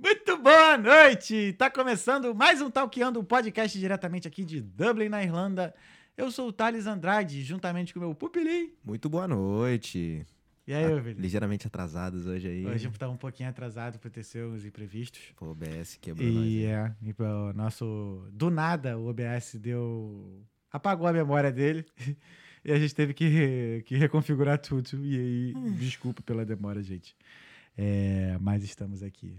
Muito boa noite! Tá começando mais um Talkeando, um podcast diretamente aqui de Dublin, na Irlanda. Eu sou o Thales Andrade, juntamente com o meu pupilim. Muito boa noite. E aí, Ah, velho? Ligeiramente atrasados hoje aí. Hoje tava um pouquinho atrasado por ter seus imprevistos. Pô, o OBS quebrou nós. E, aí. é, e o nosso. Do nada, o OBS deu. apagou a memória dele. E a gente teve que, que reconfigurar tudo. E aí, desculpa pela demora, gente. É, mas estamos aqui.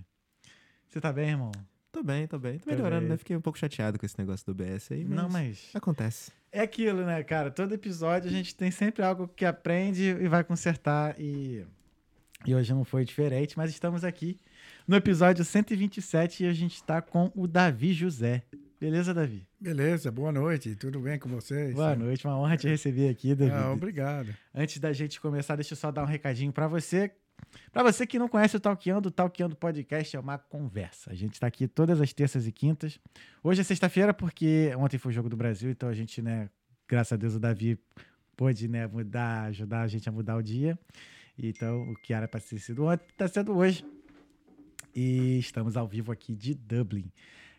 Você tá bem, irmão? Tô bem, tô bem. Tô Tô melhorando, bem. né? Fiquei um pouco chateado com esse negócio do OBS aí, mas... Não, mas. Acontece. É aquilo, né, cara? Todo episódio a gente tem sempre algo que aprende e vai consertar. E, e hoje não foi diferente, mas estamos aqui no episódio 127 e a gente tá com o Davi José. Beleza, Davi? Beleza, boa noite, tudo bem com vocês? Boa noite, uma honra te receber aqui, Davi. Ah, obrigado. Antes da gente começar, deixa eu só dar um recadinho pra você. Pra você que não conhece o Talkeando, o Talkeando Podcast é uma conversa. A gente tá aqui todas as terças e quintas. Hoje é sexta-feira porque ontem foi o Jogo do Brasil, então a gente, né, graças a Deus o Davi pôde, né, mudar, ajudar a gente a mudar o dia. Então, o que era pra ter sido ontem, tá sendo hoje. E estamos ao vivo aqui de Dublin,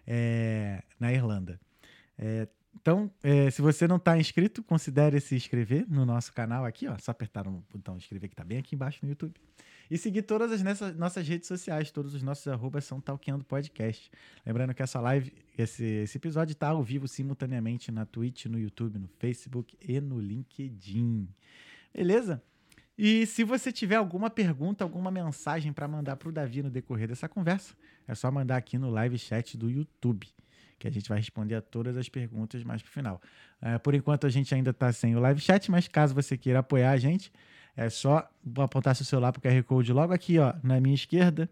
é, na Irlanda. É, então, é, se você não está inscrito, considere se inscrever no nosso canal aqui, ó. Só apertar no botão inscrever que tá bem aqui embaixo no YouTube. E seguir todas as nessa- nossas redes sociais. Todos os nossos arrobas são Talkeando Podcast. Lembrando que essa live, esse, esse episódio está ao vivo simultaneamente na Twitch, no YouTube, no Facebook e no LinkedIn. Beleza? E se você tiver alguma pergunta, alguma mensagem para mandar para o Davi no decorrer dessa conversa, é só mandar aqui no live chat do YouTube, que a gente vai responder a todas as perguntas mais pro final. É, por enquanto a gente ainda está sem o live chat, mas caso você queira apoiar a gente, é só apontar seu celular pro QR Code logo aqui, ó, na minha esquerda,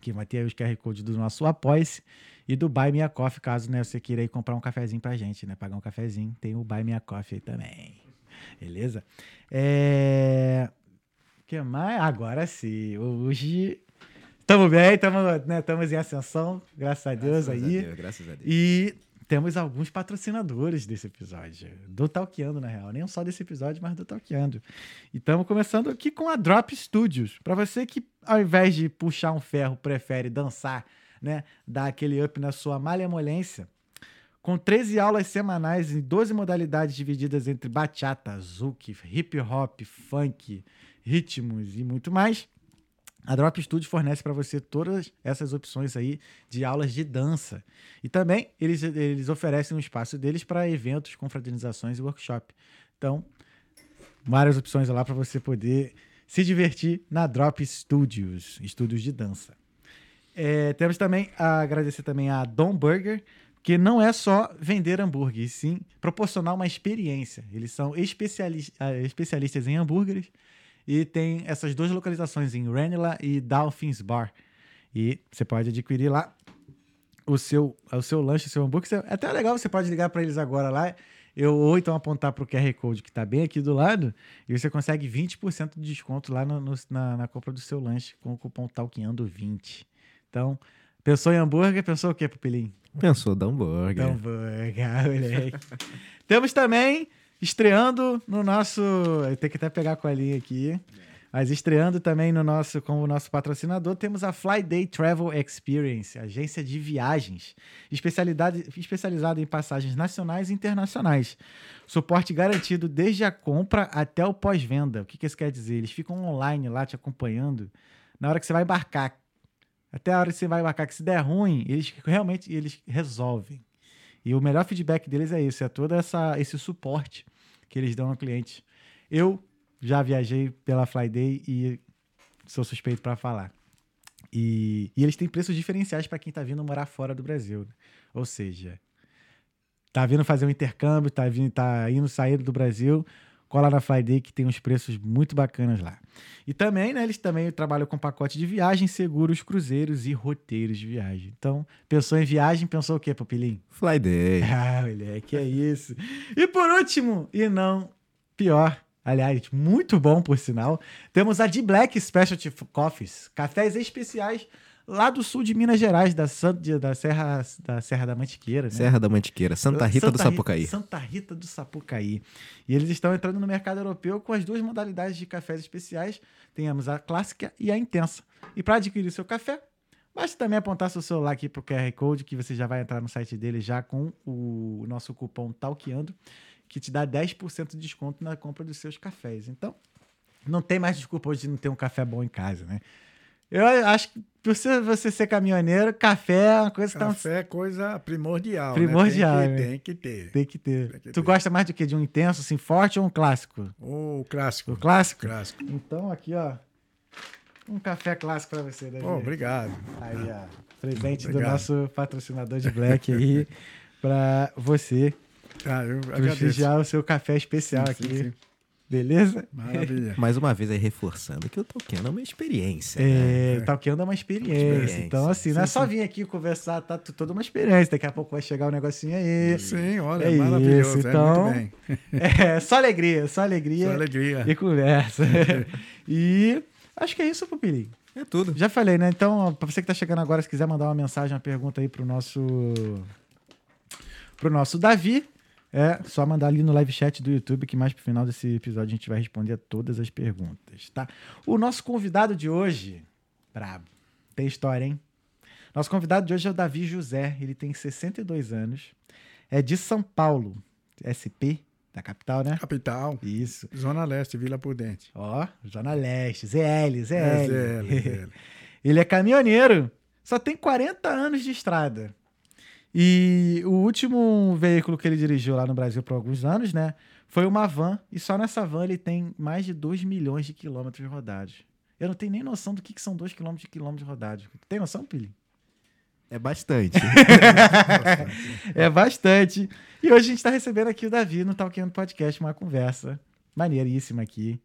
que vai ter os QR Code do nosso Apoia-se e do Buy Me a Coffee, caso né, você queira aí comprar um cafezinho pra gente, né? Pagar um cafezinho, tem o Buy Me a Coffee aí também. Beleza? É... que mais? Agora sim. Hoje estamos bem, estamos né, tamo em ascensão, graças a Deus Graças aí. A Deus, graças a Deus. E temos alguns patrocinadores desse episódio, do Talkeando, na real. Nem só desse episódio, mas do Talkeando. E estamos começando aqui com a Drop Studios. Para você que, ao invés de puxar um ferro, prefere dançar, né? Dar aquele up na sua malemolência. Com 13 aulas semanais em 12 modalidades divididas entre bachata, zouk, hip hop, funk, ritmos e muito mais. A Drop Studio fornece para você todas essas opções aí de aulas de dança. E também eles, eles oferecem um espaço deles para eventos, confraternizações e workshop. Então, várias opções lá para você poder se divertir na Drop Studios, estúdios de dança. É, temos também a agradecer também a Dom Burger, que não é só vender hambúrguer, sim proporcionar uma experiência. Eles são especialis- ah, especialistas em hambúrgueres e tem essas duas localizações em Ranelagh e Dolphins Bar. E você pode adquirir lá o seu, o seu lanche, o seu hambúrguer. É até legal, você pode ligar para eles agora lá. Eu, ou então apontar para o QR Code que está bem aqui do lado e você consegue 20% de desconto lá no- no- na, na compra do seu lanche com o cupom TALQUEANDO20. Então, pensou em hambúrguer, pensou o quê, Pupilinho? Pensou da hambúrguer. Hambúrguer, moleque. Temos também, estreando no nosso. Tenho que até pegar a colinha aqui. Mas estreando também no nosso, como nosso patrocinador, temos a Fly Day Travel Experience, agência de viagens, especializada em passagens nacionais e internacionais. Suporte garantido desde a compra até o pós-venda. O que, que isso quer dizer? Eles ficam online lá te acompanhando na hora que você vai embarcar. Até a hora que você vai embarcar, que se der ruim, eles realmente eles resolvem. E o melhor feedback deles é isso, é todo essa, esse suporte que eles dão ao cliente. Eu já viajei pela Flyday e sou suspeito para falar. E, e eles têm preços diferenciais para quem está vindo morar fora do Brasil. né? Ou seja, tá vindo fazer um intercâmbio, tá vindo, tá indo sair do Brasil, cola na Flyday que tem uns preços muito bacanas lá. E também, né, eles também trabalham com pacote de viagem, seguros, cruzeiros e roteiros de viagem. Então, pensou em viagem, pensou o quê, Pupilinho? Fly Day. Ah, moleque, é isso. E por último, e não pior, aliás, muito bom por sinal, temos a de Black Specialty Coffees, cafés especiais lá do sul de Minas Gerais, da, da, Serra, da Serra da Mantiqueira, né? Serra da Mantiqueira, Santa Rita do Sapucaí. Santa Rita do Sapucaí. E eles estão entrando no mercado europeu com as duas modalidades de cafés especiais. Temos a clássica e a intensa. E para adquirir seu café, Basta também apontar seu celular aqui pro QR Code, que você já vai entrar no site dele já com o nosso cupom Talqueando, que te dá 10% de desconto na compra dos seus cafés. Então, não tem mais desculpa hoje de não ter um café bom em casa, né? Eu acho que por você, você ser caminhoneiro, café é uma coisa que Café é coisa primordial. Primordial, Né? né? Tem, que, tem que ter. tem que ter. Tem que tu ter. gosta mais do que? De um intenso, assim, forte ou um clássico? O clássico. O clássico? clássico. Então, aqui, ó. Um café clássico pra você, Davi. Pô, obrigado. Aí, ó. Presente do Obrigado. nosso patrocinador de Black aí pra você Ah, eu prestigiar o seu café especial Sim, aqui. sim, sim. Beleza? Maravilha. Mais uma vez aí reforçando que o Tolkien é uma experiência. É, né? Talkando é uma experiência. Experiência. Então, assim, não é só vir aqui conversar, tá toda uma experiência. Daqui a pouco vai chegar um negocinho aí. Sim, olha, É maravilhoso. isso, é então- muito bem. É, só alegria, só alegria Só alegria. e conversa. e acho que é isso, Pupilinho. É tudo. Já falei, né? Então, pra você que tá chegando agora, se quiser mandar uma mensagem, uma pergunta aí pro nosso pro nosso Davi, é só mandar ali no live chat do YouTube que mais pro final desse episódio a gente vai responder a todas as perguntas, tá? O nosso convidado de hoje, brabo, tem história, hein? Nosso convidado de hoje é o Davi José, ele tem 62 anos, é de São Paulo, SP, da capital, né? Capital, Isso. Zona Leste, Vila Prudente. Ó, Zona Leste, ZL, ZL. É, ZL, ZL. Ele é caminhoneiro, só tem 40 anos de estrada. E o último veículo que ele dirigiu lá no Brasil por alguns anos, né? Foi uma van. E só nessa van ele tem mais de 2 milhões de quilômetros rodados. Eu não tenho nem noção do que, que são 2 quilômetros de quilômetros rodados. Tem noção, Pili? É bastante. É bastante. E hoje a gente está recebendo aqui o Davi no Talkando Podcast, uma conversa maneiríssima aqui.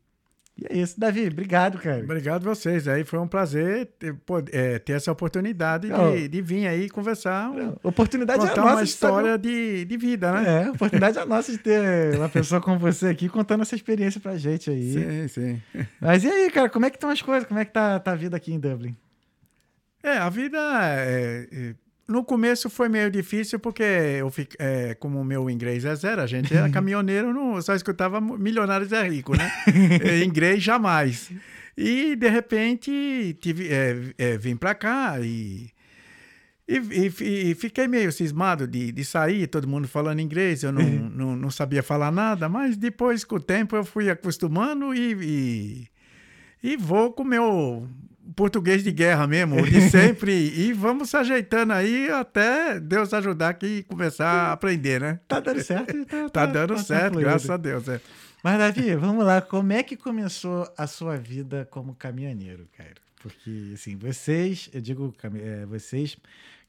E é isso, Davi. Obrigado, cara. Obrigado a vocês. Aí foi um prazer ter, é, ter essa oportunidade Não. de, de vir aí conversar, um- Oportunidade é contar nossa uma história de, de vida, né? É, oportunidade é nossa de ter uma pessoa como você aqui contando essa experiência pra gente aí. Sim, sim. Mas e aí, cara, como é que estão as coisas? Como é que tá, tá a vida aqui em Dublin? É, a vida. é, é, no começo foi meio difícil porque eu fico, é, como o meu inglês é zero, a gente era caminhoneiro, não, só escutava Milionários é Rico, né? É, inglês jamais. E de repente tive, é, é, vim pra cá e, e, e- e fiquei meio cismado de, de sair, todo mundo falando inglês, eu não, não, não sabia falar nada, mas depois com o tempo eu fui acostumando e, e, e vou com o meu português de guerra mesmo, de sempre, e vamos se ajeitando aí até Deus ajudar aqui e começar a aprender, né? Tá dando certo? Tá, Tá dando certo, fluido. graças a Deus. É. Mas, Davi, vamos lá. Como é que começou a sua vida como caminhoneiro, cara? Porque, assim, vocês, eu digo é, vocês,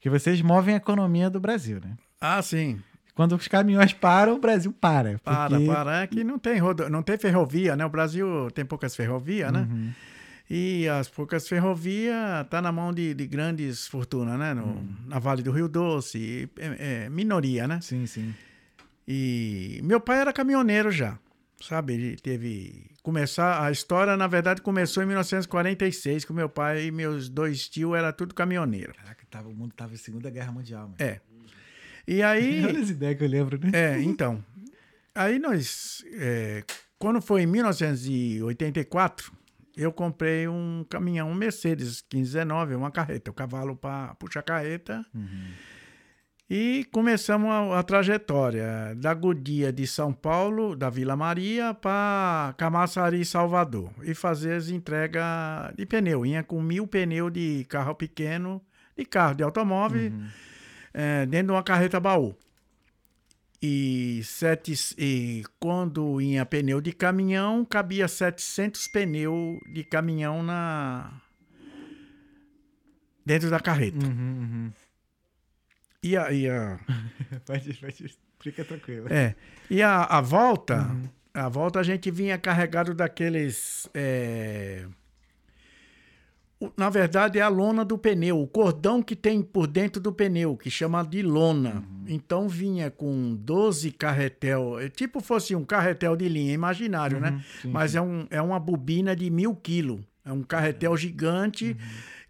que vocês movem a economia do Brasil, né? Ah, sim. Quando os caminhões param, o Brasil para. Para, porque- para. É que não tem, rodo... não tem ferrovia, né? O Brasil tem poucas ferrovias, né? Uhum. E as poucas ferrovias tá na mão de, de grandes fortunas, né? No, Na Vale do Rio Doce. É, é, minoria, né? Sim, sim. E meu pai era caminhoneiro já, sabe? Ele teve. Começar. A história, na verdade, começou em 1946, com meu pai e meus dois tios era tudo caminhoneiro. Caraca, tava, o mundo tava em Segunda Guerra Mundial, mano. É. E aí. Olha as ideias que eu lembro, né? É, então. Aí nós. é, quando foi em 1984, eu comprei um caminhão, um Mercedes 1519, uma carreta, o cavalo para puxar a carreta. E começamos a, a trajetória da Godia de São Paulo, da Vila Maria, para Camaçari, Salvador. E fazer as entregas de pneu. Ia com mil pneus de carro pequeno, de carro, de automóvel, eh, dentro de uma carreta baú. E, sete, e quando ia pneu de caminhão, cabia 700 pneus de caminhão na dentro da carreta. Uhum, uhum. E a, e a, Pode, pode, fica tranquilo. é, e a, a volta, a volta a gente vinha carregado daqueles. é, na verdade, é a lona do pneu, o cordão que tem por dentro do pneu, que chama de lona. Então vinha com 12 carretel, é tipo fosse um carretel de linha, imaginário, né? sim, Mas É, um, é uma bobina de mil quilos. É um carretel gigante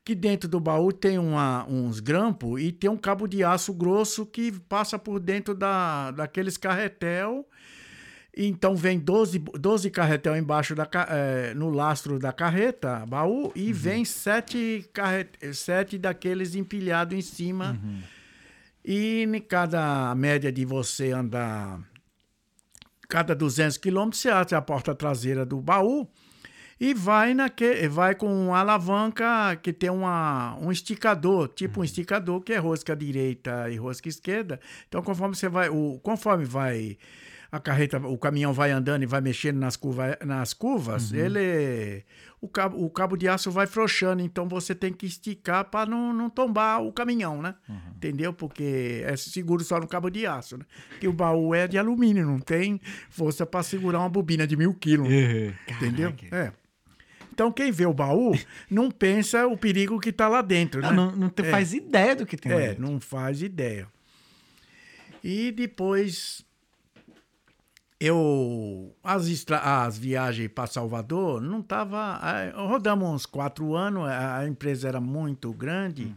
que dentro do baú tem uma- uns grampos e tem um cabo de aço grosso que passa por dentro da, daqueles carretel Então vem 12, 12 carretel embaixo da, eh, no lastro da carreta, baú, e vem sete, carre- sete daqueles empilhados em cima. E em cada média de você andar, cada 200 quilômetros, você abre a porta traseira do baú e vai, naque, vai com uma alavanca que tem uma, um esticador, tipo um esticador que é rosca direita e rosca esquerda. Então, conforme você vai, o, conforme vai a carreta, o caminhão vai andando e vai mexendo nas, curva, nas curvas, ele o cabo, o cabo de aço vai frouxando, então você tem que esticar para não, não tombar o caminhão, né? Entendeu? Porque é seguro só no cabo de aço, né? Que o baú é de alumínio, não tem força para segurar uma bobina de mil quilos. Entendeu? É. Então, quem vê o baú não pensa o perigo que está lá dentro, Não, né? não, não te É. faz ideia do que tem lá É, dentro. não faz ideia. E depois eu as, estra- as viagens para Salvador não tava ah, rodamos uns quatro anos a a empresa era muito grande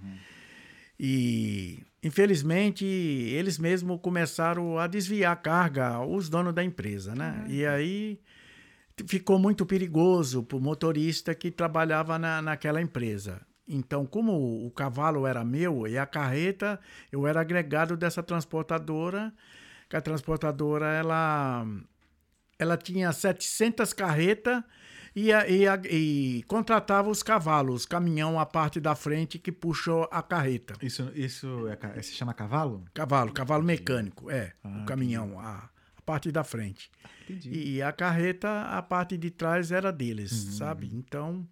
e infelizmente eles mesmos começaram a desviar a carga os donos da empresa né? E aí ficou muito perigoso para o motorista que trabalhava na, naquela empresa. Então, como o cavalo era meu e a carreta, eu era agregado dessa transportadora, que a transportadora, ela, ela tinha 700 carretas e, e, e contratava os cavalos, caminhão, a parte da frente que puxou a carreta. Isso, isso é, ca- se chama cavalo? Cavalo, cavalo mecânico, é, Ah, o caminhão, a, a parte da frente. Entendi. E a carreta, a parte de trás era deles, sabe? Então,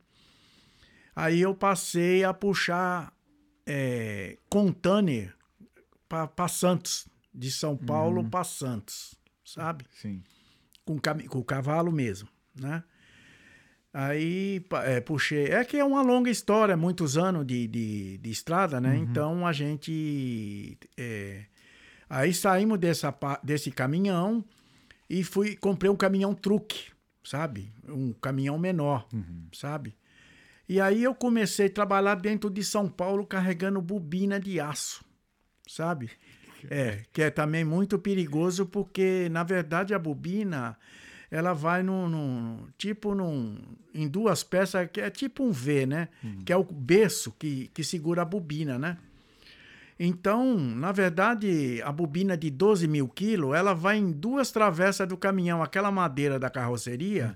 aí eu passei a puxar é, container para Santos, de São Paulo para Santos, sabe? Sim. Com, com o cavalo mesmo, né? Aí é, puxei. É que é uma longa história, muitos anos de, de, de estrada, né? Então a gente. é, aí saímos dessa, desse caminhão e fui comprei um caminhão truque, sabe? Um caminhão menor, sabe? E aí eu comecei a trabalhar dentro de São Paulo carregando bobina de aço, sabe? É, que é também muito perigoso porque, na verdade, a bobina ela vai num, num- tipo num, em duas peças, que é tipo um V, né? Que é o berço que, que segura a bobina, né? Então, na verdade, a bobina de 12 mil quilos, ela vai em duas travessas do caminhão, aquela madeira da carroceria,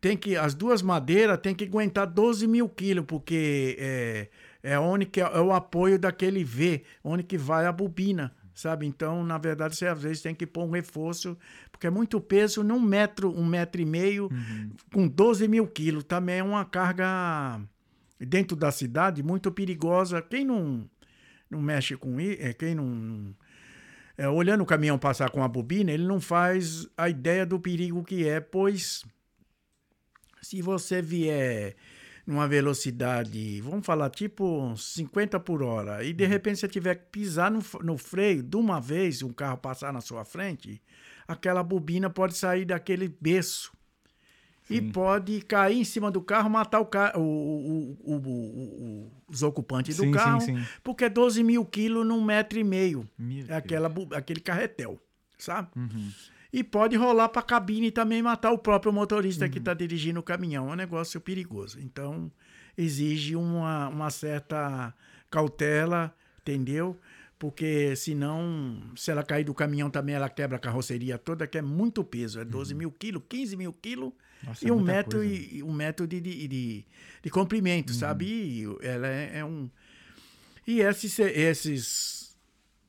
tem que as duas madeiras tem que aguentar 12 mil quilos, porque é, é onde que é, é o apoio daquele V, onde que vai a bobina, sabe? Então, na verdade, você às vezes tem que pôr um reforço, porque é muito peso num metro, um metro e meio, com 12 mil quilos. Também é uma carga dentro da cidade muito perigosa. Quem não, não mexe com isso, quem não, não é, olhando o caminhão passar com a bobina, ele não faz a ideia do perigo que é, pois se você vier numa velocidade, vamos falar tipo 50 por hora, e de repente você tiver que pisar no, no freio de uma vez, um carro passar na sua frente, aquela bobina pode sair daquele berço. E pode cair em cima do carro, matar o, ca- o, o- o- o- os ocupantes Sim, do carro, sim, sim. porque é 12 mil quilos num metro e meio. Meu É aquela, aquele carretel, sabe? Uhum. E pode rolar para a cabine e também matar o próprio motorista Uhum. que está dirigindo o caminhão. É um negócio perigoso. Então, exige uma, uma certa cautela, entendeu? Porque senão, se ela cair do caminhão também, ela quebra a carroceria toda, que é muito peso. É 12 mil quilos, 15 mil quilos Uhum. Nossa, e é um metro, coisa. e, e um metro de, de, de, de comprimento, Uhum. sabe? E ela é, é um... E esses, esses,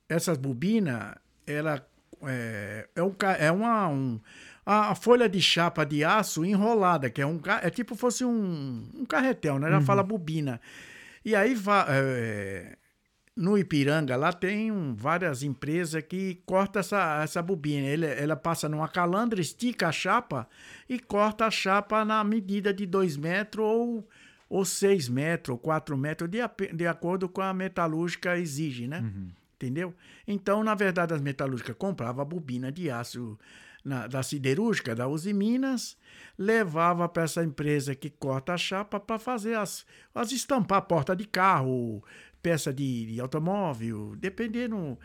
essas bobinas, ela é, é, um, é uma... Um, a folha de chapa de aço enrolada, que é um é tipo fosse um, um carretel, né? Ela fala bobina. E aí é, no Ipiranga lá tem um- várias empresas que cortam essa, essa bobina. Ele, ela passa numa calandra, estica a chapa e corta a chapa na medida de 2 metros ou, ou 6 metros, ou 4 metros, de, de acordo com a metalúrgica exige, né? Entendeu? Então, na verdade, as metalúrgicas compravam a bobina de aço na- da siderúrgica, da Uzi Minas, levava para essa empresa que corta a chapa para fazer as, as estampar porta de carro, peça de, de automóvel, dependendo,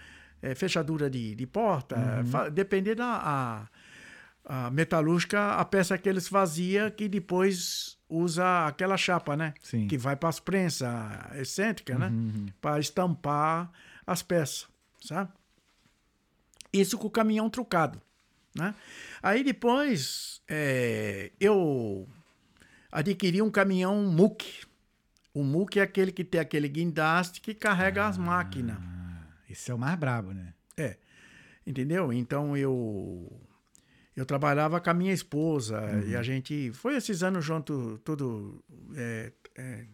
eh, fechadura de, de porta, fa- dependendo a, a, a metalúrgica, a peça que eles faziam, que depois usa aquela chapa, né? Sim. Que vai para as prensas excêntricas, né? Uhum. Para estampar as peças, sabe? Isso com o caminhão trucado, né? Aí depois é, eu adquiri um caminhão MUC. O MUC é aquele que tem aquele guindaste que carrega as máquinas. Ah, esse é o mais brabo, né? É. Entendeu? Então eu eu trabalhava com a minha esposa e a gente foi esses anos junto tudo é, é,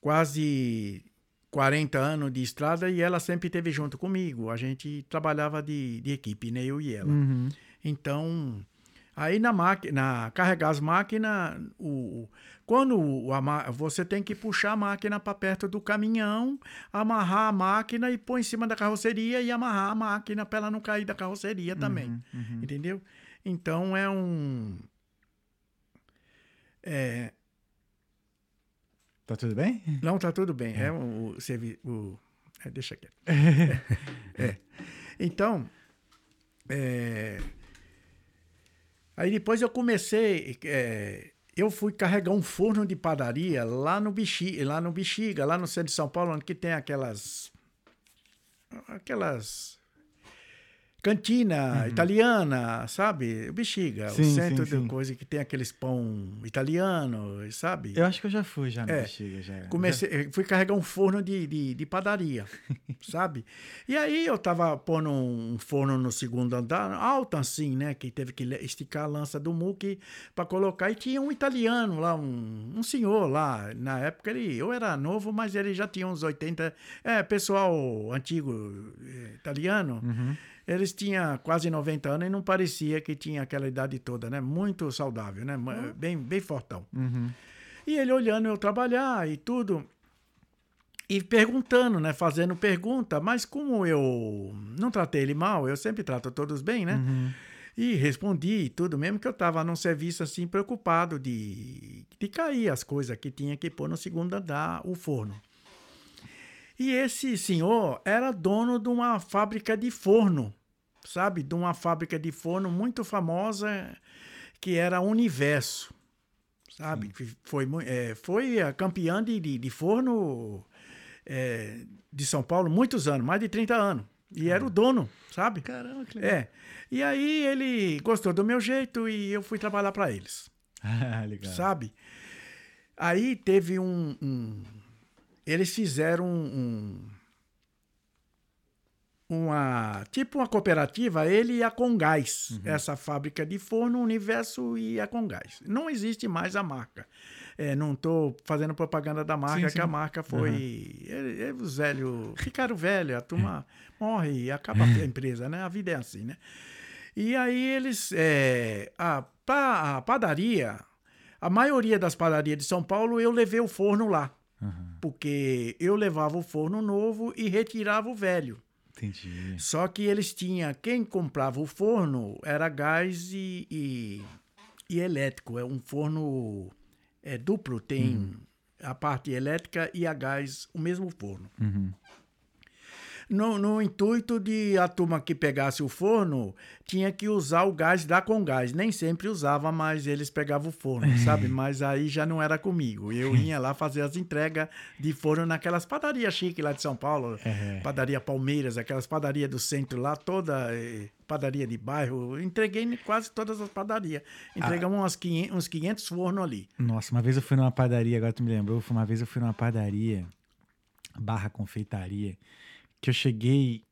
quase 40 anos de estrada e ela sempre esteve junto comigo. A gente trabalhava de, de equipe, né? Eu e ela. Uhum. Então, aí na máquina, carregar as máquinas, o, quando a você tem que puxar a máquina para perto do caminhão, amarrar a máquina e pôr em cima da carroceria e amarrar a máquina para ela não cair da carroceria também. uhum. Entendeu? Então é um. É, Tá tudo bem? não, tá tudo bem. É um, o, servi- o, é, deixa quieto. É. Então, é, aí depois eu comecei, é, eu fui carregar um forno de padaria lá no Bexiga, lá no Bexiga, lá no centro de São Paulo, onde que tem aquelas, aquelas cantina italiana, sabe? Bexiga, Sim, o centro sim, sim. de coisa que tem aqueles pão italiano, sabe? Eu acho que eu já fui já no É. Bexiga, já. Comecei, eh, fui carregar um forno de, de, de padaria, sabe? E aí eu tava pondo um forno no segundo andar, alto assim, né? Que teve que esticar a lança do muque para colocar. E tinha um italiano lá, um, um senhor lá. Na época ele, eu era novo, mas ele já tinha uns 80. É, pessoal antigo eh, italiano. Uhum. Eles tinham quase 90 anos e não parecia que tinha aquela idade toda, né? Muito saudável, né? Bem, bem fortão. Uhum. E ele olhando eu trabalhar e tudo. E perguntando, né? Fazendo pergunta. Mas como eu não tratei ele mal, eu sempre trato todos bem, né? Uhum. E respondi e tudo, mesmo que eu tava num serviço assim preocupado de, de cair as coisas que tinha que pôr no segundo andar, o forno. E esse senhor era dono de uma fábrica de forno, sabe? De uma fábrica de forno muito famosa que era Universo, sabe? Foi, é, foi a campeã de, de, de forno é, de São Paulo muitos anos, mais de 30 anos. E era o dono, sabe? Caramba, que legal. É. E aí ele gostou do meu jeito e eu fui trabalhar para eles, Ah, legal. sabe? Aí teve um, um- eles fizeram um, um- uma tipo uma cooperativa, ele e a Congás, essa fábrica de forno Universo e a Congás. Não existe mais a marca. É, não estou fazendo propaganda da marca, Sim, que a marca foi. ele- os velhos ficaram velhos, a turma morre e acaba a empresa, né? A vida é assim, né? E aí eles. é, a, pa- a padaria, a maioria das padarias de São Paulo, eu levei o forno lá. Uhum. Porque eu levava o forno novo e retirava o velho. Entendi. Só que eles tinham. Quem comprava o forno era gás e, e, e elétrico. É um forno é, duplo, tem a parte elétrica e a gás, o mesmo forno. Uhum. No, no intuito de a turma que pegasse o forno tinha que usar o gás da Congás. Nem sempre usava, mas eles pegavam o forno, sabe? Mas aí já não era comigo. Eu ia lá fazer as entregas de forno naquelas padarias chiques lá de São Paulo. É. Padaria Palmeiras, aquelas padarias do centro lá, toda eh, padaria de bairro. Entreguei em quase todas as padarias. Entregamos umas 500, uns 500 fornos ali. Nossa, uma vez eu fui numa padaria, agora tu me lembrou, uma vez eu fui numa padaria, barra confeitaria, que eu cheguei,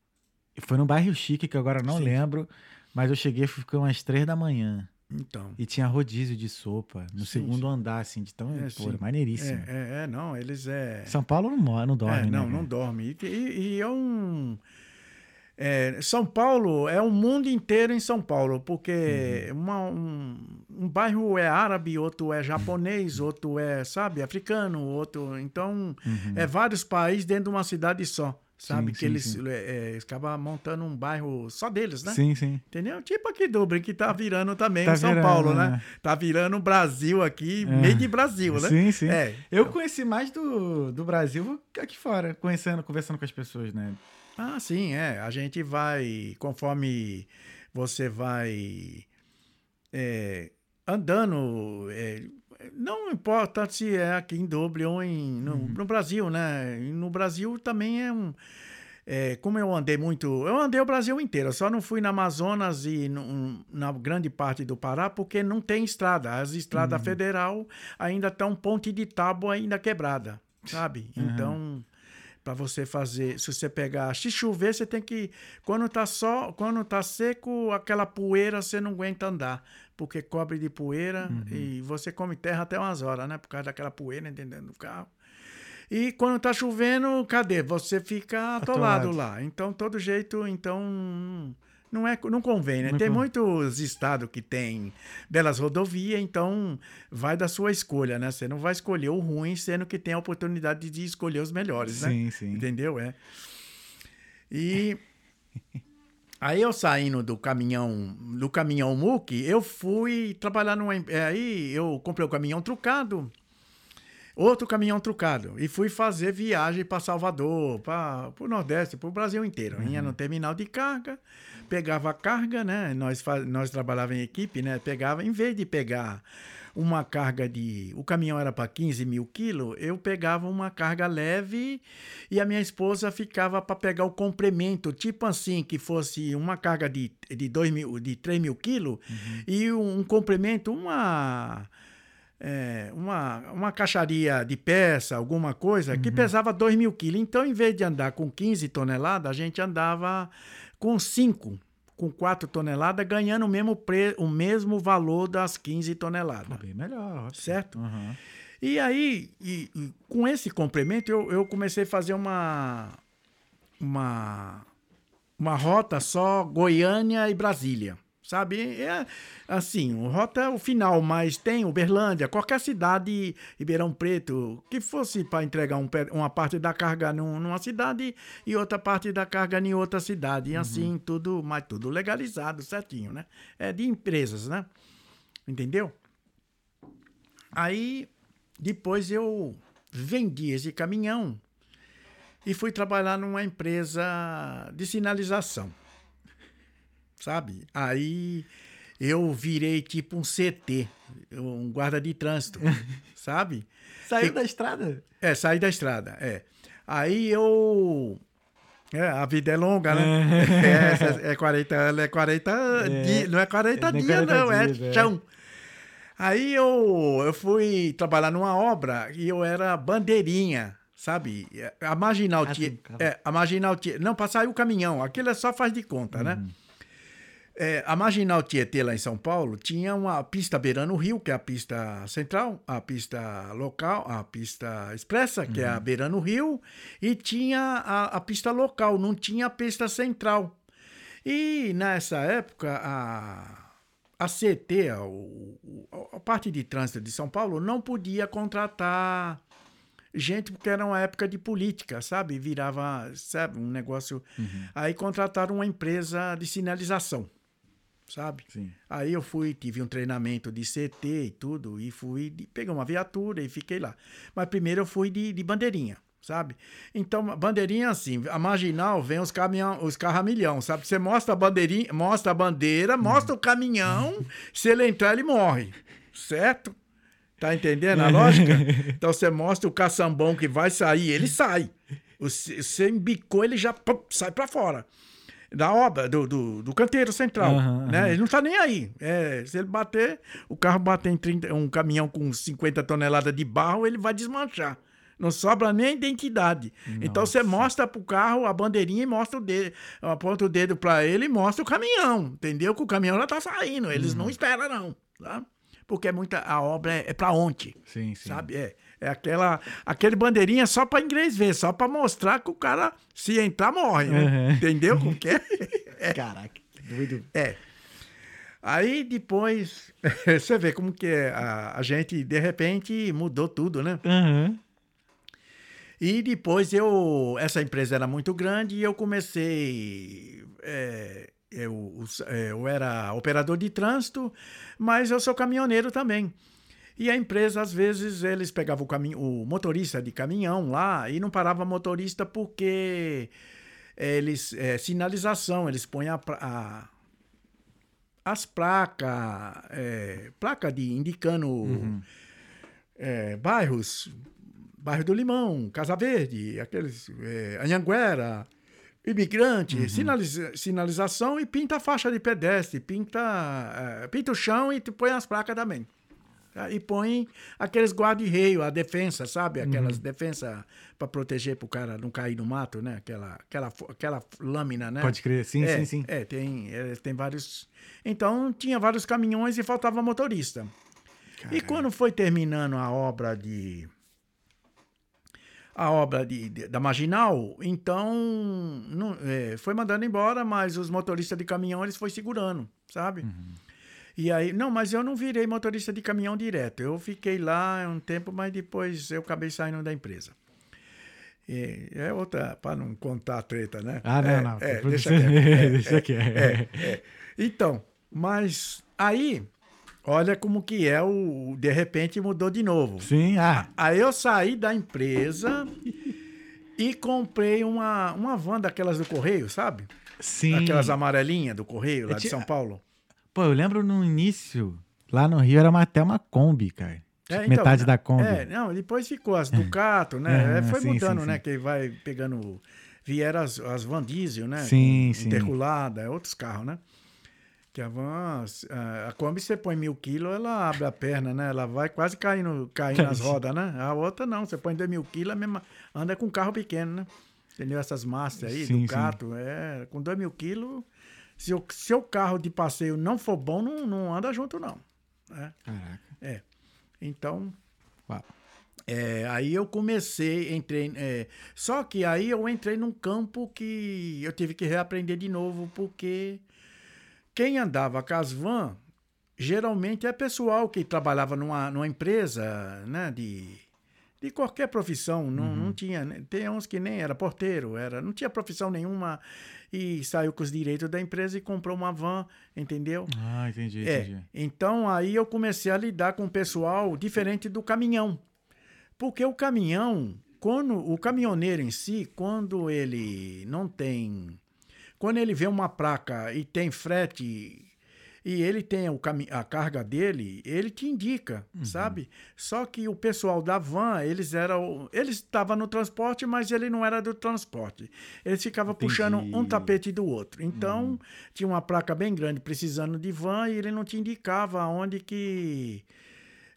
foi no bairro chique, que agora não Sim. lembro, mas eu cheguei, ficou umas três da manhã, Então. e tinha rodízio de sopa, no Sim, segundo andar, assim, de tão, É, pô, sim. maneiríssimo. É, é, é, não, eles é. São Paulo não, não dorme, É, né? não, cara? não dorme. E, e- é um. é, São Paulo é o mundo inteiro em São Paulo, porque Uhum. uma- um, um bairro é árabe, outro é japonês, outro é, sabe, africano, outro. Então, é vários países dentro de uma cidade só, sabe? Sim, que sim, eles, sim. é, é, acabam montando um bairro só deles, né? Sim, sim. Entendeu? Tipo aqui Dublin, que tá virando também Tá em São virando, Paulo, né? né? Tá virando o Brasil aqui, É. meio de Brasil, né? Sim, sim. É. Eu conheci mais do, do Brasil aqui fora, conhecendo, conversando com as pessoas, né? Ah, sim, é. A gente vai, conforme você vai é, andando, é, não importa se é aqui em Doble ou em, no, Uhum. no Brasil, né? No Brasil também é um. é, como eu andei muito. Eu andei o Brasil inteiro, só não fui na Amazonas e no- na grande parte do Pará porque não tem estrada. As estradas federal ainda estão ponte de tábua ainda quebrada, sabe? Então para você fazer, se você pegar, se chover, você tem que quando tá só, quando tá seco, aquela poeira você não aguenta andar, porque cobre de poeira e você come terra até umas horas, né, por causa daquela poeira, entendendo, no carro. E quando tá chovendo, cadê? Você fica atolado Atolado. lá. Então, todo jeito, então não é não convém, né? Não tem muitos estados que tem belas rodovias, então vai da sua escolha, né? Você não vai escolher o ruim, sendo que tem a oportunidade de escolher os melhores, né? Sim, sim. Entendeu? É. E aí eu saindo do caminhão, do caminhão MUC, eu fui trabalhar numa é, aí eu comprei o caminhão trucado. Outro caminhão trucado. E fui fazer viagem para Salvador, para o Nordeste, para o Brasil inteiro. Ia no terminal de carga, pegava a carga, né? Nós, nós trabalhávamos em equipe, né? Pegava, em vez de pegar uma carga de. O caminhão era para 15 mil quilos, eu pegava uma carga leve e a minha esposa ficava para pegar o complemento, tipo assim, que fosse uma carga de, de, dois mil, de 3 mil quilos e um, um complemento, uma é, uma, uma caixaria de peça, alguma coisa, que pesava 2 mil quilos. Então, em vez de andar com 15 toneladas, a gente andava com 5, com 4 toneladas, ganhando o mesmo, pre, o mesmo valor das 15 toneladas. Bem melhor. ótimo. Certo? Aham. E aí, e- e com esse complemento, eu, eu comecei a fazer uma, uma, uma rota só Goiânia e Brasília. Sabe? É assim, o rota é o final, mas tem Uberlândia, qualquer cidade, Ribeirão Preto, que fosse para entregar um uma parte da carga num- numa cidade e outra parte da carga em outra cidade. E assim, tudo, mas tudo legalizado, certinho, né? É de empresas, né? Entendeu? Aí, depois eu vendi esse caminhão e fui trabalhar numa empresa de sinalização. Sabe? Aí eu virei tipo um CT, um guarda de trânsito, sabe? Saiu Que- da estrada? É, saí da estrada, é. Aí eu. É, a vida é longa, né? É, é 40 anos, é 40 dias. Não é 40 É, nem dias, 40 não, é dias, é. chão. Aí eu, eu fui trabalhar numa obra e eu era bandeirinha, sabe? A Marginal Ah, tinha. sim. É, a Marginal tinha. Não, para sair o caminhão. Aquilo é só faz de conta, né? Uhum. É, a Marginal Tietê, lá em São Paulo, tinha uma pista beirando o rio, que é a pista central, a pista local, a pista expressa, que Uhum. é a beirando o rio, e tinha a, a pista local, não tinha a pista central. E nessa época, a, a CT, a, a parte de trânsito de São Paulo, não podia contratar gente, porque era uma época de política, sabe? Virava, sabe, um negócio. Aí contrataram uma empresa de sinalização, sabe? Sim. Aí eu fui, tive um treinamento de CT e tudo, e fui, de- peguei uma viatura e fiquei lá. Mas primeiro eu fui de, de bandeirinha, sabe? Então, bandeirinha assim, a marginal vem os caminhão, os carros a milhão, sabe? Você mostra a bandeirinha, mostra a bandeira, mostra o caminhão, se ele entrar, ele morre, certo? Tá entendendo a lógica? Então você mostra o caçambão que vai sair, ele sai. Você embicou, ele já pum, sai pra fora. Da obra, do, do, do canteiro central. Aham, né? aham. Ele não tá nem aí. É, se ele bater, o carro bater em 30, um caminhão com 50 toneladas de barro, ele vai desmanchar. Não sobra nem identidade. Então você mostra pro carro a bandeirinha e mostra o dedo, aponta o dedo pra ele e mostra o caminhão, entendeu? Que o caminhão já tá saindo, eles Uhum. não esperam não, tá? Porque é muita a obra é, é para ontem, Sim, sim. sabe? É, é aquela aquele bandeirinha só para inglês ver, só para mostrar que o cara se entrar morre, né? Uhum. Entendeu como que é? Caraca, que doido. É. Aí depois, você vê como que é, a, a gente, de repente, mudou tudo, né? Aham. E depois eu, essa empresa era muito grande e eu comecei, é, eu, é, eu era operador de trânsito, mas eu sou caminhoneiro também. E a empresa, às vezes, eles pegavam o, caminho, o motorista de caminhão lá e não parava motorista porque eles, é, sinalização, eles põem a, a, as placas, é, placa de indicando Uhum. é, bairros, bairro do Limão, Casa Verde, aqueles é, Anhanguera, imigrante, sinaliza- sinalização e pinta a faixa de pedestre, pinta, é, pinta o chão e põe as placas também. E põe aqueles guarda-reio, a defensa, sabe? Aquelas defensas para proteger para o cara não cair no mato, né? Aquela, aquela, aquela lâmina, né? Pode crer, sim, é, sim, sim. É, tem, é, tem vários. Então, tinha vários caminhões e faltava motorista. E quando foi terminando a obra de. A obra de, de- da Marginal, então não- é, foi mandando embora, mas os motoristas de caminhão eles foi segurando, sabe? E aí, não, mas eu não virei motorista de caminhão direto. Eu fiquei lá um tempo, mas depois eu acabei saindo da empresa. E é outra, para não contar a treta, né? Ah, não, É, não. é, deixa quieto. É, deixa é, quieto. é, é. Então, mas aí, olha como que é o. De repente mudou de novo. Sim, ah. Aí eu saí da empresa e comprei uma, uma van daquelas do Correio, sabe? Sim. Aquelas amarelinhas do Correio lá Eu de São Paulo. Pô, eu lembro no início, lá no Rio era uma, até uma Kombi, cara. É, então, metade da Kombi. É, não, depois ficou as Ducato, né? É, É, foi sim, mudando, sim, né? sim. Que vai pegando. Vieram as, as Van Diesel, né? Sim, sim. Interculada, é outros carros, né? Que a van. A, a Kombi, você põe mil quilos, ela abre a perna, né? Ela vai quase caindo, caindo nas rodas, né? A outra não, você põe dois mil quilos, mesma, anda com carro pequeno, né? Entendeu? Essas Master aí, Ducato, é. Com dois mil quilos, se o seu carro de passeio não for bom, não, não anda junto, não. né? Caraca. Então, Uau. é, aí eu comecei, entrei. é, só que aí eu entrei num campo que eu tive que reaprender de novo, porque quem andava com as van geralmente é pessoal que trabalhava numa, numa empresa, né, de, de qualquer profissão. Não, não tinha. né, Tem uns que nem era porteiro, era, não tinha profissão nenhuma e saiu com os direitos da empresa e comprou uma van, entendeu? Ah, entendi, É, entendi. então aí eu comecei a lidar com o pessoal diferente do caminhão. Porque o caminhão, quando o caminhoneiro em si, quando ele não tem. Quando ele vê uma placa e tem frete e ele tem o a carga dele, ele te indica, sabe? Só que o pessoal da van, eles eram. Eles estavam no transporte, mas ele não era do transporte. Eles ficavam Entendi. puxando um tapete do outro. Então, tinha uma placa bem grande precisando de van e ele não te indicava onde que.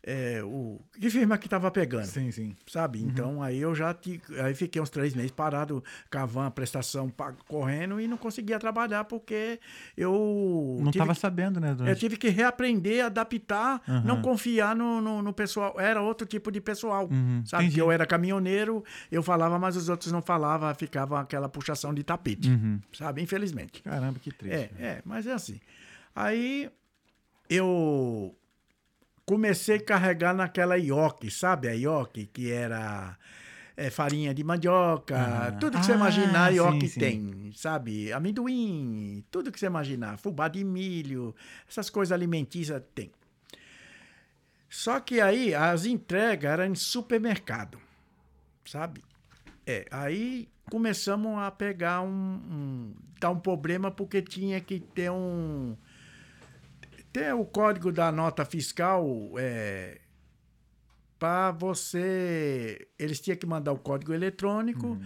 É, o, que firma que estava pegando Sim, sim. sabe? Então aí eu já aí fiquei uns três meses parado com a van, a prestação correndo e não conseguia trabalhar porque eu Não tive tava que- sabendo, né? do- eu tive que reaprender, adaptar, Aham. não confiar no, no, no pessoal. Era outro tipo de pessoal, Uhum, sabe? entendi. Que eu era caminhoneiro, eu falava, mas os outros não falavam, ficava aquela puxação de tapete, Uhum. sabe? Infelizmente. Caramba, que triste. É, é, mas é assim. Aí eu comecei a carregar naquela ioki, sabe? A ioki, que era é, farinha de mandioca, Ah. tudo que você Ah, imaginar, a ioki sim, sim. tem, sabe? Amendoim, tudo que você imaginar, fubá de milho, essas coisas alimentícias tem. Só que aí as entregas eram em supermercado, sabe? É, aí começamos a pegar um, um dar um problema porque tinha que ter um ter o código da nota fiscal é, para você eles tinham que mandar o código eletrônico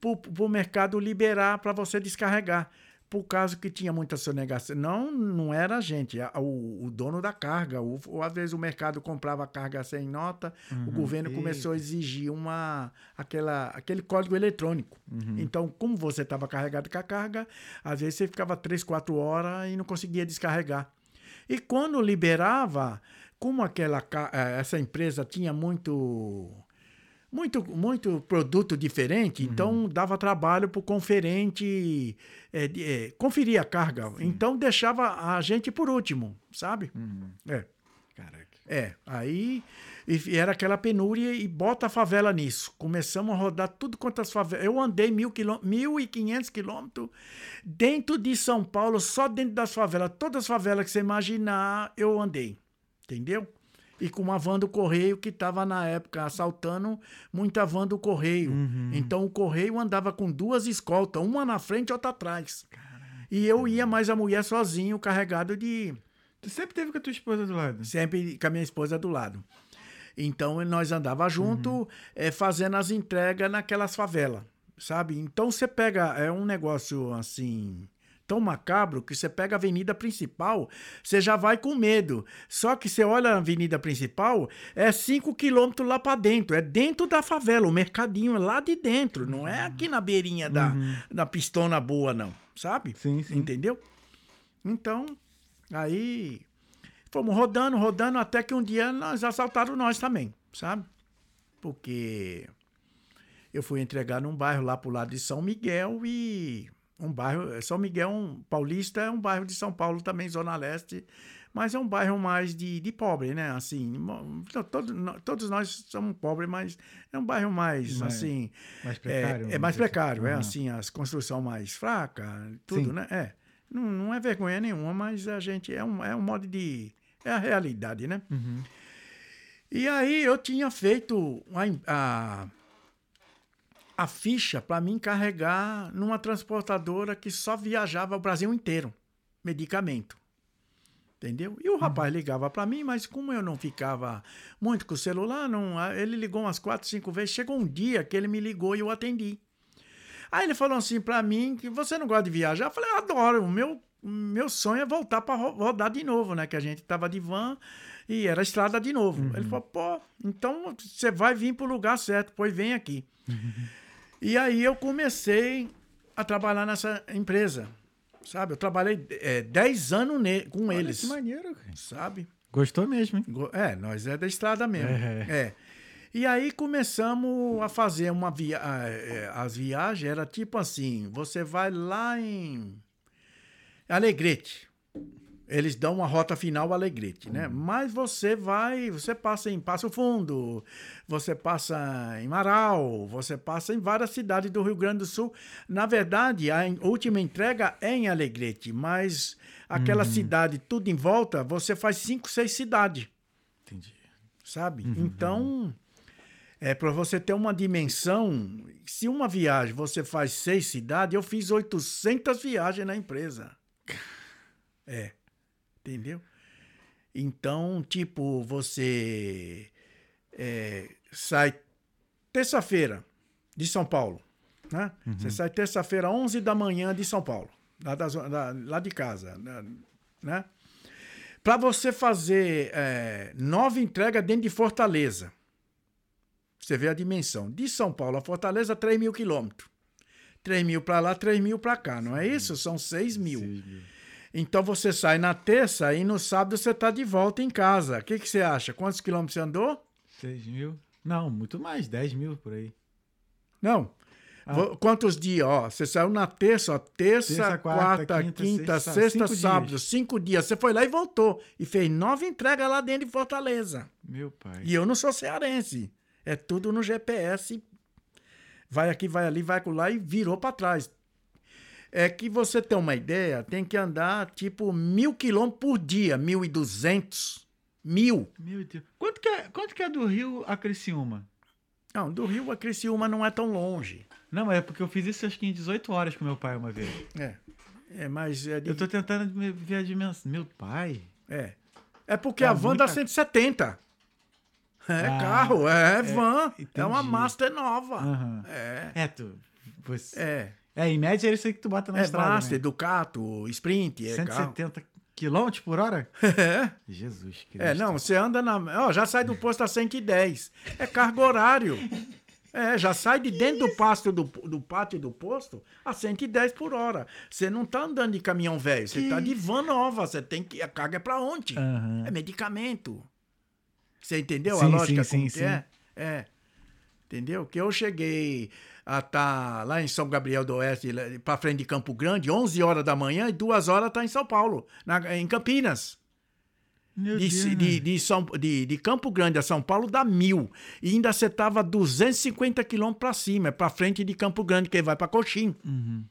para o mercado liberar para você descarregar por causa que tinha muita sonegação. Não, não era a gente, a- o, o dono da carga. O, ou às vezes o mercado comprava a carga sem nota, o governo começou a exigir uma, aquela, aquele código eletrônico. Então, como você estava carregado com a carga, às vezes você ficava três, quatro horas e não conseguia descarregar. E quando liberava, como aquela, eh, essa empresa tinha muito muito, muito produto diferente, então dava trabalho para o conferente é, é, conferir a carga. Então deixava a gente por último, sabe? É. Caraca. É, aí e era aquela penúria e bota a favela nisso. Começamos a rodar tudo quanto as favelas. Eu andei mil quilô- 1.500 quilômetros dentro de São Paulo, só dentro das favelas. Todas as favelas que você imaginar, eu andei. Entendeu? E com uma van do Correio que estava na época assaltando muita van do Correio. Então o Correio andava com duas escoltas, uma na frente e outra atrás. E eu ia mais a mulher sozinho, carregado de Tu sempre teve com a tua esposa do lado. sempre com a minha esposa do lado. Então nós andava junto, eh, fazendo as entregas naquelas favelas, sabe? Então você pega é um negócio assim tão macabro que você pega a avenida principal, você já vai com medo. Só que você olha a avenida principal, é 5 quilômetros lá para dentro, é dentro da favela, o mercadinho é lá de dentro, não é aqui na beirinha da, da pistona boa não, sabe? Sim, sim. Entendeu? Então, aí fomos rodando, rodando, até que um dia nós assaltaram nós também, sabe? Porque eu fui entregar num bairro lá pro lado de São Miguel e um bairro, São Miguel um, Paulista é um bairro de São Paulo também, Zona Leste, mas é um bairro mais de, de pobre, né? Assim, todo, todos nós somos pobres, mas é um bairro mais, Mais- assim, Mais é, precário. é mais vamos dizer precário, é assim, as construção mais fraca, tudo, Sim. né? É. Não, não é vergonha nenhuma, mas a gente é um, é um modo de. É a realidade, né? Uhum. E aí eu tinha feito a, a, a ficha para mim carregar numa transportadora que só viajava o Brasil inteiro, medicamento. Entendeu? E o rapaz ligava para mim, mas como eu não ficava muito com o celular, não, ele ligou umas quatro, cinco vezes. Chegou um dia que ele me ligou e eu atendi. Aí ele falou assim para mim que você não gosta de viajar. Eu falei, adoro. O meu, meu sonho é voltar para rodar de novo, né? Que a gente tava de van e era estrada de novo. Ele falou, pô, então você vai vir pro lugar certo, pois vem aqui. E aí eu comecei a trabalhar nessa empresa, sabe? Eu trabalhei é, 10 anos ne- com Olha eles, que maneiro, cara. sabe? Gostou mesmo, hein? É, nós é da estrada mesmo. É. É. E aí começamos a fazer uma via é, as viagens era tipo assim, você vai lá em Alegrete. Eles dão uma rota final Alegrete, né? Mas você vai, você passa em Passo Fundo, você passa em Marau, você passa em várias cidades do Rio Grande do Sul. Na verdade, a última entrega é em Alegrete, mas aquela cidade tudo em volta, você faz cinco, seis cidades Entendi. sabe? Então, é para você ter uma dimensão. Se uma viagem você faz seis cidades, eu fiz 800 viagens na empresa. É, entendeu? Então, tipo, você é, sai terça-feira de São Paulo, né? Você sai terça-feira, 11 da manhã de São Paulo, lá, da da- lá de casa, né? né? Para você fazer é, nove entregas dentro de Fortaleza. Você vê a dimensão. De São Paulo a Fortaleza, 3 mil quilômetros. 3 mil para lá, 3 mil para cá, não é isso? São 6 mil. Seis mil. Então você sai na terça e no sábado você está de volta em casa. O que, que você acha? Quantos quilômetros você andou? Seis mil? Não, muito mais. 10 mil por aí. Não. Ah. Quantos dias? Ó, você saiu na terça, ó, terça, Terça, quarta, quarta, quinta, quinta, sexta, sexta, cinco sábado, dias. cinco dias. Você foi lá e voltou. E fez nove entregas lá dentro de Fortaleza. Meu pai. E eu não sou cearense. É tudo no GPS. Vai aqui, vai ali, vai lá e virou para trás. É que você tem uma ideia, tem que andar tipo mil quilômetros por dia, mil e duzentos, mil. Quanto que, é, quanto que é do Rio a Criciúma? Não, do Rio a Criciúma não é tão longe. Não, mas é porque eu fiz isso acho que em 18 horas com meu pai uma vez. É, é mas é, de- Eu tô tentando me- ver a dimensão. Meu pai? é. É porque É a van dá muita- 170. É Ah, carro, é, van. É uma entendi. Master nova. Aham. É, É, tu. Você... é. É, em média é isso aí que tu bota na É estrada. Master, né? Ducato, Sprint, é carro. 170 quilômetros por hora? É. Jesus Cristo. É, não, você anda na. Ó, já sai do posto a 110. É cargo horário. É, já sai de dentro do pasto do, do pátio do posto a 110 por hora. Você não tá andando de caminhão velho, você tá de van nova. Você tem que. A carga é pra onde? Aham. É medicamento. Você entendeu a Sim, lógica sim, sim, que é? É. Entendeu? Que eu cheguei a estar lá em São Gabriel do Oeste, pra frente de Campo Grande, 11 horas da manhã e duas horas tá em São Paulo, na- em Campinas. Meu De, Deus. de, de, São, de, de Campo Grande a São Paulo dá mil. E ainda você tava 250 quilômetros para cima, é para frente de Campo Grande, que vai para Coxim. Uhum.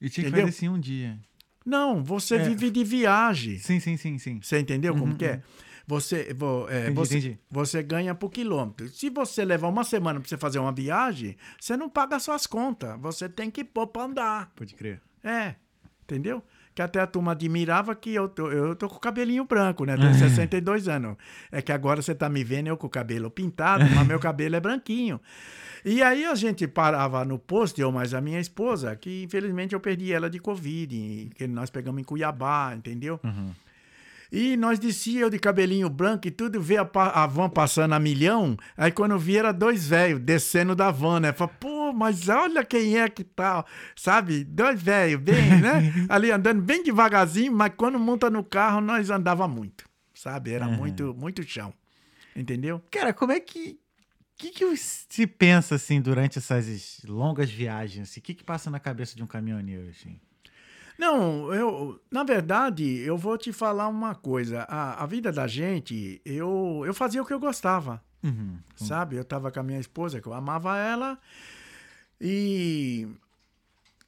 E tinha que Entendeu? fazer assim um dia. Não, você É. vive de viagem. Sim, sim, sim, sim. Você entendeu como Uhum, que é? Você, vo- é, Entendi, você, entendi. você ganha por quilômetro. Se você levar uma semana para você fazer uma viagem, você não paga suas contas. Você tem que pôr para andar. Pode crer. É, entendeu? que até a turma admirava que eu tô, eu tô com o cabelinho branco, né? Tenho 62 anos. É que agora você tá me vendo eu com o cabelo pintado, mas meu cabelo é branquinho. E aí a gente parava no posto, eu mais a minha esposa, que infelizmente eu perdi ela de Covid, que nós pegamos em Cuiabá, entendeu? E nós descia eu de cabelinho branco e tudo, vê a, a van passando a milhão. Aí quando vi era dois velhos descendo da van, né? Falei, pô, mas olha quem é que tá, sabe? Dois velhos, bem, né? Ali andando bem devagarzinho, mas quando monta no carro, nós andava muito, sabe? Era muito, muito chão. Entendeu? Cara, como é que. O que, que se pensa assim durante essas longas viagens? assim? O que, que passa na cabeça de um caminhoneiro? Assim? Não, eu, na verdade, eu vou te falar uma coisa. A, a vida da gente, eu, eu fazia o que eu gostava. Uhum. sabe? Eu tava com a minha esposa, que eu amava ela, e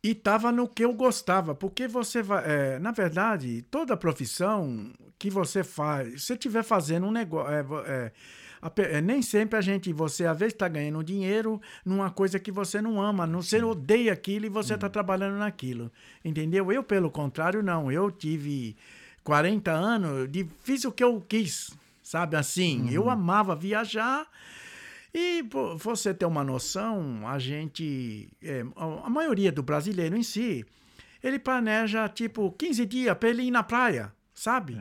e tava no que eu gostava, porque você vai, é, na verdade, toda profissão que você faz, se você estiver fazendo um negócio, é, é, a é, nem sempre a gente, você às vezes está ganhando dinheiro numa coisa que você não ama, não, você odeia aquilo e você está trabalhando naquilo, entendeu? Eu, pelo contrário, não, eu tive 40 anos, de, fiz o que eu quis, sabe assim, eu amava viajar, e pô, você ter uma noção, a gente, é, a maioria do brasileiro em si, ele planeja tipo 15 dias para ele ir na praia, sabe?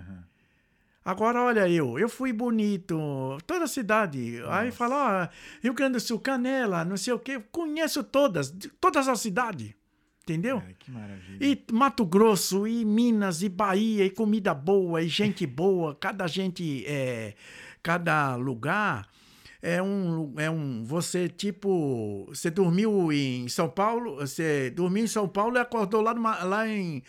Agora, olha eu, eu fui bonito, toda a cidade. Aí fala, ó, Rio Grande do Sul, Canela, não sei o quê, conheço todas, todas as cidades, entendeu? Cara, que maravilha. E Mato Grosso, e Minas, e Bahia, e comida boa, e gente boa, cada gente, é, cada lugar é um, é um, você tipo, você dormiu em São Paulo, você dormiu em São Paulo e acordou lá no, lá em,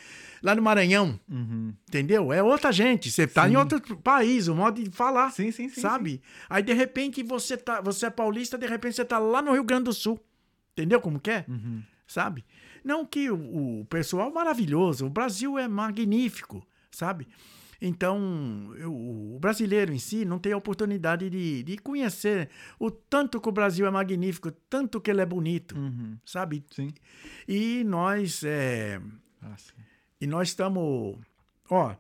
lá no Maranhão, Uhum. entendeu? É outra gente, você tá em outro país, o modo de falar, Sim, sim, sim. sabe? Aí de repente você tá, você é paulista, de repente você tá lá no Rio Grande do Sul, entendeu como que é? Uhum. sabe? Não que o, o pessoal é maravilhoso, o Brasil é magnífico, sabe? Então, eu- o brasileiro em si não tem a oportunidade de, de conhecer o tanto que o Brasil é magnífico, tanto que ele é bonito, Uhum. sabe? Sim. E nós, é, Nossa. e nós estamos, ó,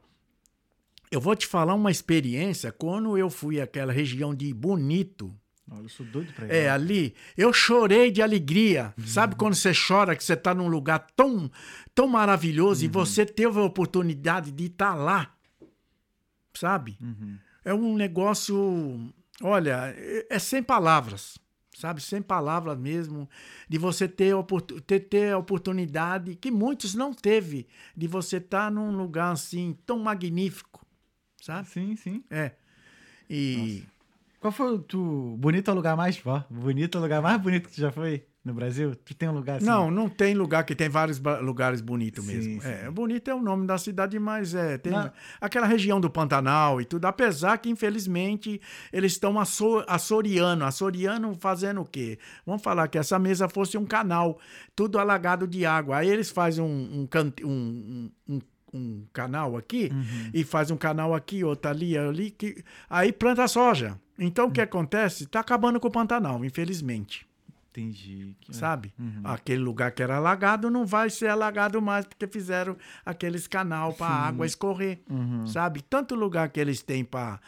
eu vou te falar uma experiência quando eu fui àquela região de Bonito, Olha, eu sou doido pra ir. é, ali, eu chorei de alegria. Sabe quando você chora que você está num lugar tão, tão maravilhoso e você teve a oportunidade de estar lá? Sabe? Uhum. É um negócio, olha, é, é sem palavras. Sabe, sem palavras mesmo, de você ter, ter, ter a oportunidade que muitos não teve, de você estar num lugar assim tão magnífico, sabe? Sim, sim. É. E Qual foi o tu... bonito lugar mais... Ó, bonito lugar mais bonito que tu já foi no Brasil? Tu tem um lugar assim? Não, não tem lugar que tem vários lugares bonitos Sim, mesmo. sim. É, bonito é o nome da cidade, mas é tem Não. aquela região do Pantanal e tudo. Apesar que infelizmente eles estão aço, açoriano, açoriano fazendo o quê? Vamos falar que essa mesa fosse um canal, tudo alagado de água. Aí eles fazem um um, cante- um, um, um- canal aqui Uhum. e faz um canal aqui, outro ali, ali, que aí planta soja. Então o que acontece? Está acabando com o Pantanal, infelizmente Entendi. Que- sabe? Uhum. Aquele lugar que era alagado não vai ser alagado mais porque fizeram aqueles canal para a água escorrer, Uhum. sabe? Tanto lugar que eles têm para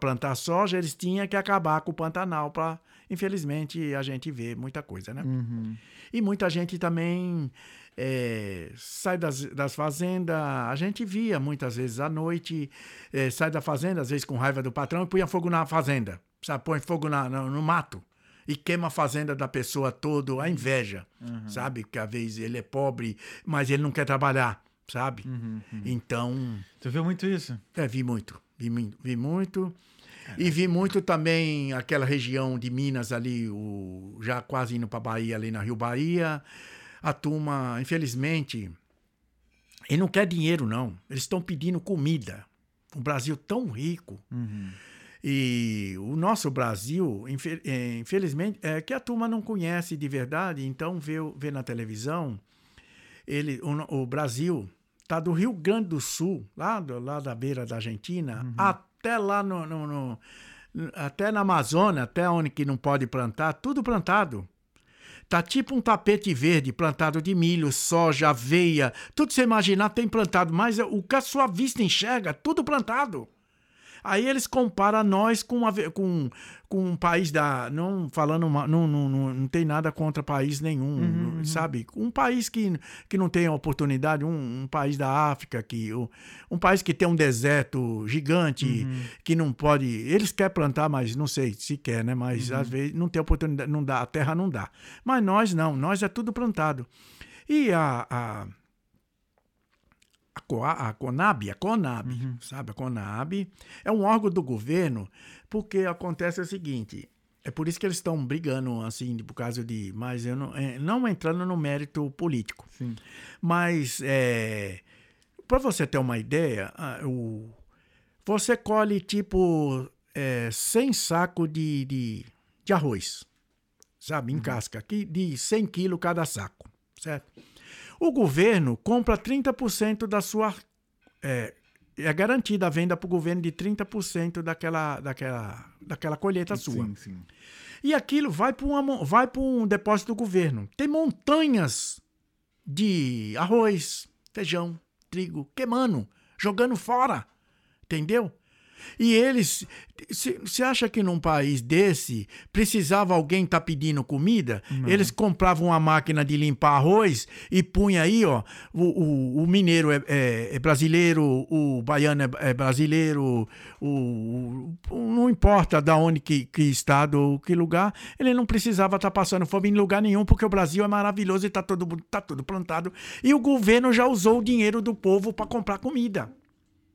plantar soja, eles tinham que acabar com o Pantanal para, infelizmente, a gente vê muita coisa, né? Uhum. E muita gente também é, sai das, das fazendas. A gente via muitas vezes à noite, é, sai da fazenda, às vezes com raiva do patrão, e põe fogo na fazenda. Sabe? Põe fogo na, no, no mato. E queima a fazenda da pessoa todo, a inveja. Sabe? Porque às vezes ele é pobre, mas ele não quer trabalhar. Sabe? Uhum. Uhum. Então, Tu viu muito isso? é, vi muito. Vi, vi muito. E vi muito também aquela região de Minas ali, o, já quase indo para Bahia, ali na Rio Bahia. A turma, infelizmente, ele não quer dinheiro, não. Eles estão pedindo comida. O Brasil tão rico. Uhum. E o nosso Brasil, eh, infelizmente, é que a turma não conhece de verdade, então vê, vê na televisão, ele, o, o Brasil tá do Rio Grande do Sul, lá, do, lá da beira da Argentina, até lá no, no- no- até na Amazônia, até onde que não pode plantar, tudo plantado. Tá tipo um tapete verde plantado de milho, soja, aveia, tudo você imaginar tem plantado, mas o que a sua vista enxerga, tudo plantado. Aí eles comparam nós com, uma, com, com um país da. Não falando. Uma, não, não, não, não tem nada contra país nenhum, uhum, sabe? Um país que, que não tem oportunidade, um, um país da África, que, um, um, país que tem um deserto gigante, uhum. que não pode. Eles querem plantar, mas não sei se quer, né? Mas uhum. às vezes não tem oportunidade, não dá, a terra não dá. Mas nós não, nós é tudo plantado. E a, a a, Coa, a Conab, a Conab, uhum. sabe? A Conab é um órgão do governo, porque acontece o seguinte. É por isso que eles estão brigando, assim, por causa de. Mas eu não, é, não entrando no mérito político. Sim. Mas, é, para você ter uma ideia, o, você colhe tipo é, 100 sacos de, de, de arroz, sabe? Em uhum. casca, aqui, de 100 quilos cada saco, certo? O governo compra 30% da sua. É, é garantida a venda para o governo de 30% daquela, daquela, daquela colheita sua. Sim, sim. E aquilo vai para vai um depósito do governo. Tem montanhas de arroz, feijão, trigo, queimando, jogando fora. Entendeu? E eles. Você acha que num país desse precisava alguém estar tá pedindo comida? Não. Eles compravam uma máquina de limpar arroz e punha aí, ó. O, o, o mineiro é, é, é, brasileiro, o baiano é, é brasileiro, o, o, não importa da onde que, que estado ou que lugar, ele não precisava estar tá passando fome em lugar nenhum, porque o Brasil é maravilhoso e está todo, tá tudo plantado. E o governo já usou o dinheiro do povo para comprar comida.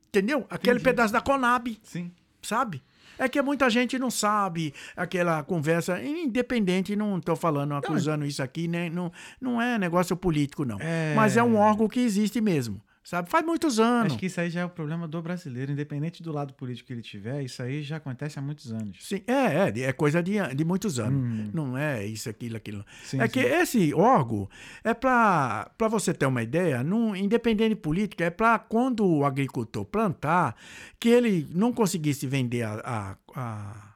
Entendeu? Aquele Entendi. pedaço da Conab. Sim. Sabe? É que muita gente não sabe aquela conversa, independente, não estou falando, acusando não, isso aqui, né? não, não é negócio político, não. É... Mas é um órgão que existe mesmo sabe? Faz muitos anos. Acho que isso aí já é o problema do brasileiro, independente do lado político que ele tiver, isso aí já acontece há muitos anos. Sim, é, é, é coisa de, de muitos anos. Hum. Não é isso, aquilo, aquilo. Sim, é sim. que esse órgão é para você ter uma ideia, num, independente de política, é para quando o agricultor plantar, que ele não conseguisse vender a, a, a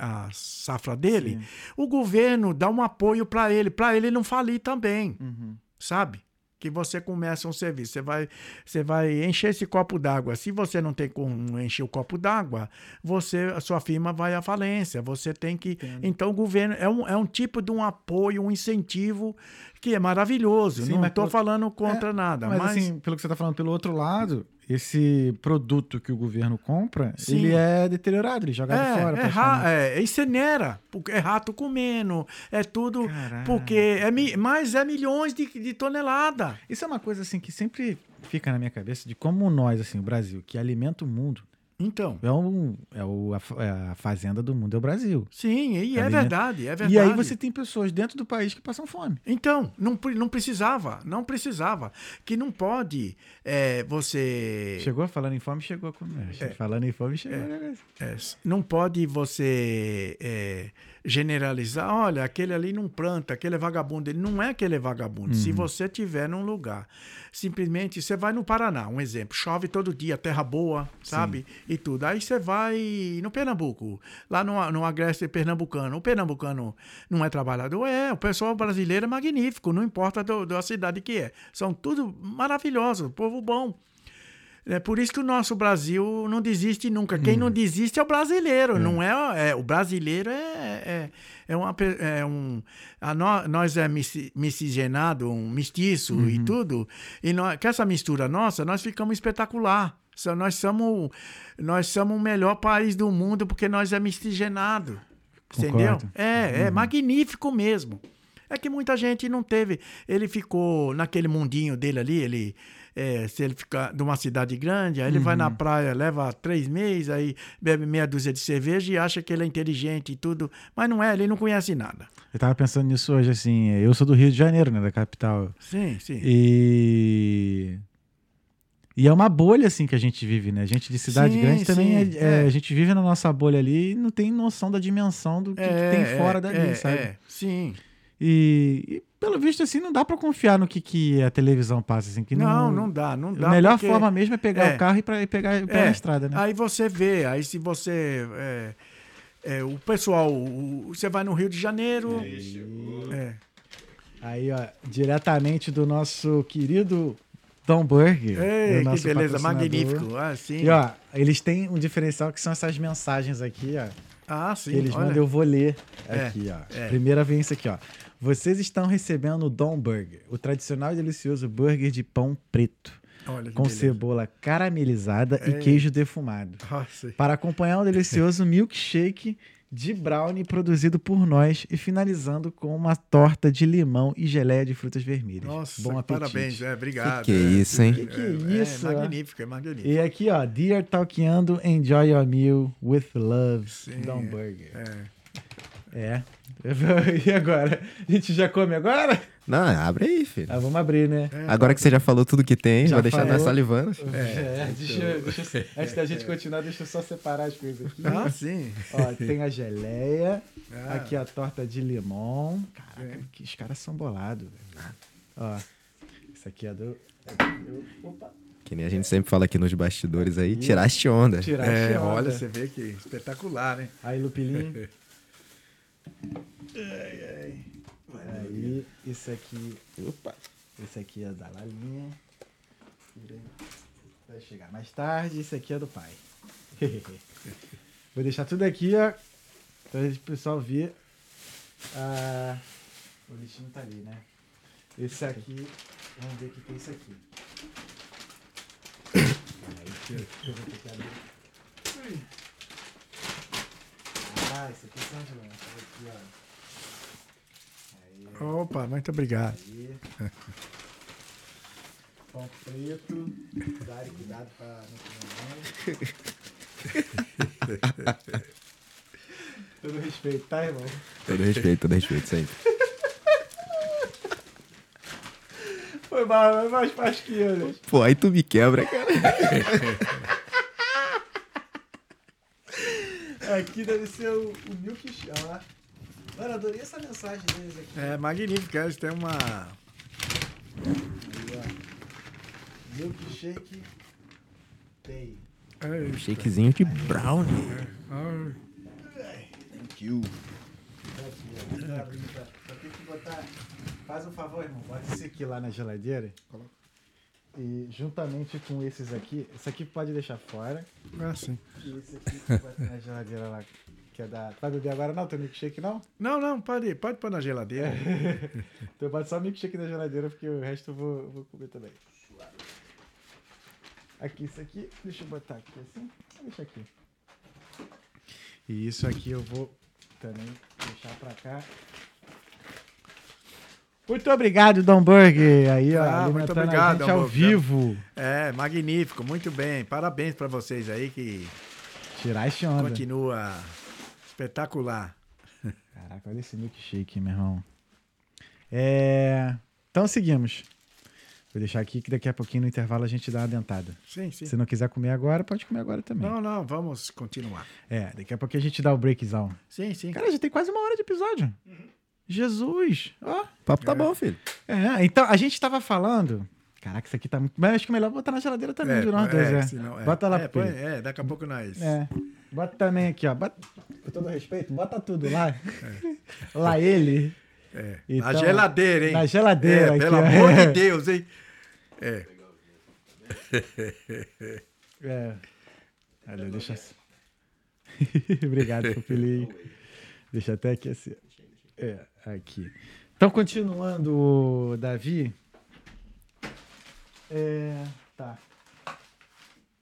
a safra dele, Sim. o governo dá um apoio para ele, para ele não falir também, uhum. sabe? Que você começa um serviço. Você vai, você vai encher esse copo d'água. Se você não tem como encher o copo d'água, você, a sua firma vai à falência. Você tem que. Entendo. Então, o governo é um, é um tipo de um apoio, um incentivo que é maravilhoso. Sim, não estou falando contra é, nada. Mas, mas, assim, pelo que você está falando, pelo outro lado, esse produto que o governo compra, Sim. ele é deteriorado, ele é jogado é, fora. É, ra, é, incinera, porque é rato comendo, é tudo. Caraca. Porque é, mais é milhões de, de toneladas. Isso é uma coisa assim que sempre fica na minha cabeça de como nós, assim, o Brasil, que alimenta o mundo, então. É, um, é, o, a, é a, fazenda do mundo, é o Brasil. Sim, e é verdade, é verdade. E aí você tem pessoas dentro do país que passam fome. Então, não, não precisava, não precisava. Que não pode é, você... Chegou falando em fome, chegou com... É, falando em fome, chegou. É, é, não pode você é, generalizar, olha, aquele ali não planta, aquele é vagabundo. Ele não é aquele é vagabundo. Uhum. Se você tiver num lugar, simplesmente, você vai no Paraná, um exemplo, chove todo dia, terra boa, sabe? Sim. E tudo. Aí você vai no Pernambuco, lá no, no Agreste Pernambucano. O pernambucano não é trabalhador? É, o pessoal brasileiro é magnífico, não importa do, da cidade que é. São tudo maravilhosos, povo bom. É por isso que o nosso Brasil não desiste nunca. Quem hum. não desiste é o brasileiro, é. não é, é, O brasileiro é, é, é, uma, é um. A no, nós é miscigenado, um mestiço uhum. e tudo. E nós, com essa mistura nossa, nós ficamos espetacular. Nós somos, nós somos o melhor país do mundo porque nós é miscigenado. Entendeu? É, é uhum. magnífico mesmo. É que muita gente não teve. Ele ficou naquele mundinho dele ali, ele é, se ele ficar de uma cidade grande, aí ele uhum. vai na uhum. praia, leva três meses, aí bebe meia dúzia de cerveja e acha que ele é inteligente e tudo, mas não é, ele não conhece nada. Eu tava pensando nisso hoje, assim, eu sou do Rio de Janeiro, né, da capital. Sim, sim. E... E é uma bolha, assim, que a gente vive, né? A gente de cidade sim, grande também, é, é, é. a gente vive na nossa bolha ali e não tem noção da dimensão do que, que tem é, fora dali, é, sabe? sim. E, e, pelo visto, assim, não dá para confiar no que, que a televisão passa. Assim, que não, não, não dá, não dá. A melhor porque... forma mesmo é pegar é, o carro e, pra, e pegar, pegar é, a estrada, né? Aí você vê, aí se você. É, é, o pessoal, o, você vai no Rio de Janeiro. É, Aí, ó, diretamente do nosso querido Tom Burger. Ei, do que beleza, magnífico. Ah, sim. E ó, eles têm um diferencial que são essas mensagens aqui, ó. ah, sim. que eles olha. mandam, eu vou ler É, aqui, ó. é. Primeira vem isso aqui, ó. Vocês estão recebendo o Dom Burger, o tradicional e delicioso burger de pão preto, Olha com beleza. cebola caramelizada e Ei. queijo defumado. Nossa. Para acompanhar um delicioso milkshake de brownie produzido por nós e finalizando com uma torta de limão e geleia de frutas vermelhas. Nossa, Bom apetite. parabéns. É, obrigado. Que que é isso, hein? Que que é isso, É, ó? magnífico, é magnífico. E aqui, ó, Dear Talkando, enjoy your meal with love, Sim, Dom é. Burger. É. É. E agora? A gente já come agora? Não, abre aí, filho. Ah, vamos abrir, né? É, Agora que você já falou tudo que tem, Já vai deixar nós salivando. filho. É, deixa, eu- deixa antes da gente continuar, deixa eu só separar as coisas aqui. Ah, sim. Ó, tem a geleia, Ah. aqui a torta de limão. Caraca, que os caras são bolados. velho. Ó, isso aqui é do... eu- Opa, Que nem a gente sempre fala aqui nos bastidores aí, tiraste onda. tirar É, onda. olha, você vê que espetacular, né? Aí, Lupilinho. Aí, isso aqui. Opa! Esse aqui é da Lalinha. Vai chegar mais tarde. Esse aqui é do pai. Vou deixar tudo aqui, ó. Pra o pessoal ver. Ah, o lixinho tá ali, né? Esse aqui. Vamos ver o que é isso aqui. Aí, eu vou ter que abrir. Ui. Ah, esse aqui são as lanças. Aqui, ó. Aí. Opa, muito obrigado. Aí. Pão preto. Cuidado, cuidado pra não comer. Todo respeito, tá, irmão? Todo respeito, todo respeito, sempre. Foi foi mais pasquinhas. Pô, aí tu me quebra, cara. Aqui deve ser o, o Milk Shake. Mano, adorei essa mensagem deles aqui. É magnífico, eles têm uma. Aí, ó. Milkshake Day. Ei, Shakezinho de brownie. Thank you. Ó. Só tem que botar. Faz um favor, irmão. Bota esse aqui lá na geladeira. E juntamente com esses aqui, esse aqui pode deixar fora. Ah, sim. E esse aqui bota na geladeira lá. Que é. Vai beber agora não? Teu milkshake não? Não, não, pode, pode pôr na geladeira. Então bota só o milkshake na geladeira, porque o resto eu vou, vou comer também. Aqui, isso aqui. Deixa eu botar aqui assim. Deixa aqui. E isso aqui eu vou também deixar pra cá. Muito obrigado, Dom Burger. Aí, ó, Ah, muito obrigado, a ao Burger. vivo. É, magnífico, muito bem. Parabéns pra vocês aí que Tirar esse onda. continua espetacular. Caraca, olha esse milkshake, meu irmão. É... Então seguimos. Vou deixar aqui que daqui a pouquinho no intervalo a gente dá uma dentada. Sim, sim. Se não quiser comer agora, pode comer agora também. Não, não, vamos continuar. É, daqui a pouquinho a gente dá o breakzão. Sim, sim. Cara, já tem quase uma hora de episódio. Jesus! Ó. O papo tá bom, filho. É, então a gente tava falando. Caraca, isso aqui tá muito. Mas acho que é melhor botar na geladeira também, de nós dois, é. senão- é. Bota lá é, pro é, daqui a pouco nós. É. Bota também aqui, ó. Bota... Com todo respeito, bota tudo lá. Lá ele. É. Então, na geladeira, hein? na geladeira É, aqui, pelo ó. amor de Deus, hein? É. É. Olha, deixa assim. Obrigado, Pupilinho. Deixa até aqui assim. É, aqui. Então, continuando, Davi. É, tá.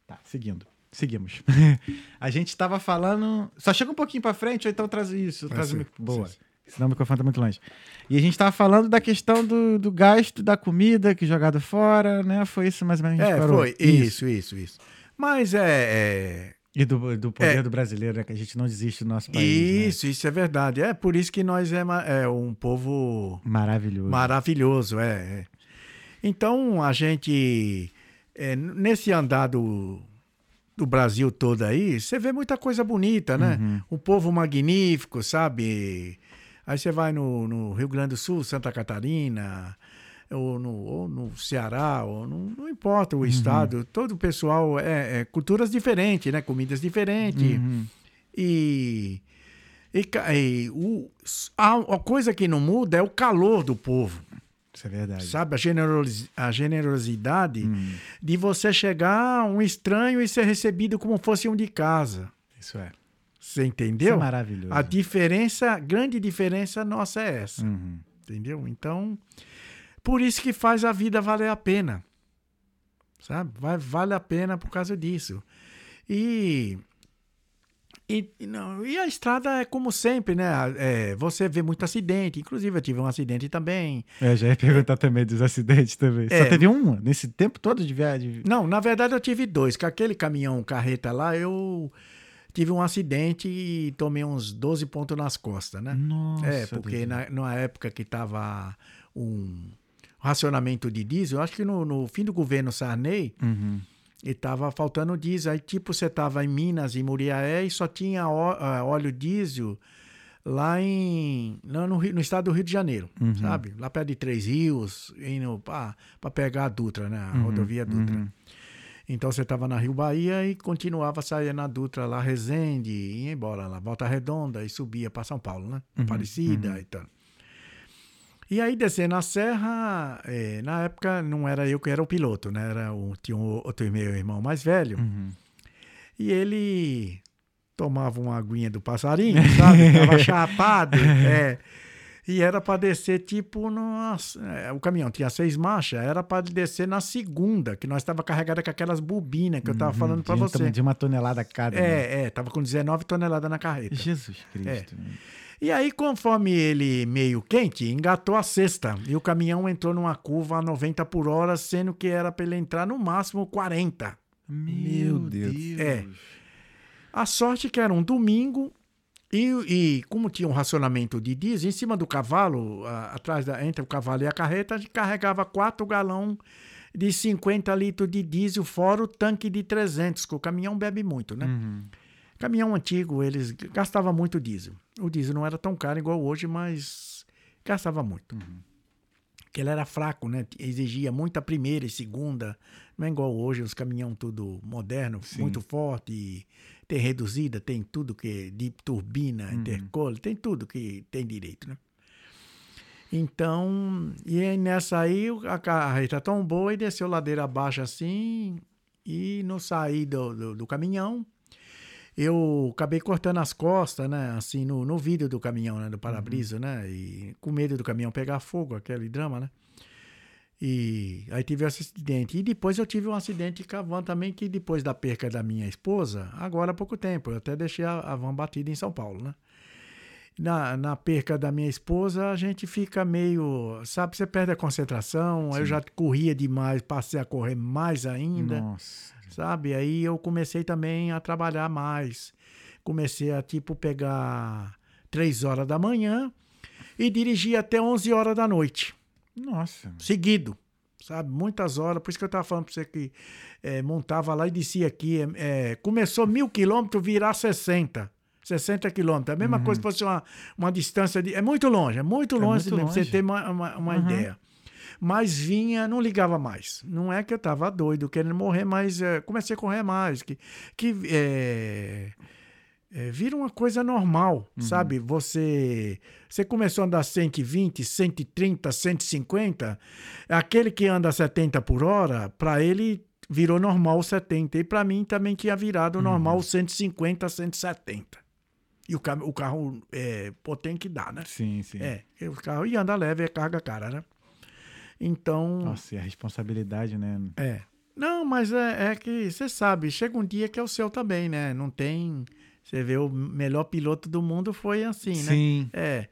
Tá, seguindo. Seguimos. A gente estava falando. Só chega um pouquinho para frente, ou então traz isso. Traz o Boa. sim. Senão o microfone tá muito longe. E a gente estava falando da questão do, do gasto da comida que jogado fora, né? Foi isso mais ou menos que a gente É, parou. foi. Isso, isso, isso. Mas é. é- E do, do poder É. do brasileiro, né? Que a gente não desiste do nosso país. né? Isso, isso é verdade. É por isso que nós é, é um povo Maravilhoso. maravilhoso, é. é. Então, a gente, é, nesse andar do, do Brasil todo aí, você vê muita coisa bonita, né? Uhum. Um povo magnífico, sabe? Aí você vai no, no Rio Grande do Sul, Santa Catarina, ou no, ou no Ceará, ou no, não importa o Uhum. estado, todo o pessoal é, é culturas diferentes, né? Comidas diferentes. Uhum. E, E, e o, a, a coisa que não muda é o calor do povo. Isso é verdade. Sabe? A, generosi- a generosidade Hum, de você chegar um estranho e ser recebido como fosse um de casa. isso é. Você Isso é entendeu? maravilhoso. a diferença, grande diferença nossa é essa. Uhum. Entendeu? Então, por isso que faz a vida valer a pena. Sabe? Vai, vale a pena por causa disso. E. E, não, e a estrada é como sempre, né? É, você vê muito acidente. Inclusive, eu tive um acidente também. Eu já ia perguntar também dos acidentes também. Só É. teve um nesse tempo todo de viagem? Não, na verdade, eu tive dois. Com aquele caminhão carreta lá, eu tive um acidente e tomei uns 12 pontos nas costas, né? Nossa. É, porque na, numa época que tava um racionamento de diesel, eu acho que no, no fim do governo Sarney, Uhum. E tava faltando diesel. Aí, tipo, você tava em Minas, em Muriaé, e só tinha ah, óleo diesel lá em lá no, Rio- no estado do Rio de Janeiro, Uhum. sabe? Lá perto de Três Rios, indo para pegar a Dutra, né? A Uhum, rodovia Dutra. uhum. Então você estava na Rio Bahia e continuava saindo na Dutra lá, Resende, e ia embora lá, Volta Redonda e subia para São Paulo, né? Uhum, Aparecida uhum. e tal. E aí descendo a serra, eh, na época não era eu que era o piloto, né? Era o, tinha outro meu irmão mais velho. Uhum. E ele tomava uma aguinha do passarinho, sabe? Tava chapado. é. E era para descer tipo nossa, é, o caminhão tinha seis marchas, era para descer na segunda, que nós estava carregada com aquelas bobinas que eu tava falando para você. De uma tonelada cada. né? É, é, tava com 19 toneladas na carreta. Jesus Cristo. É. E aí, conforme ele meio quente, engatou a cesta. E o caminhão entrou numa curva a 90 por hora, sendo que era para ele entrar no máximo 40. Meu Deus. Deus. É. A sorte que era um domingo e, e como tinha um racionamento de diesel, em cima do cavalo, a- atrás da, entre o cavalo e a carreta, a gente carregava 4 galão de 50 litros de diesel, fora o tanque de 300, que o caminhão bebe muito, né? Uhum. Caminhão antigo, eles gastavam muito diesel. O diesel não era tão caro igual hoje, mas gastava muito. Porque ele era fraco, né? Exigia muita primeira e segunda. Não é igual hoje, os caminhão tudo moderno, Sim. muito forte. e Tem reduzida, tem tudo que... De turbina, intercooler, tem tudo que tem direito, né? Então, e aí nessa aí a carreta tombou e desceu ladeira abaixo assim. E no sair do, do, do caminhão, eu acabei cortando as costas, né? Assim, no, no vidro do caminhão, né? Do para-brisa, né? E com medo do caminhão pegar fogo, aquele drama, né? E aí tive esse acidente. E depois eu tive um acidente com a van também, que depois da perca da minha esposa, agora há pouco tempo, eu até deixei a, a van batida em São Paulo, né? Na, na perca da minha esposa, a gente fica meio. Sabe, você perde a concentração. Eu já corria demais, passei a correr mais ainda Nossa. Sabe? Aí eu comecei também a trabalhar mais. Comecei a, tipo, pegar três horas da manhã e dirigir até 11 horas da noite, Nossa. seguido, sabe? Muitas horas. Por isso que eu estava falando para você que eh, montava lá e descia aqui. eh, eh, começou mil quilômetros, virar 60. 60 quilômetros. A mesma coisa se fosse uma, uma distância de. É muito longe, é muito É longe, muito mesmo, pra você longe. ter uma, uma, uma Uhum. ideia. Mas vinha, não ligava mais. Não é que eu tava doido, querendo morrer, mas eh, comecei a correr mais. Que, que eh, eh, vira uma coisa normal, sabe? Você, você começou a andar 120, 130, 150. Aquele que anda 70 por hora, para ele virou normal 70. E para mim também tinha virado normal 150, 170. E o, ca- o carro é, potente que dá, né? Sim, sim. É, o carro e anda leve é carga cara, né? Então, Nossa, e a responsabilidade, né? é. Não, mas é, é que você sabe, chega um dia que é o seu também, né? Não tem. Você vê o melhor piloto do mundo foi assim, né? Sim. É.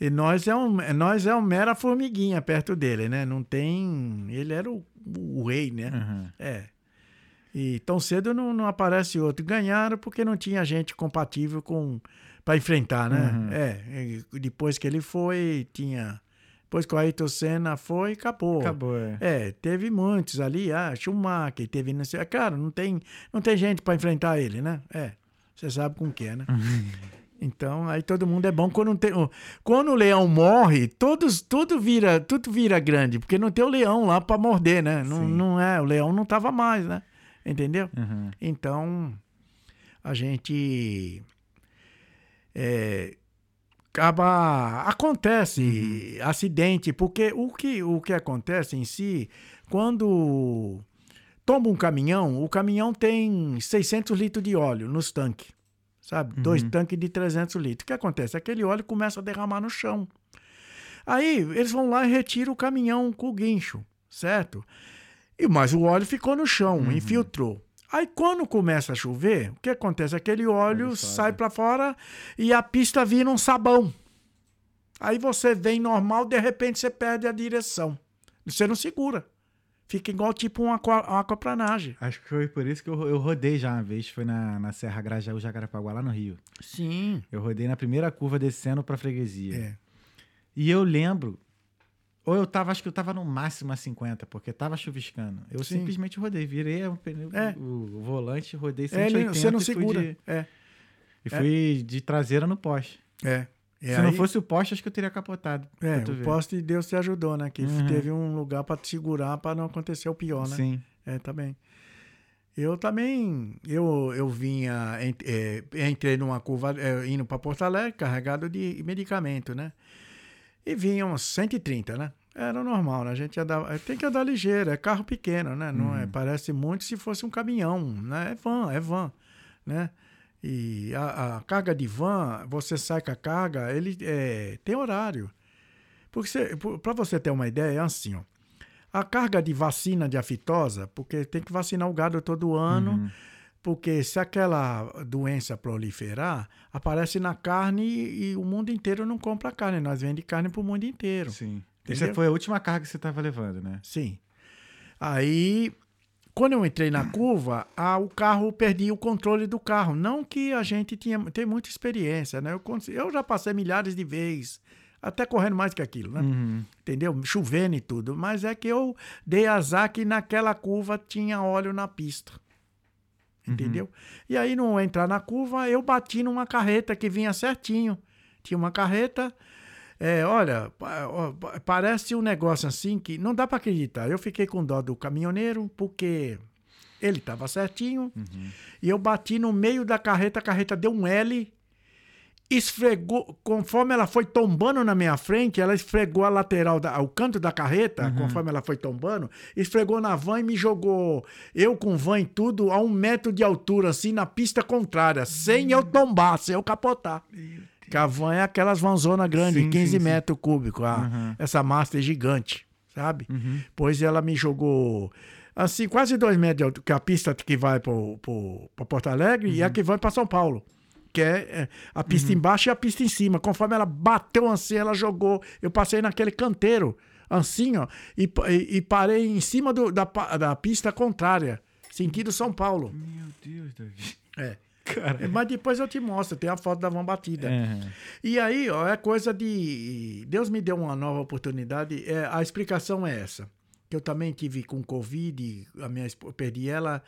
E nós é um, nós é um mera formiguinha perto dele, né? Não tem. Ele era o, o rei, né? Uhum. É. E tão cedo não, não aparece outro. Ganharam porque não tinha gente compatível com para enfrentar, né? Uhum. É. e depois que ele foi, tinha. Depois que o Ayrton Senna foi, acabou. Acabou, é. É, teve muitos ali, ah, Schumacher, teve não sei, cara, não tem, não tem gente para enfrentar ele, né? É, você sabe com que é, né? Então, aí todo mundo é bom quando não tem, o- quando o leão morre, todos tudo vira, tudo vira grande, porque não tem o leão lá para morder, né? Não, Sim. não é, o leão não tava mais, né? Entendeu? Uhum. Então, a gente é, acaba acontece acidente, porque o que, o que acontece em si, quando toma um caminhão, o caminhão tem 600 litros de óleo nos tanques, sabe? Dois tanques de 300 litros. O que acontece? Aquele óleo começa a derramar no chão. Aí eles vão lá e retiram o caminhão com o guincho, certo? E mas o óleo ficou no chão, infiltrou. Aí quando começa a chover, o que acontece? Aquele óleo sai para fora e a pista vira um sabão. Aí você vem normal, de repente você perde a direção. Você não segura. Fica igual tipo uma aqua- uma aquaplanagem. Acho que foi por isso que eu, eu rodei já uma vez. Foi na, na Serra Grajaú, Jacarepaguá, lá no Rio. Sim. Eu rodei na primeira curva descendo pra freguesia. É. E eu lembro. Ou eu tava, acho que eu tava no máximo a 50, porque tava chuviscando. Eu Sim. simplesmente rodei, virei o, pneu- É. o, volante, rodei É, 180 ele- você não e segura. de- É. e fui de traseira no poste. É. E Se não aí- fosse o poste, acho que eu teria capotado. É, o ver. poste de Deus te ajudou, né? Que Uhum. teve um lugar para te segurar para não acontecer o pior, né? Sim. É, também. Eu também, eu, eu vinha, é, entrei numa curva, é, indo para Porto Alegre, carregado de medicamento, né? E vinha uns 130, né? Era normal, né? A gente andava, tem que andar ligeiro, é carro pequeno, né? Não é, parece muito se fosse um caminhão, né? É van, é van, né? E a, a carga de van, você sai com a carga, ele é, tem horário. Porque para você ter uma ideia, é assim, ó. A carga de vacina de aftosa, porque tem que vacinar o gado todo ano, Uhum. Porque se aquela doença proliferar, aparece na carne e, o mundo inteiro não compra carne. Nós vendemos carne para o mundo inteiro. Sim. Entendeu? Essa foi a última carga que você tava levando, né? Sim. Aí, quando eu entrei na curva, ah, o carro perdia o controle do carro. Não que a gente tinha tem muita experiência, né? Eu, eu já passei milhares de vezes, até correndo mais que aquilo, né? Uhum. Entendeu? Chovendo e tudo. Mas é que eu dei azar que naquela curva tinha óleo na pista. Entendeu? E aí, no entrar na curva, eu bati numa carreta que vinha certinho. Tinha uma carreta. é, olha, parece um negócio assim que não dá para acreditar. Eu fiquei com dó do caminhoneiro, porque ele estava certinho. E eu bati no meio da carreta, a carreta deu um L esfregou, conforme ela foi tombando na minha frente, ela esfregou a lateral, da, o canto da carreta, conforme ela foi tombando, esfregou na van e me jogou, eu com van e tudo, a um metro de altura, assim, na pista contrária, sem eu tombar, sem eu capotar. Que a van é aquelas vanzona grande, Sim, 15 sim, sim. metros cúbicos, a- Uhum. essa Master gigante, sabe? Uhum. Pois ela me jogou assim, quase dois metros de altura, que é a pista que vai para Porto Alegre e a que vai para São Paulo. Que é, é, a pista embaixo e a pista em cima. Conforme ela bateu assim, ela jogou. Eu passei naquele canteiro, assim, ó, e, e- e parei em cima do- da, da pista contrária, sentido São Paulo. Meu Deus, Davi. É. Cara. Mas depois eu te mostro, tem a foto da van batida. É. E aí, ó, é coisa de. Deus me deu uma nova oportunidade. É, a explicação é essa. Eu também tive com Covid, a minha, perdi ela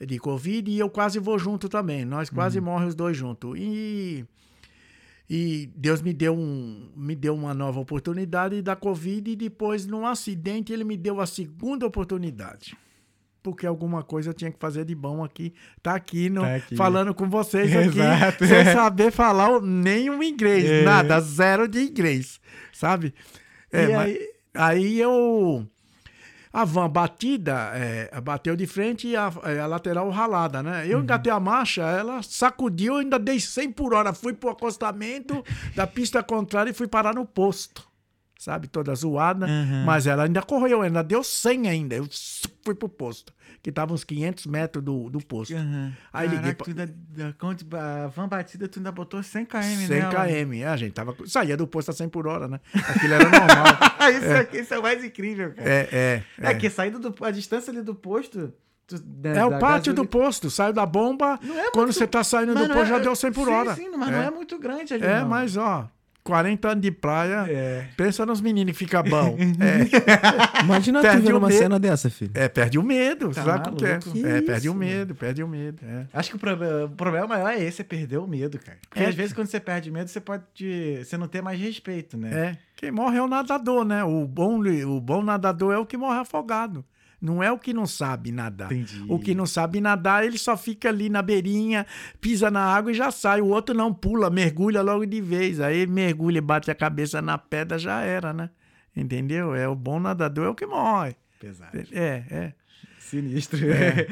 de Covid e eu quase vou junto também. Nós quase morremos os dois juntos. E, e Deus me deu, um, me deu uma nova oportunidade da Covid e depois, num acidente, ele me deu a segunda oportunidade. Porque alguma coisa eu tinha que fazer de bom aqui. Tá aqui, no, Tá aqui. falando com vocês aqui, sem saber falar nenhum inglês, É. nada, zero de inglês, sabe? É, E mas- aí- aí eu. A van batida, é, bateu de frente e a, é, a lateral ralada, né? Uhum. Eu engatei a marcha, ela sacudiu, ainda dei 100 por hora. Fui pro acostamento da pista contrária e fui parar no posto. Sabe? Toda zoada. Uhum. Mas ela ainda correu, ainda deu 100 ainda. Eu fui pro posto, que tava uns 500 metros do, do posto. Uhum. Aí liguei Caraca, pra- tu ainda, da a van batida, tu ainda botou 100 km 100 nela. km. É, a gente tava. Saía do posto a 100 por hora, né? Aquilo era normal. isso, aqui, isso é o mais incrível, cara. é, é. É, que saindo do, a distância ali do posto. da- É o pátio do gasolina- posto. Saiu da bomba. É quando muito- você tá saindo Mas do posto, é- já deu 100 por sim, hora. Sim, mas é. não é muito grande ali. É, não. mas ó, 40 anos de praia. É. Pensa nos meninos que fica bom. É, Imagina tu vendo uma medo. cena dessa, filho. é, perde o medo. Tá sabe o que é? Que É, perde o medo, perde o medo. É. Acho que o problema, o problema maior é esse, é perder o medo, cara. Porque É. às vezes quando você perde medo, você pode. Você não ter mais respeito, né? É. Quem morre é o nadador, né? O bom, o bom nadador é o que morre afogado. Não é o que não sabe nadar. Entendi. O que não sabe nadar, ele só fica ali na beirinha, pisa na água e já sai. O outro não pula, mergulha logo de vez. Aí mergulha e bate a cabeça na pedra, já era, né? Entendeu? É o bom nadador é o que morre. Pesado. É, é. Sinistro.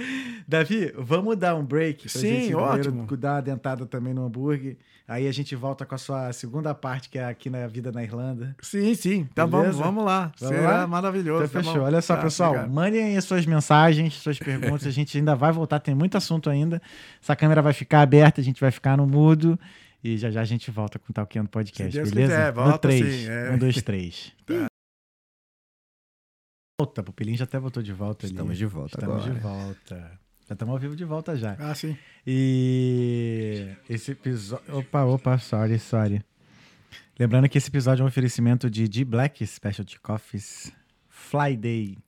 Davi, vamos dar um break pra Sim, gente ótimo. dar uma dentada também no hambúrguer. Aí a gente volta com a sua segunda parte, que é aqui na vida na Irlanda. Sim, sim. Tá bom, Beleza? vamos lá. Vamos Será lá? maravilhoso. Então tá fechou. bom. Olha só, Tá, pessoal, obrigado. mandem aí as suas mensagens, suas perguntas. a gente ainda vai voltar, tem muito assunto ainda. Essa câmera vai ficar aberta, a gente vai ficar no mudo. E já já a gente volta com o Talkando Podcast, Se Deus beleza? quiser, no volta 3. sim, é. Um, dois, três. Tá. Volta, o Pelinho já até voltou de volta ali. Estamos de volta Estamos agora. de volta. Já estamos ao vivo de volta já. Ah, sim. E esse episódio. Opa, opa, sorry, sorry. Lembrando que esse episódio é um oferecimento de D Black Specialty Coffees, Fly Day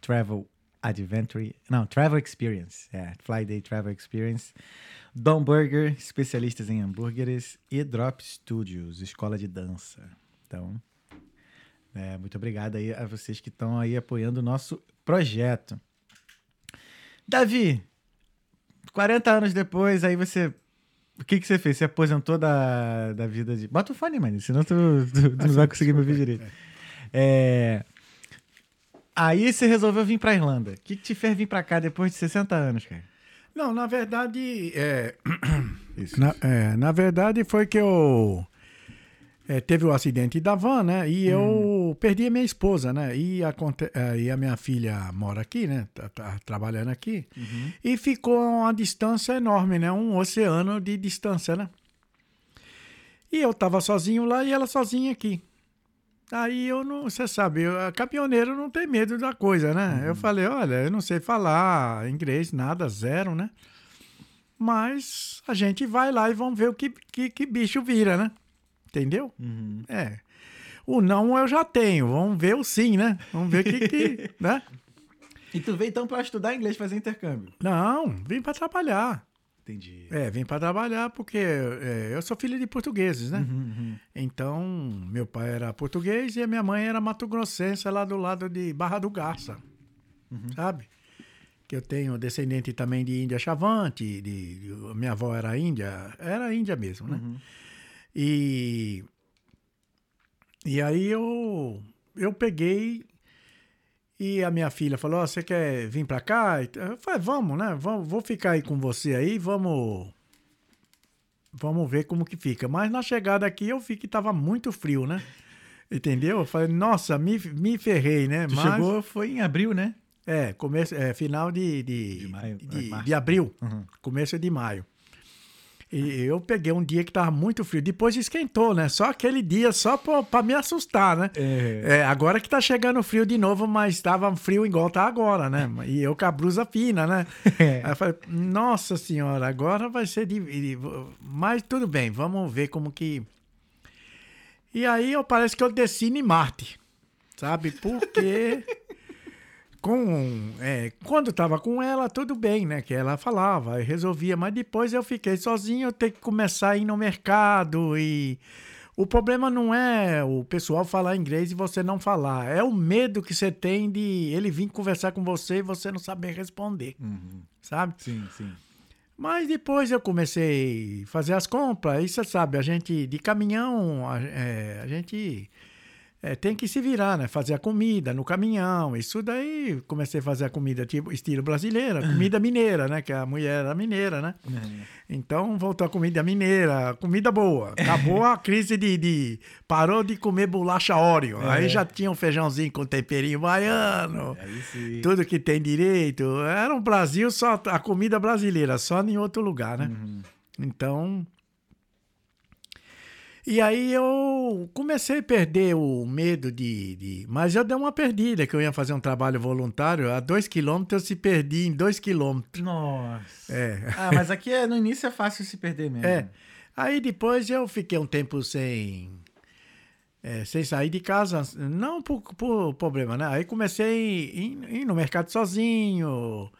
Travel Adventure. Não, Travel Experience. É, Fly Day Travel Experience. Dom Burger, especialistas em hambúrgueres. E Drop Studios, escola de dança. Então, é, muito obrigado aí a vocês que estão aí apoiando o nosso projeto. Davi, 40 anos depois, aí você. O que, que você fez? Você aposentou da, da vida de. Bota o fone, mano, senão tu, tu- tu não vai conseguir me ouvir direito. É, Aí você resolveu vir pra Irlanda. O que, que te fez vir pra cá depois de 60 anos, cara? Não, na verdade, é, Isso. na, é, na verdade foi que eu é, teve o acidente da van, né? E eu perdi a minha esposa, né? E, aconte- é, e a minha filha mora aqui, né? Tá, tá trabalhando aqui. E ficou uma distância enorme, né? Um oceano de distância, né? E eu tava sozinho lá e ela sozinha aqui. Aí eu não, você sabe, eu- caminhoneiro não tem medo da coisa, né? Eu falei, olha, eu não sei falar inglês, nada, zero, né? Mas a gente vai lá e vamos ver o que, que, que bicho vira, né? Entendeu? Uhum. É. O não eu já tenho, vamos ver o sim, né? Vamos ver o que, que né? E tu veio então pra estudar inglês, fazer intercâmbio? Não, vim para trabalhar. Entendi. É, vim para trabalhar porque é, eu sou filho de portugueses, né? Uhum, uhum. Então, meu pai era português e a minha mãe era mato-grossense, lá do lado de Barra do Garça, sabe? Que eu tenho descendente também de Índia Chavante, de, de- minha avó era índia, era índia mesmo, né? E, e aí eu, eu peguei e a minha filha falou, "Ó, você quer vir pra cá? Eu falei, vamos, né? Vamos, vou ficar aí com você aí, vamos... Vamos ver como que fica. Mas na chegada aqui eu vi que tava muito frio, né? Entendeu? Eu falei, nossa, me, me ferrei, né? Tu Mas- chegou, foi em abril, né? É, começo, é, final de, de, De maio, de, é, de abril, Uhum. começo de maio. E eu peguei um dia que tava muito frio. Depois esquentou, né? Só aquele dia, só pra, pra me assustar, né? É. É, agora que tá chegando frio de novo, mas tava frio igual tá agora, né? E eu com a blusa fina, né? É. Aí eu falei, nossa senhora, agora vai ser de- Mas tudo bem, vamos ver como que. E aí eu parece que eu desci em Marte, sabe? Porque. com, é, quando tava com ela, tudo bem, né? Que ela falava, e resolvia, mas depois eu fiquei sozinho, eu tenho que começar a ir no mercado e. O problema não é o pessoal falar inglês e você não falar. É o medo que você tem de ele vir conversar com você e você não saber responder, Uhum. sabe? Sim, sim. Mas depois eu comecei a fazer as compras. E você sabe, a gente de caminhão, a, é, a gente é, tem que se virar, né? Fazer a comida no caminhão. Isso daí comecei a fazer a comida tipo estilo brasileira, comida mineira, né? Que a mulher era mineira, né? Então voltou a comida mineira, comida boa. Acabou a crise de, de- Parou de comer bolacha Oreo. É. Aí já tinha um feijãozinho com temperinho baiano. Aí sim. Tudo que tem direito. Era um Brasil só a comida brasileira, só em outro lugar, né? Uhum. Então. E aí eu comecei a perder o medo de, de- Mas eu dei uma perdida, que eu ia fazer um trabalho voluntário. A dois quilômetros eu se perdi em dois quilômetros. Nossa. É. Ah, mas aqui é- no início é fácil se perder mesmo. É. Aí depois eu fiquei um tempo sem. é, sem sair de casa, não por, por problema, né? Aí comecei a ir, ir no mercado sozinho,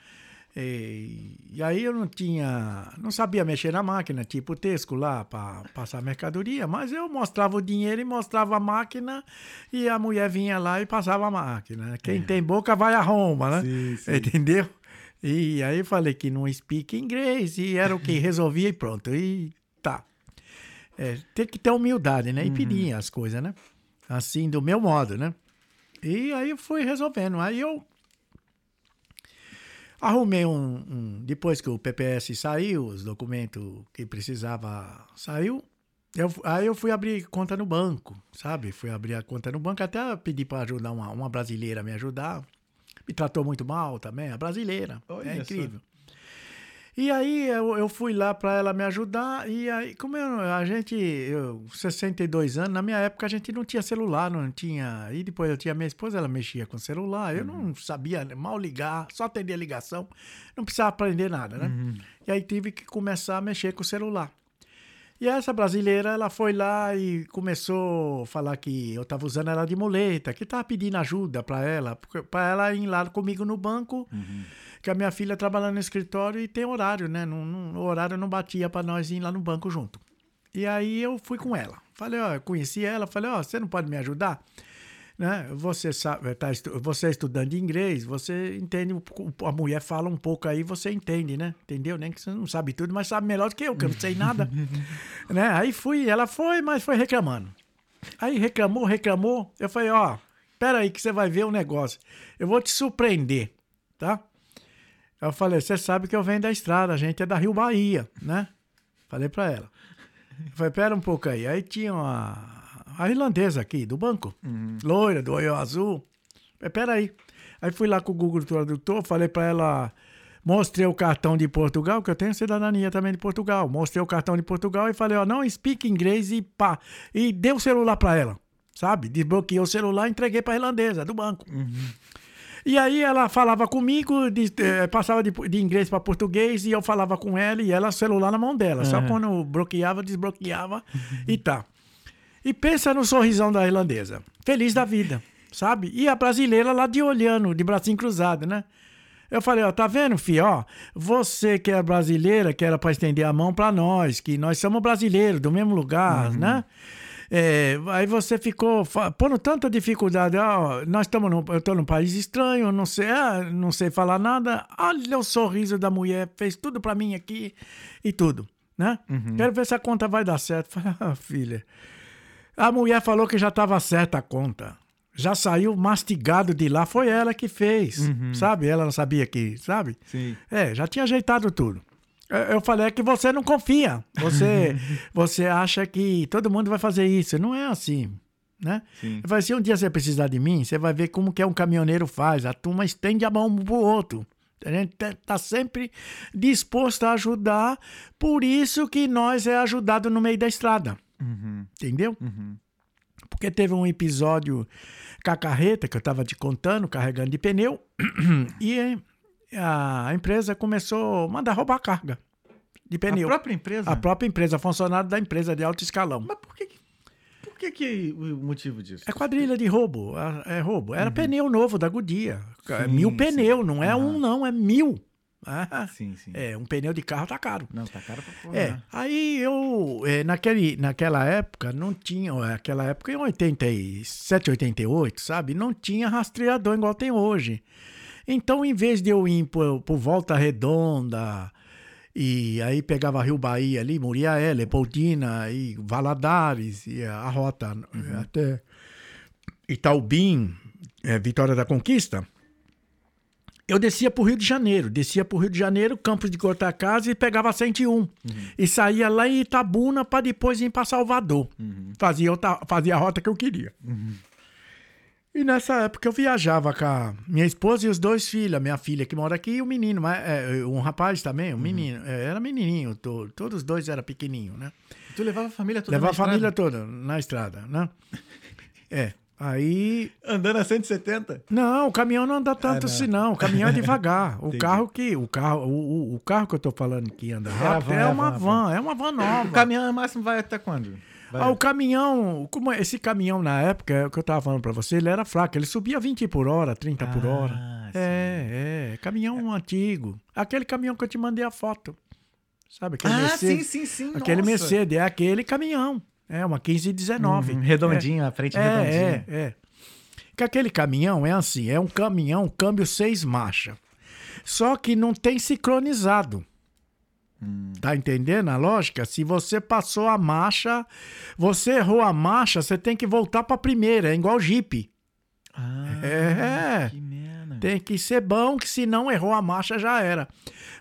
E, e aí eu não tinha, não sabia mexer na máquina, tipo o Tesco lá para passar mercadoria, mas eu mostrava o dinheiro e mostrava a máquina e a mulher vinha lá e passava a máquina. Quem tem boca vai a Roma, né? Sim, sim. Entendeu? E aí eu falei que não speak inglês e era o que resolvia e pronto. E tá. É, tem que ter humildade, né? E pedir as coisas, né? Assim, do meu modo, né? E aí eu fui resolvendo. Aí eu arrumei um, um- Depois que o PPS saiu, os documentos que precisava saiu. Eu, aí eu fui abrir conta no banco, sabe? Fui abrir a conta no banco, até pedi para ajudar uma, uma brasileira a me ajudar. Me tratou muito mal também, a brasileira. Olha é incrível. E aí eu, eu fui lá para ela me ajudar e aí como eu, a gente, eu, 62 anos, na minha época a gente não tinha celular, não tinha. E depois eu tinha minha esposa, ela mexia com celular, eu não sabia mal ligar, só atender a ligação, não precisava aprender nada, né? E aí tive que começar a mexer com o celular. E essa brasileira, ela foi lá e começou a falar que eu estava usando ela de muleta, que estava pedindo ajuda para ela, para ela ir lá comigo no banco, que a minha filha trabalha no escritório e tem horário, né? Não, não- o horário não batia para nós ir lá no banco junto. E aí eu fui com ela. Falei, ó, eu conheci ela, falei, ó, você não pode me ajudar? Né? Você sabe, tá, estu- você é estudante de inglês, você entende, um a mulher fala um pouco aí, você entende, né? Entendeu? Nem que você não sabe tudo, mas sabe melhor do que eu, que eu não sei nada. né? Aí fui, ela foi, mas foi reclamando. Aí reclamou, reclamou. Eu falei, ó, pera aí que você vai ver o negócio. Eu vou te surpreender, tá? Eu falei, você sabe que eu venho da estrada, a gente é da Rio Bahia, né? Falei pra ela. Eu falei, pera um pouco aí. Aí tinha uma, a irlandesa aqui, do banco, loira, do olho azul. Falei, pera aí. Aí fui lá com o Google Tradutor, falei pra ela, mostrei o cartão de Portugal, que eu tenho cidadania também de Portugal. Mostrei o cartão de Portugal e falei, ó, não speak inglês e pá. E dei o celular pra ela, sabe? Desbloqueei o celular e entreguei pra irlandesa, do banco. E aí ela falava comigo, de- eh, passava de, de inglês para português e eu falava com ela e ela celular na mão dela. Só Aham. quando bloqueava, desbloqueava e tá. E pensa no sorrisão da irlandesa. Feliz da vida, sabe? E a brasileira lá de olhando, de bracinho cruzado, né? Eu falei, ó, tá vendo, filho, ó, você que é brasileira, que era pra estender a mão pra nós, que nós somos brasileiros, do mesmo lugar, né? É, aí você ficou pondo tanta dificuldade, ó, nós estamos no, eu tô num país estranho, não sei, ah, não sei falar nada, olha o sorriso da mulher, fez tudo pra mim aqui e tudo, né? Quero ver se a conta vai dar certo. Falei, ah, filha, a mulher falou que já estava certa a conta. Já saiu mastigado de lá, foi ela que fez, sabe? Ela não sabia que, sabe? Sim. É, já tinha ajeitado tudo. Eu- falei que você não confia. Você, você acha que todo mundo vai fazer isso. Não é assim, né? Sim. Eu falei, se um dia você precisar de mim, você vai ver como que é um caminhoneiro faz. A turma estende a mão um pro outro. A gente tá- tá sempre disposto a ajudar. Por isso que nós é ajudado no meio da estrada. Uhum. Entendeu? Porque teve um episódio com a carreta que eu estava te contando, carregando de pneu, e a empresa começou a mandar roubar carga de A pneu. própria empresa? A própria empresa, funcionário da empresa de alto escalão. Mas por que, por que, que o motivo disso? É quadrilha de roubo, é é roubo. Era pneu novo da Godia. É mil sim. pneu, não é Aham. um não, é mil. Ah, Sim, sim. É, um pneu de carro tá caro. Não, tá caro pra porra. É, né? aí eu, é, naquele, naquela época, não tinha, aquela época em 87, 88, sabe? Não tinha rastreador igual tem hoje. Então, em vez de eu ir por, por Volta Redonda, e aí pegava Rio Bahia ali, Muriaé, Leopoldina, e Valadares, e a rota eh, até Itaubim, eh, Vitória da Conquista, eu descia pro Rio de Janeiro, descia pro Rio de Janeiro, Campos de Goitacazes e pegava 101. E saía lá em Itabuna para depois ir para Salvador. Fazia, outra- fazia a rota que eu queria. E nessa época eu viajava com a minha esposa e os dois filhos, a minha filha que mora aqui e o menino, é, um rapaz também, um menino. É, era menininho, to- todos os dois eram pequenininhos, né? Tu levava a família toda Levava na a família toda na estrada, né? É, aí Andando a 170? não, o caminhão não anda tanto não. assim, não. O caminhão é devagar. O carro que. O carro, o, o- carro que eu tô falando que anda rápido van, é, é a uma van, van, é uma van nova. O caminhão máximo vai até quando? Vai. Ah, o caminhão, como é- esse caminhão na época, é o que eu tava falando pra você, ele era fraco, ele subia 20 por hora, 30 por hora. Ah, sim. É, é, caminhão antigo. Aquele caminhão que eu te mandei a foto. Sabe aquele Ah, Mercedes? sim, sim, sim. Aquele nossa. Mercedes, é aquele caminhão. É uma 1519. Uhum, redondinho, a frente É, redondinha. é, é. Que aquele caminhão é assim, é um caminhão câmbio seis marcha. Só que não tem sincronizado. Hum. Tá entendendo a lógica? Se você passou a marcha, você errou a marcha, você tem que voltar pra primeira, é igual Jeep. Ah, É. que merda. Tem que ser bom, que se não errou a marcha já era.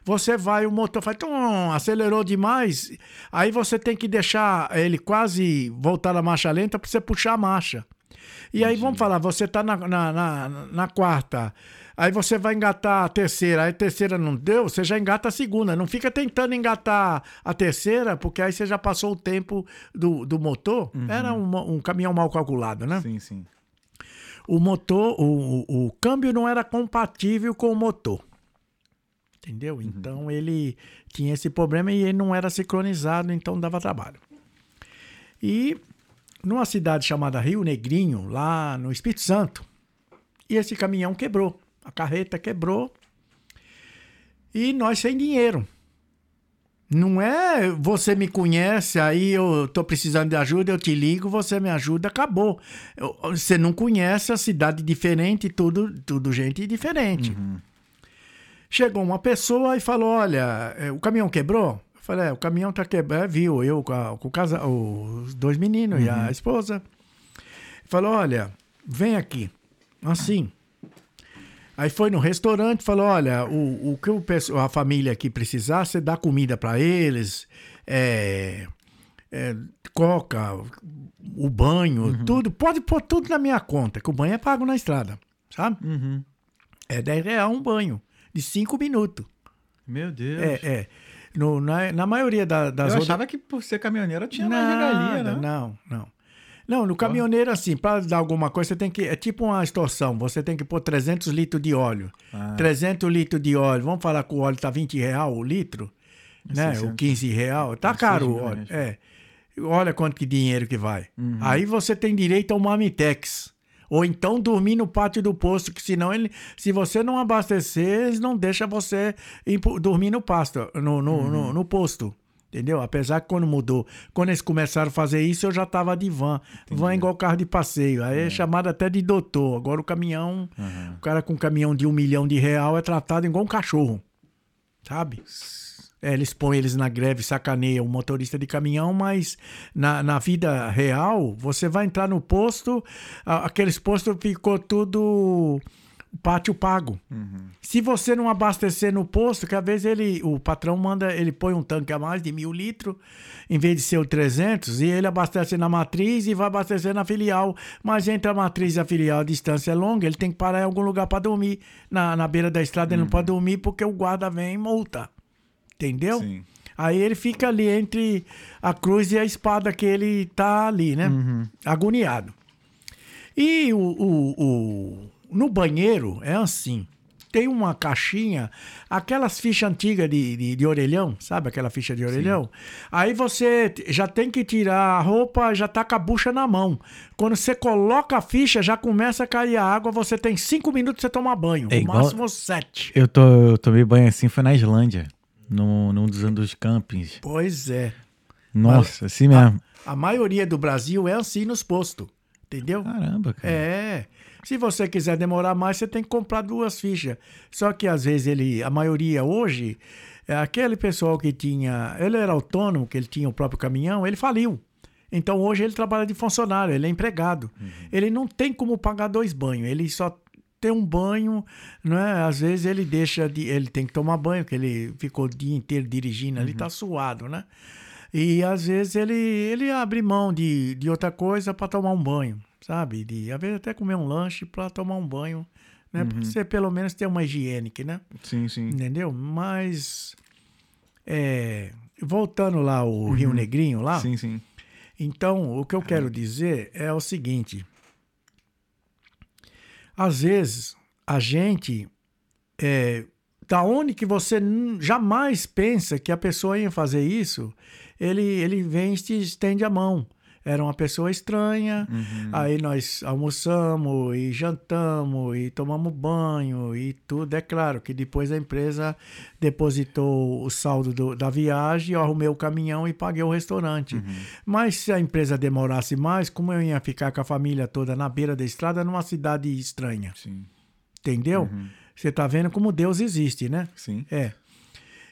Você vai, o motor faz, tum, acelerou demais, aí você tem que deixar ele quase voltar na marcha lenta para você puxar a marcha. E aí vamos falar, você tá na, na, na, na quarta, aí você vai engatar a terceira, aí a terceira não deu, você já engata a segunda. Não fica tentando engatar a terceira, porque aí você já passou o tempo do, do motor. Era um, um caminhão mal calculado, né? Sim, sim. o motor, o, o, o câmbio não era compatível com o motor. Entendeu? Então ele tinha esse problema e ele não era sincronizado, então dava trabalho. E numa cidade chamada Rio Negrinho, lá no Espírito Santo, e esse caminhão quebrou. A carreta quebrou. E nós sem dinheiro. Não é você me conhece, aí eu tô precisando de ajuda, eu te ligo, você me ajuda, acabou. Eu- Você não conhece a cidade diferente, tudo, tudo gente diferente. Chegou uma pessoa e falou: Olha, eh, o caminhão quebrou? Eu falei: é, o caminhão tá quebrado. Viu, eu com, a- com o casa, os dois meninos e a esposa. Falou: Olha, vem aqui. Assim. Aí foi no restaurante, falou: olha, o, o que o a família aqui precisar, você dá comida para eles, é, é, coca, o banho, tudo. Pode pôr tudo na minha conta, que o banho é pago na estrada, sabe? Uhum. É 10 reais um banho, de 5 minutos. Meu Deus. É, é. No, na, na maioria da- das Eu achava que por ser caminhoneiro tinha mais regalia, Nada, né? Não, não. Não, no caminhoneiro, assim, para dar alguma coisa, você tem que. É tipo uma extorsão. Você tem que pôr 300 litros de óleo. Ah. 300 litros de óleo. Vamos falar que o óleo tá 20 real o litro, né? 60. Ou 15 real. Tá Seis caro o óleo. É. Olha quanto que dinheiro que vai. Uhum. Aí você tem direito a um Mamitex. Ou então dormir no pátio do posto, que senão ele, se você não abastecer, eles não deixam você ir dormir no pasto, no, no, Uhum. no, no posto. Entendeu? Apesar que quando mudou, quando eles começaram a fazer isso, eu já tava de van. Van é igual carro de passeio. Aí é, chamado até de doutor. Agora o caminhão, Uhum. o cara com um caminhão de um milhão de real é tratado igual um cachorro. Sabe? É, eles põem eles na greve, sacaneiam o motorista de caminhão, mas na, na vida real, você vai entrar no posto, aqueles postos ficou tudo pátio pago. Se você não abastecer no posto, que às vezes ele, o patrão manda, ele põe um tanque a mais de mil litros, em vez de ser o 300, e ele abastece na matriz e vai abastecer na filial. Mas entre a matriz e a filial, a distância é longa, ele tem que parar em algum lugar para dormir. Na, na beira da estrada ele não pode dormir porque o guarda vem e multa. Entendeu? Sim. Aí ele fica ali entre a cruz e a espada que ele tá ali, né? Agoniado. E o, o- o- no banheiro é assim. Tem uma caixinha, aquelas fichas antigas de, de, de orelhão, sabe aquela ficha de orelhão? Aí você já tem que tirar a roupa, já tá com a bucha na mão. Quando você coloca a ficha, já começa a cair a água, você tem cinco minutos pra você tomar banho. É no igual- máximo sete. Eu, tô, eu tomei banho assim, foi na Islândia. Num, num dos, dos campings. Pois é. Nossa, assim mesmo. A maioria do Brasil é assim nos postos. Entendeu? Caramba, cara. É. Se você quiser demorar mais, você tem que comprar duas fichas. Só que às vezes ele, a maioria hoje, é aquele pessoal que tinha, ele era autônomo, que ele tinha o próprio caminhão, ele faliu. Então hoje ele trabalha de funcionário, ele é empregado. Ele não tem como pagar dois banhos, ele só tem um banho, não é? Às vezes ele deixa de, ele tem que tomar banho, porque ele ficou o dia inteiro dirigindo, ali tá suado, né? E às vezes ele, ele abre mão de, de outra coisa para tomar um banho, sabe? De, às vezes até comer um lanche para tomar um banho, né? Pra você pelo menos ter uma higiênica, né? Sim, sim. Entendeu? Mas, é, voltando lá o Rio Negrinho lá, Sim, sim. então o que eu quero dizer é o seguinte. Às vezes, a gente, é, da onde que você jamais pensa que a pessoa ia fazer isso, ele, ele vem e te estende a mão. Era uma pessoa estranha. Uhum. Aí nós almoçamos e jantamos e tomamos banho e tudo. É claro que depois a empresa depositou o saldo do- da viagem, eu arrumei o caminhão e paguei o restaurante. Uhum. Mas se a empresa demorasse mais, como eu ia ficar com a família toda na beira da estrada numa cidade estranha? Sim. Entendeu? Uhum. Você tá vendo como Deus existe, né? Sim. É.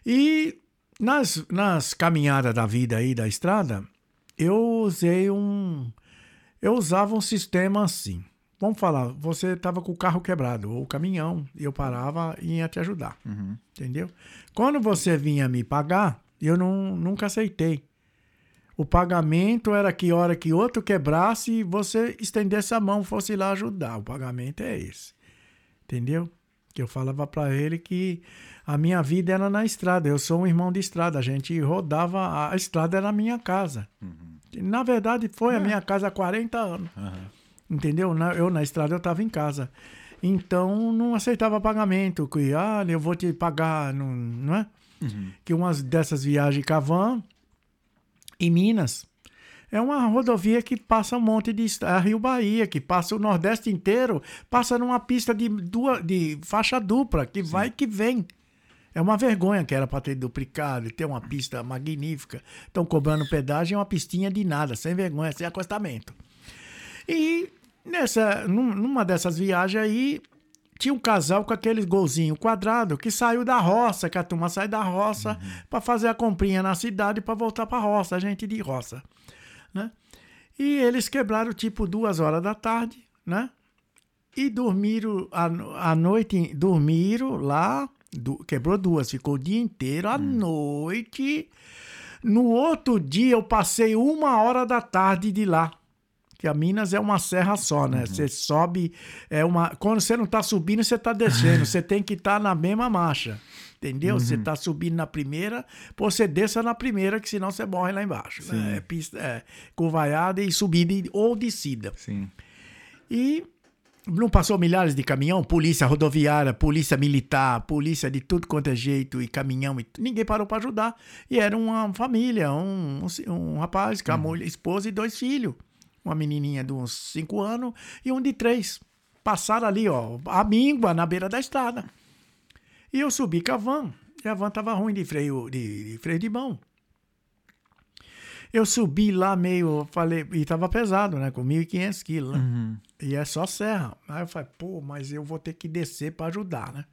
E nas, nas caminhadas da vida aí da estrada, eu usei um. Eu usava um sistema assim. Vamos falar, você estava com o carro quebrado, ou o caminhão, e eu parava e ia te ajudar. Uhum. Entendeu? Quando você vinha me pagar, eu não, nunca aceitei. O pagamento era que hora que outro quebrasse, você estendesse a mão, fosse lá ajudar. O pagamento é esse. Entendeu? Que eu falava para ele que a minha vida era na estrada. Eu sou um irmão de estrada. A gente rodava, a estrada era a minha casa. Na verdade, foi a minha casa há 40 anos. Aham. Entendeu? Na- eu na estrada eu estava em casa. Então não aceitava pagamento. Que, ah, eu vou te pagar, não, não é? Uhum. Que umas dessas viagens com a van em Minas é uma rodovia que passa um monte de est- é Rio Bahia, que passa o Nordeste inteiro, passa numa pista de, duas, de faixa dupla, que vai e que vem. É uma vergonha que era para ter duplicado e ter uma pista magnífica. Estão cobrando pedágio e uma pistinha de nada, sem vergonha, sem acostamento. E nessa, num- numa dessas viagens aí, tinha um casal com aqueles golzinho quadrado que saiu da roça, que a turma sai da roça para fazer a comprinha na cidade para voltar para roça, gente de roça, né? E eles quebraram tipo duas horas da tarde, né? E dormiram a, no- a noite, dormiram lá, du- quebrou duas, ficou o dia inteiro, à noite. No outro dia eu passei uma hora da tarde de lá. Que a Minas é uma serra só, né? Você sobe, é uma. Quando você não tá subindo, você tá descendo. Você tem que estar na mesma marcha. Entendeu? Você tá subindo na primeira, pô, você desça na primeira, que senão você morre lá embaixo. né? É pista, é, curvaiada e subida ou descida. Sim. E não passou milhares de caminhão, polícia rodoviária, polícia militar, polícia de tudo quanto é jeito e caminhão, e ninguém parou para ajudar. E era uma família, um, um, um rapaz com a mulher, esposa e dois filhos. Uma menininha de uns cinco anos e um de três. Passaram ali, ó, a míngua na beira da estrada. E eu subi com a van. E a van tava ruim de freio de, de freio de mão. Eu subi lá meio, falei, e tava pesado, né? Com 1.500 quilos, né? Uhum. E é só serra. Aí eu falei, pô, mas eu vou ter que descer para ajudar, né?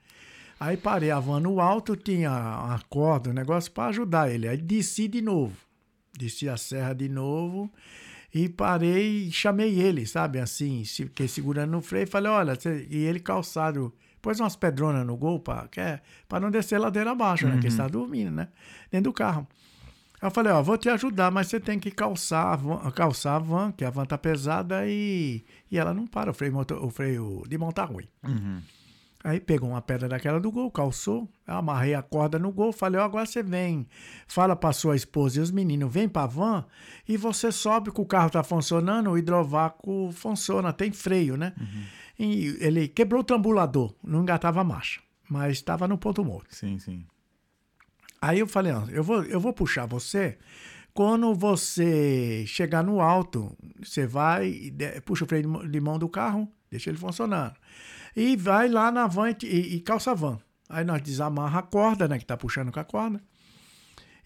Aí parei a van no alto, tinha uma corda, um negócio para ajudar ele. Aí desci de novo. Desci a serra de novo e parei e chamei ele, sabe? Assim, fiquei segurando no freio. Falei, olha, e ele calçado, pôs umas pedronas no gol para não descer ladeira abaixo, né? Que ele está dormindo, né? Dentro do carro. Eu falei, ó, vou te ajudar, mas você tem que calçar a van, calçar a van que a van tá pesada e, e ela não para, o freio, motor, o freio de mão tá ruim. Uhum. Aí pegou uma pedra daquela do gol, calçou, amarrei a corda no gol, falei, ó, agora você vem, fala pra sua esposa e os meninos, vem pra van e você sobe que o carro tá funcionando, o hidrovácuo funciona, tem freio, né? E ele quebrou o trambulador, não engatava a marcha, mas estava no ponto morto. Sim, sim. Aí eu falei, ó, eu vou, eu vou puxar você. Quando você chegar no alto, você vai, puxa o freio de mão- do carro, deixa ele funcionando. E vai lá na van e, e calça a van. Aí nós desamarra a corda, né, que tá puxando com a corda.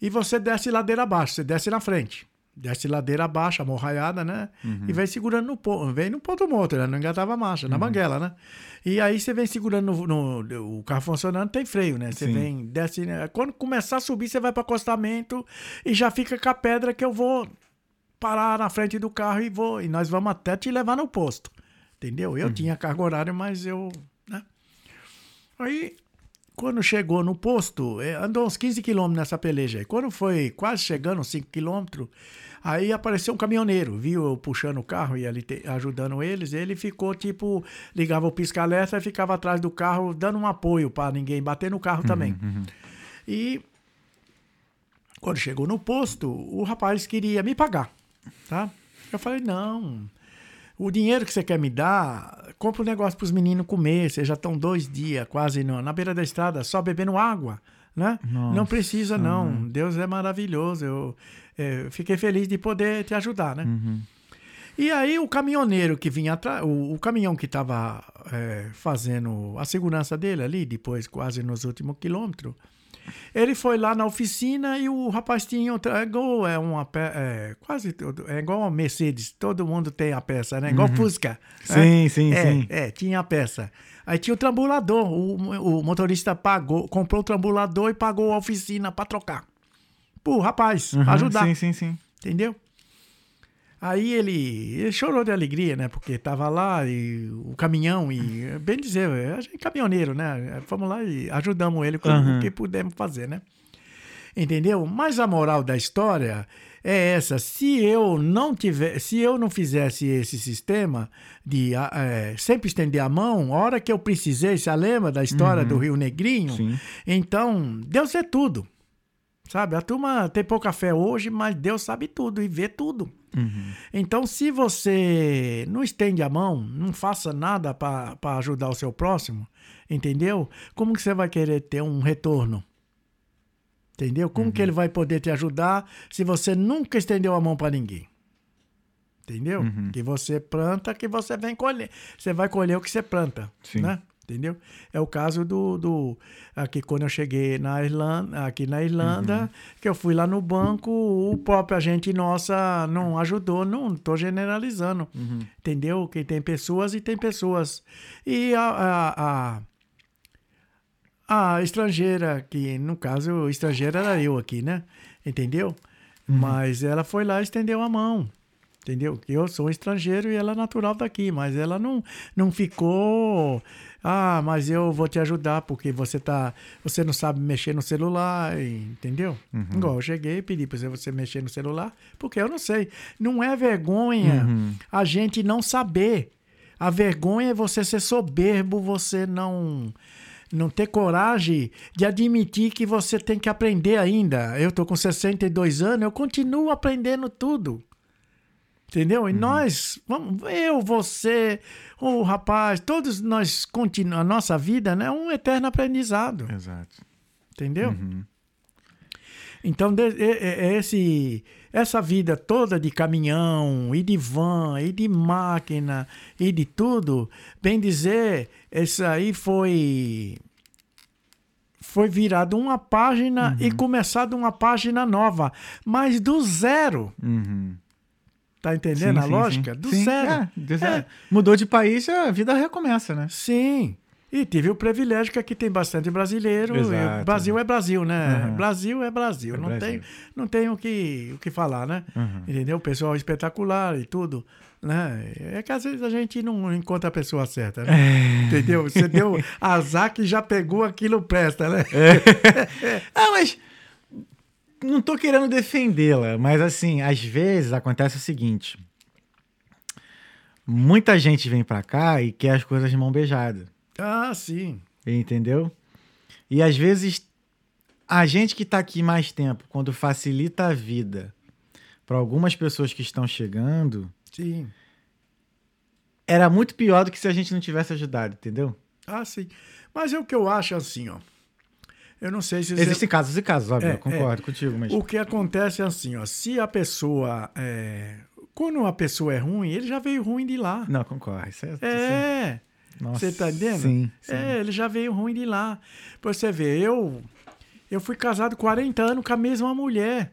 E você desce ladeira abaixo, você desce na frente. Desce ladeira abaixo, amorraiada, né? E vem segurando no ponto, vem no ponto morto, né? Não engatava a marcha, na banguela, né? E aí você vem segurando no, no- o carro funcionando, tem freio, né? Você Sim. vem, desce, né? Quando começar a subir, você vai para acostamento e já fica com a pedra que eu vou parar na frente do carro e vou e nós vamos até te levar no posto. Entendeu? Eu tinha carga horária, mas eu, né? Aí quando chegou no posto, eh, andou uns 15 quilômetros nessa peleja aí. Quando foi quase chegando, uns 5 quilômetros, aí apareceu um caminhoneiro, viu eu puxando o carro e ali te- ajudando eles. Ele ficou tipo, ligava o pisca-alerta e ficava atrás do carro, dando um apoio para ninguém bater no carro também. E quando chegou no posto, o rapaz queria me pagar, tá? Eu falei, não, o dinheiro que você quer me dar, compra um negócio para os meninos comer. Vocês já estão dois dias quase no- na beira da estrada, só bebendo água. né? Nossa, não precisa, não. mano. Deus é maravilhoso. Eu é, fiquei feliz de poder te ajudar, né? Uhum. E aí o caminhoneiro que vinha atrás, o, o caminhão que estava fazendo a segurança dele ali, depois quase nos últimos quilômetros, ele foi lá na oficina e o rapaz tinha outra, é igual é uma é, quase todo, é igual uma Mercedes, todo mundo tem a peça, né? Igual Fusca. né? Sim, sim, é, sim. É, tinha a peça. Aí tinha o trambulador, o, o motorista pagou, comprou o trambulador e pagou a oficina para trocar. Pô, rapaz, Uhum, ajudar. Sim, sim, sim. Entendeu? Aí ele, ele chorou de alegria, né? Porque tava lá e o caminhão e, bem dizer, a gente é caminhoneiro, né? Fomos lá e ajudamos ele com Aham. o que pudemos fazer, né? Entendeu? Mas a moral da história é essa: se eu não tiver, se eu não fizesse esse sistema de eh, sempre estender a mão, a hora que eu precisei, você lembra da história do Rio Negrinho? Sim. Então, Deus é tudo. Sabe? A turma tem pouca fé hoje, mas Deus sabe tudo e vê tudo. Uhum. Então, se você não estende a mão, não faça nada para ajudar o seu próximo, entendeu? Como que você vai querer ter um retorno? Entendeu? Como que ele vai poder te ajudar se você nunca estendeu a mão para ninguém? Entendeu? Uhum. Que você planta, que você vem colher. Você vai colher o que você planta, Sim. né? Entendeu? É o caso do, do aqui quando eu cheguei na Irlanda, aqui na Irlanda, Uhum. que eu fui lá no banco, o próprio agente nossa não ajudou, não estou generalizando, Uhum. entendeu? Que tem pessoas e tem pessoas. E a, a, a, a estrangeira, que no caso, estrangeira era eu aqui, né? Entendeu? Mas ela foi lá e estendeu a mão. Entendeu? Que eu sou estrangeiro e ela é natural daqui, mas ela não, não ficou. Ah, mas eu vou te ajudar porque você tá, você não sabe mexer no celular, entendeu? Igual eu cheguei e pedi para você mexer no celular, porque eu não sei. Não é vergonha Uhum. a gente não saber. A vergonha é você ser soberbo, você não não ter coragem de admitir que você tem que aprender ainda. Eu tô com 62 anos, eu continuo aprendendo tudo. Entendeu? E nós, vamos, eu, você, o rapaz, todos nós continuamos, a nossa vida né, é um eterno aprendizado. Exato. Entendeu? Uhum. Então, de- é- é esse, essa vida toda de caminhão, e de van, e de máquina, e de tudo, bem dizer, isso aí foi. Foi virado uma página e começado uma página nova, mas do zero. Uhum. Tá entendendo Sim, a sim, lógica? sim. Do Sim, zero. é, do zero. É. Mudou de país, a vida recomeça, né? Sim. E tive o privilégio que aqui tem bastante brasileiro. Exato. Brasil é Brasil, né? Uhum. Brasil é Brasil. É não, Brasil. Tem, não tem o que, o que falar, né? Uhum. Entendeu? O pessoal espetacular e tudo. Né? É que às vezes a gente não encontra a pessoa certa, né? É. Entendeu? Você deu azar que já pegou aquilo presta, né? Ah, mas não tô querendo defendê-la, mas assim, às vezes acontece o seguinte: muita gente vem pra cá e quer as coisas de mão beijada, Ah, sim. entendeu? E às vezes a gente que tá aqui mais tempo, quando facilita a vida para algumas pessoas que estão chegando, Sim. era muito pior do que se a gente não tivesse ajudado, entendeu? Ah, sim. Mas é o que eu acho assim, ó. Eu não sei se Existem casos e casos, óbvio, É, eu concordo contigo, mas O que acontece é assim, ó. Se a pessoa. é, Quando a pessoa é ruim, ele já veio ruim de lá. não concordo. Isso é, isso é- É. Nossa, Você tá entendendo? Sim, sim. É, ele já veio ruim de lá. Pra você ver, eu. Eu fui casado 40 anos com a mesma mulher.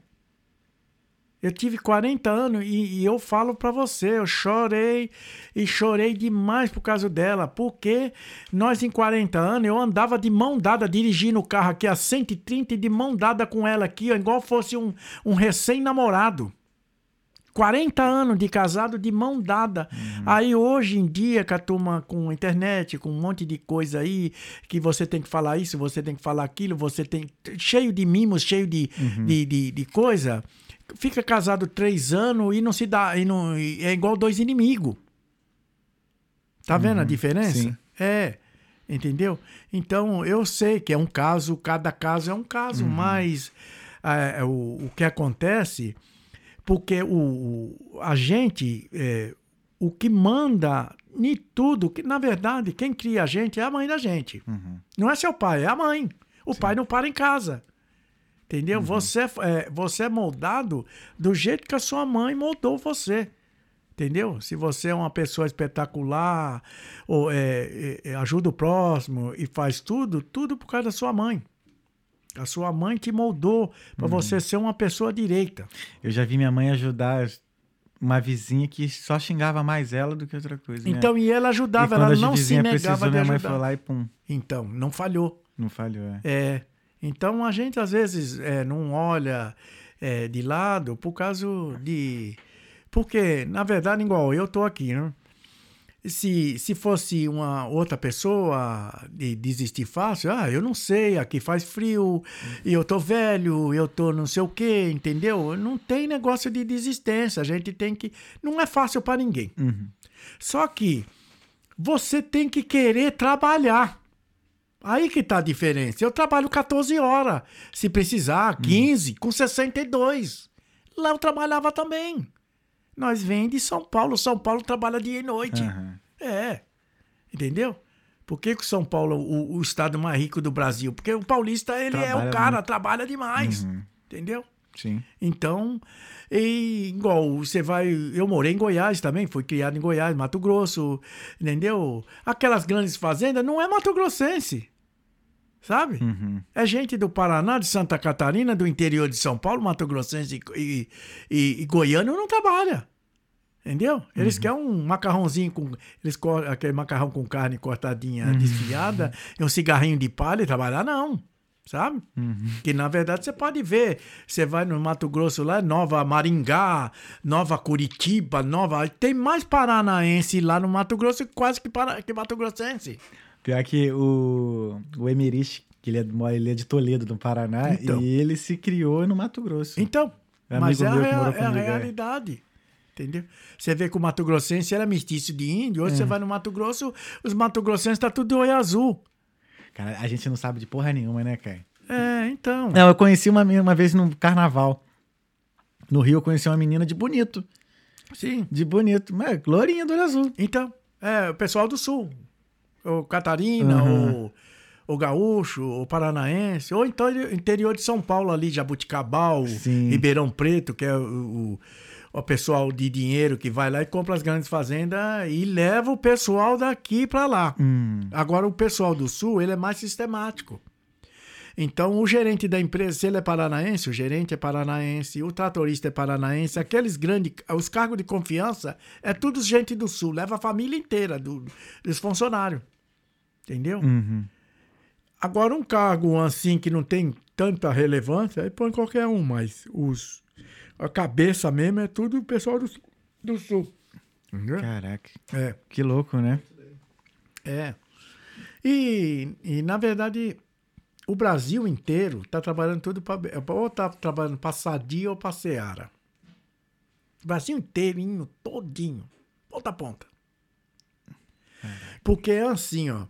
Eu tive 40 anos e, e eu falo pra você, eu chorei e chorei demais por causa dela, porque nós em 40 anos eu andava de mão dada dirigindo o carro aqui a 130 e de mão dada com ela aqui, ó, igual fosse um, um recém-namorado. 40 anos de casado de mão dada. Aí hoje em dia, com a turma com internet, com um monte de coisa aí, que você tem que falar isso, você tem que falar aquilo, você tem. cheio de mimos, cheio de, de, de, de coisa. Fica casado três anos e não se dá. E não, e é igual dois inimigos. Tá vendo a diferença? sim. É. Entendeu? Então, eu sei que é um caso, cada caso é um caso, mas é, o, o que acontece, porque o, o- a gente, é, o que manda em tudo, que na verdade, quem cria a gente é a mãe da gente. Uhum. Não é seu pai, é a mãe. O pai não para em casa. Entendeu? Você, é, você é moldado do jeito que a sua mãe moldou você. Entendeu? Se você é uma pessoa espetacular, ou é, é, ajuda o próximo e faz tudo, tudo por causa da sua mãe. A sua mãe te moldou para você ser uma pessoa direita. Eu já vi minha mãe ajudar uma vizinha que só xingava mais ela do que outra coisa. né? Então, e ela E ajudava, quando ela não se negava precisou, de minha mãe ajudar. foi lá e pum, Então, não falhou. não falhou. É. É. Então a gente às vezes é, não olha é, de lado por causa de. Porque, na verdade, igual eu tô aqui, né? Se, se fosse uma outra pessoa de desistir fácil, ah, eu não sei, aqui faz frio, e eu tô velho, eu tô não sei o quê, entendeu? Não tem negócio de desistência, a gente tem que. Não é fácil para ninguém. Uhum. Só que você tem que querer trabalhar. Aí que tá a diferença. Eu trabalho 14 horas, se precisar, 15, com 62. Lá eu trabalhava também. Nós vem de São Paulo. São Paulo trabalha dia e noite. Aham. É. Entendeu? Por que, que São Paulo é o, o estado mais rico do Brasil? Porque o paulista, ele é Trabalha o cara, muito. trabalha demais. Uhum. Entendeu? Sim. Então, e, igual você vai. Eu morei em Goiás também, fui criado em Goiás, Mato Grosso, entendeu? Aquelas grandes fazendas não é Mato Grossense. Sabe? Uhum. É gente do Paraná, de Santa Catarina, do interior de São Paulo, Mato Grossense e, e, e, e goiano não trabalha. Entendeu? Eles querem um macarrãozinho com. Eles aquele macarrão com carne cortadinha, desfiada, e um cigarrinho de palha e trabalhar, não. Sabe? Que na verdade você pode ver. Você vai no Mato Grosso lá, Nova Maringá, Nova Curitiba, Nova. Tem mais paranaense lá no Mato Grosso quase que, para, que Mato Grossense. Pior que o, o Emerich, que ele é, ele é de Toledo, no Paraná, Então. e ele se criou no Mato Grosso. Então, É mas é a, é a é. realidade. Entendeu? Você vê que o Mato Grossense era mestiço de índio, É. hoje você vai no Mato Grosso, os Mato Grossenses tá tudo de olho azul. Cara, a gente não sabe de porra nenhuma, né, cara? É, então. Não, eu conheci uma uma vez no carnaval. No Rio eu conheci uma menina de bonito. Sim. De bonito. Mas lourinha do olho azul. Então, é o pessoal do sul. O Catarina, Uhum. o, o gaúcho, o paranaense, ou então interior de São Paulo ali, Jabuticabal, Sim. Ribeirão Preto, que é o, o, o pessoal de dinheiro que vai lá e compra as grandes fazendas e leva o pessoal daqui para lá. Hum. Agora, o pessoal do Sul, ele é mais sistemático. Então, o gerente da empresa, se ele é paranaense, o gerente é paranaense, o tratorista é paranaense, aqueles grandes, os cargos de confiança, é tudo gente do Sul, leva a família inteira do, dos funcionários. Entendeu? Uhum. Agora, um cargo assim que não tem tanta relevância, aí põe qualquer um, mas os, a cabeça mesmo é tudo o pessoal do, Sul- do Sul. Entendeu? Caraca. É. Que louco, né? É. E, e na verdade, o Brasil inteiro está trabalhando tudo para. Ou está trabalhando para Sadia ou para Seara. O Brasil inteirinho, todinho. Ponta a ponta. Porque é assim, ó.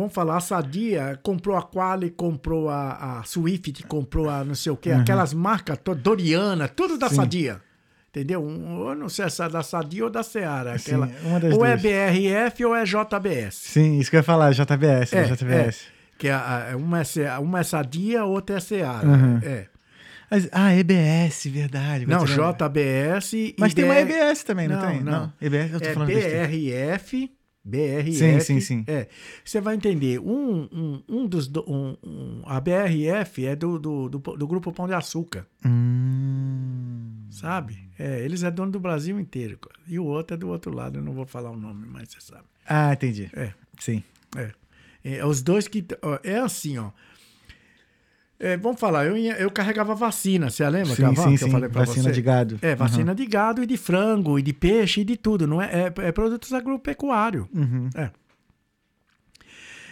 Vamos falar, a Sadia comprou a Quali, comprou a, a Swift, comprou a não sei o quê, aquelas marcas, Doriana, tudo da Sim. Sadia. Entendeu? Um, eu não sei se é da Sadia ou da Seara. Aquela, Sim, uma ou é duas. BRF ou é JBS. Sim, isso que eu ia falar, JBS, É, JBS. Que a, a- uma, é, Se- uma é Sadia, outra é Seara. Uhum. É. Mas, ah, EBS, verdade. Não. JBS Mas tem uma EBS também, não, Não, tem? não. EBS, eu tô É falando besteira. BRF. Sim, sim, sim. É. Você vai entender. Um, um, um dos. do- Um, um- a BRF é do, do, do, do grupo Pão de Açúcar, Hum. sabe? É, eles é dono do Brasil inteiro. E o outro é do outro lado. Eu não vou falar o nome, mas você sabe. Ah, entendi. É. Sim. É. É, os dois que. ó, É assim, ó. É, vamos falar, eu, ia- eu carregava vacina, você lembra? Sim, Cavalo, sim, que eu sim. Vacina você? de gado. É, vacina de gado e de frango e de peixe e de tudo, não é? É, é produtos agropecuários. Uhum. É.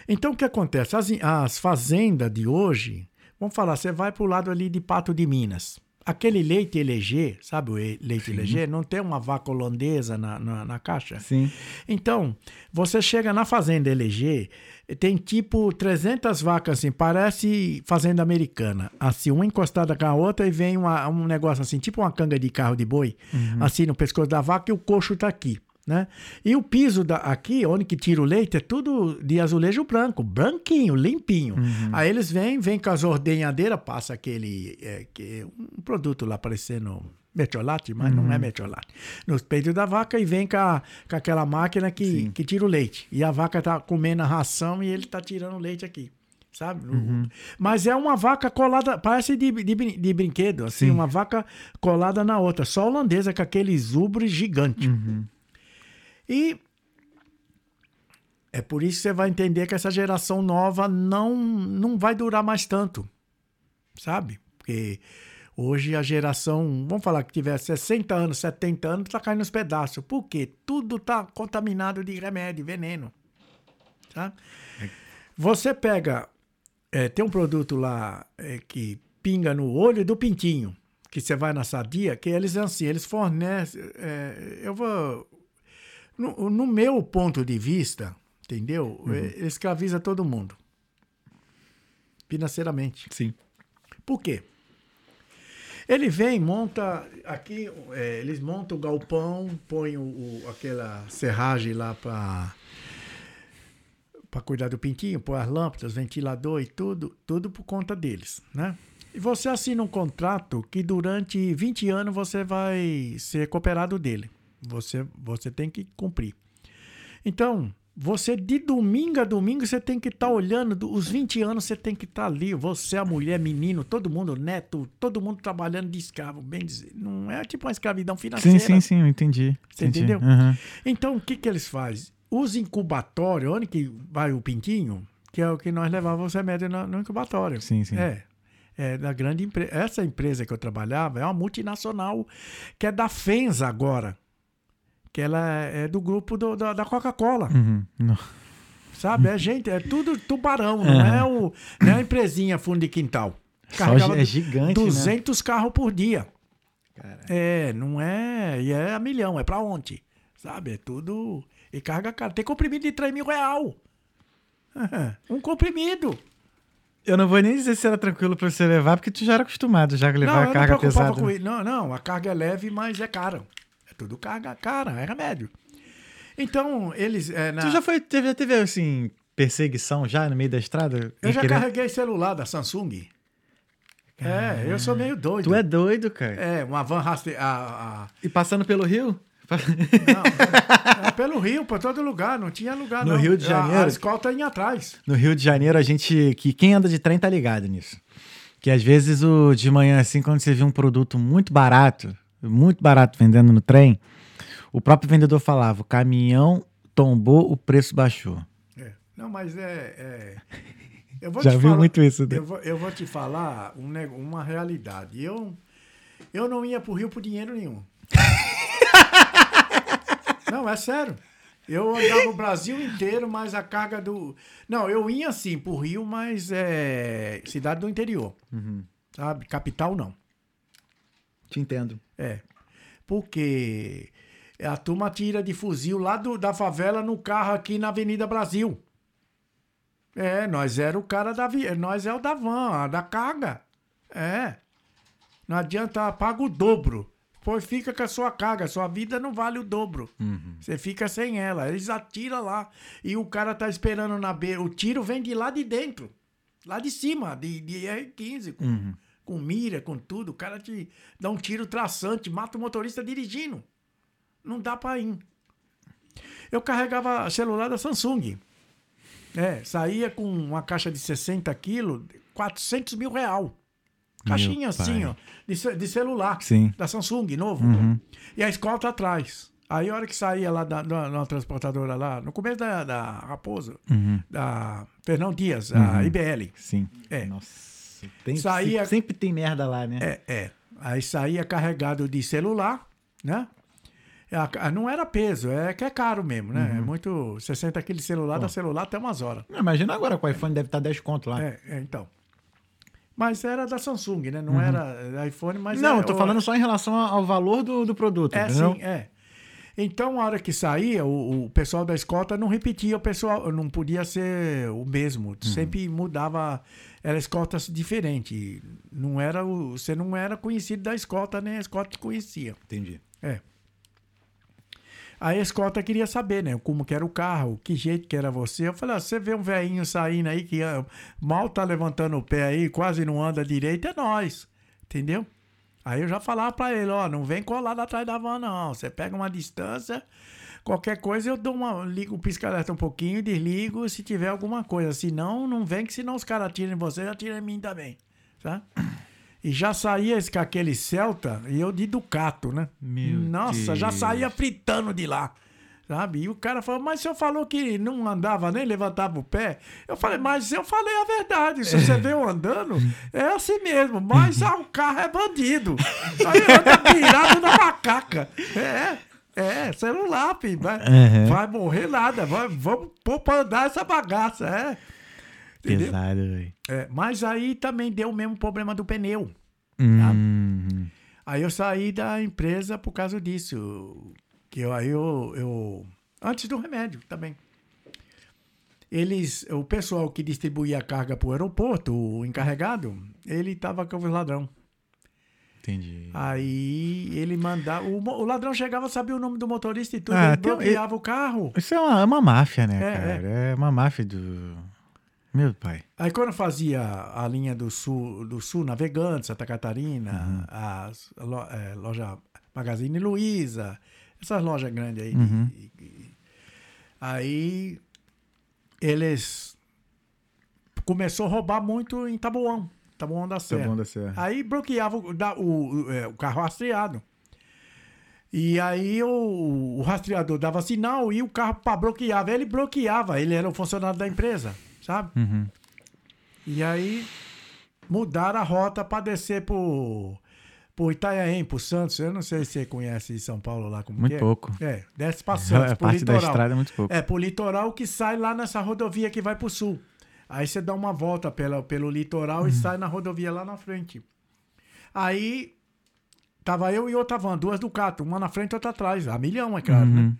Então, o que acontece? As, as fazendas de hoje, vamos falar, você vai pro lado ali de Pato de Minas. Aquele leite LG, sabe o leite LG? Não tem uma vaca holandesa na, na, na caixa? Sim. Então, você chega na fazenda LG, tem tipo 300 vacas assim, parece fazenda americana. Assim, uma encostada com a outra e vem uma- um negócio assim, tipo uma canga de carro de boi, assim no pescoço da vaca e o coxo tá aqui. Né? E o piso da, aqui, onde que tira o leite, é tudo de azulejo branco, branquinho, limpinho. Aí eles vêm, vêm com as ordenhadeiras, passa aquele é, que, um produto lá parecendo metiolate, mas não é metiolate, nos peitos da vaca e vem com, a- com aquela máquina que, que tira o leite. E a vaca tá comendo a ração e ele tá tirando o leite aqui. Sabe? O- Mas é uma vaca colada, parece de, de, de brinquedo, assim, Sim. uma vaca colada na outra. Só holandesa com aqueles ubres gigantes. E é por isso que você vai entender que essa geração nova não, não vai durar mais tanto. Sabe? Porque hoje a geração, vamos falar que tiver 60 anos, 70 anos, tá caindo nos pedaços. Por quê? Tudo tá contaminado de remédio, veneno. Tá? Você pega, é, tem um produto lá é, que pinga no olho do pintinho, que você vai na sadia, que eles assim, eles fornecem, é, eu vou, no, no meu ponto de vista, entendeu? É, escraviza todo mundo. Financeiramente. Sim. Por quê? Ele vem, monta aqui, é, eles montam o galpão, põem o, o- aquela serragem lá para para cuidar do pintinho, pôr as lâmpadas, ventilador e tudo, tudo por conta deles, né? E você assina um contrato que durante 20 anos você vai ser cooperado dele. Você, você tem que cumprir. Então, você de domingo a domingo você tem que estar olhando, do- os 20 anos você tem que estar ali, você, a mulher, menino, todo mundo, neto, todo mundo trabalhando de escravo, bem dizer. Não é tipo uma escravidão financeira. Sim, sim, sim, eu entendi. Você entendi. entendeu? Aham. Então, o que, que eles fazem? Os incubatórios, onde que vai o pintinho, que é o que nós levávamos remédio no, no incubatório. Sim, sim. É. É da grande empresa. Essa empresa que eu trabalhava é uma multinacional que é da FENSA agora. Que ela é do grupo do- da, da Coca-Cola. Uhum. Sabe? É gente, é tudo tubarão, não é, o, não é a empresinha fundo de quintal. Só Carregava é gigante, né? 200 carros por dia. Cara. É, não é. E é a milhão, é pra onde? Sabe? É tudo. E carga cara. Tem comprimido de 3 mil real. Um comprimido. Eu não vou nem dizer se era tranquilo pra você levar, porque tu já era acostumado já a levar não, a carga pesada. com isso. Não, não, a carga é leve, mas é cara. É tudo carga cara, é remédio. Então, eles. é, na- Tu já foi, teve, já teve assim, perseguição já no meio da estrada? Eu já Querendo- carreguei celular da Samsung. É, eu sou meio doido. Tu é doido, cara. É, uma van raste... a, a- E passando pelo rio? Não, é pelo Rio, pra todo lugar, não tinha lugar No não. Rio de A- Janeiro? A, escolta ia atrás. No Rio de Janeiro, a gente. que Quem anda de trem tá ligado nisso. Que às vezes o de manhã, assim, quando você vê um produto muito barato, muito barato vendendo no trem, o próprio vendedor falava: o caminhão tombou, o preço baixou. É. Não, mas é... é- Eu vou Já te viu falar- muito isso, né? Eu vou, eu vou te falar um uma realidade. Eu, eu não ia pro Rio por dinheiro nenhum. não, é sério. Eu andava o Brasil inteiro, mas a carga do. Não, eu ia sim pro Rio, mas é cidade do interior. Uhum. Sabe? Capital não. Te entendo. É. Porque a turma tira de fuzil lá do- da favela no carro aqui na Avenida Brasil. É, nós era o cara da nós é o da van, a da carga. É. Não adianta, paga o dobro. Pois fica com a sua carga, sua vida não vale o dobro. Você fica sem ela. Eles atiram lá e o cara tá esperando na beira. O tiro vem de lá de dentro. Lá de cima, de, de R15, com, com mira, com tudo. O cara te dá um tiro traçante, mata o motorista dirigindo. Não dá pra ir. Eu carregava celular da Samsung. É, saía com uma caixa de 60 quilos, 400 mil real. Caixinha Meu assim, pai. ó, de, de celular. Sim. Da Samsung, novo. Uhum. E a escolta atrás. Aí a hora que saía lá da, da, na transportadora lá, no começo da, da Raposo, Uhum. da Fernão Dias, a IBL. Sim. É. Nossa. Tem, Saía- se- Sempre tem merda lá, né? É, é. Aí saía carregado de celular, né? A- Não era peso, é que é caro mesmo, né? É muito. 60 quilos de celular, dá celular até umas horas. Não, Imagina agora com o iPhone deve estar 10 conto lá. É, é, então. Mas era da Samsung, né? Não era da iPhone, mas não, é, eu tô falando só em relação ao valor do, do produto, É, entendeu? sim, é. Então, a hora que saía, o, o pessoal da escolta não repetia, o pessoal não podia ser o mesmo. Sempre mudava, era escoltas diferente. Não era o, você não era conhecido da escolta, nem a escolta te conhecia. Entendi. É. Aí a escolta queria saber, né? Como que era o carro, que jeito que era você. Eu falei, ah, você vê um velhinho saindo aí que ah, mal tá levantando o pé aí, quase não anda direito, é nós. Entendeu? Aí eu já falava pra ele, ó, não vem colado atrás da van, não. Você pega uma distância, qualquer coisa eu dou uma. ligo o pisca-alerta um pouquinho, desligo se tiver alguma coisa. Se não, não vem, que senão os caras atiram em você, atiram em mim também. Tá? E já saía esse, com aquele Celta e eu de Ducato, né? Meu Nossa, já Deus. saía fritando de lá. Sabe? E o cara falou, mas o senhor falou que não andava nem levantava o pé. Eu falei, mas eu falei a verdade. Se você vê eu andando, é assim mesmo. Mas ah, o carro é bandido. Aí anda virado na macaca. É, é, celular, filho. Vai, Uhum. vai morrer nada. Vai, vamos pôr pra andar essa bagaça. É. Entendeu? Pesado, velho. É, mas aí também deu o mesmo problema do pneu. Hum. Aí eu saí da empresa por causa disso. Que eu, aí eu, eu. Antes do remédio também. Eles. O pessoal que distribuía a carga para o aeroporto, o encarregado, ele estava com os ladrão. Entendi. Aí ele mandava. O, o ladrão chegava, sabia o nome do motorista e tudo, Ah, ele tem um- bloqueava o carro. Isso é uma, é uma máfia, né, É, cara? É. uma máfia do. Meu pai. Aí quando fazia a linha do sul, do sul navegante, Santa Catarina, Uhum. as lo- é, loja Magazine Luiza, essas lojas grandes aí. Uhum. E- e- aí eles começou a roubar muito em Taboão, Taboão da Serra. da Serra. Aí bloqueava o, da- o- o- é, o carro rastreado. E aí o, o rastreador dava sinal e o carro para bloqueava. Ele bloqueava, ele era o funcionário da empresa, sabe? Uhum. E aí mudaram a rota para descer por, por Itanhaém, por Santos. Eu não sei se você conhece São Paulo lá como Muito é. pouco. É, desce para Santos, por parte da litoral. estrada é muito pouco. É, por litoral que sai lá nessa rodovia que vai pro sul. Aí você dá uma volta pela, pelo litoral Uhum. e sai na rodovia lá na frente. Aí tava eu e outra van, duas Ducato, uma na frente e outra atrás. A milhão, é claro, né? Uhum.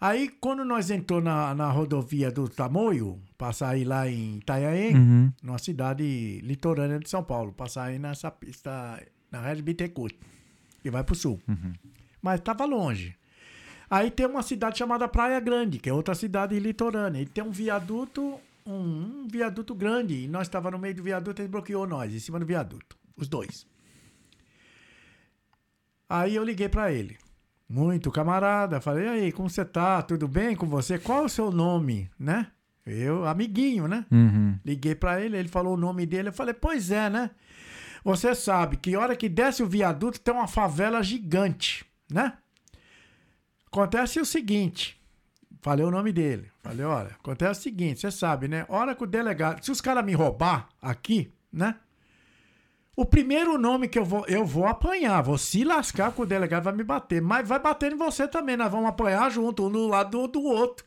Aí quando nós entrou na, na rodovia do Tamoio, pra sair lá em Itanhaém, Uhum. numa cidade litorânea de São Paulo, pra sair nessa pista, na Rede Bittencourt, que vai pro sul. Mas tava longe. Aí tem uma cidade chamada Praia Grande, que é outra cidade litorânea. E tem um viaduto, um, um viaduto grande. E nós estávamos no meio do viaduto, ele bloqueou nós, em cima do viaduto. Os dois. Aí eu liguei pra ele. Muito camarada. Falei, e aí, como você tá? Tudo bem com você? Qual é o seu nome, né? Eu, amiguinho, né? Uhum. Liguei pra ele, ele falou o nome dele. Eu falei, pois é, né? Você sabe que hora que desce o viaduto tem uma favela gigante, né? Acontece o seguinte. Falei o nome dele. Falei, olha, acontece o seguinte, você sabe, né? Hora que o delegado. Se os caras me roubar aqui, né? O primeiro nome que eu vou, eu vou apanhar, vou se lascar que o delegado vai me bater, mas vai bater em você também, nós vamos apanhar junto, um do lado do, do outro.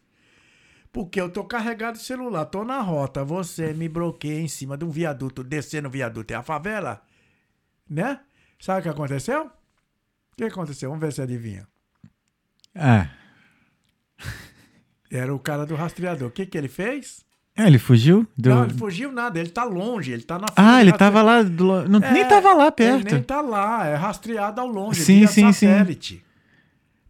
Porque eu tô carregado de celular, tô na rota, você me bloqueia em cima de um viaduto, descendo o viaduto é a favela, né? Sabe o que aconteceu? O que aconteceu? Vamos ver se adivinha. Ah. Era o cara do rastreador. O que que ele fez? É, ele fugiu? Deu... Não, ele fugiu nada, ele tá longe, ele tá na Ah, do ele rastre- tava lá. do Não, nem É, tava lá Ele perto. nem tá lá, é rastreado ao longe, Sim, via sim, sim.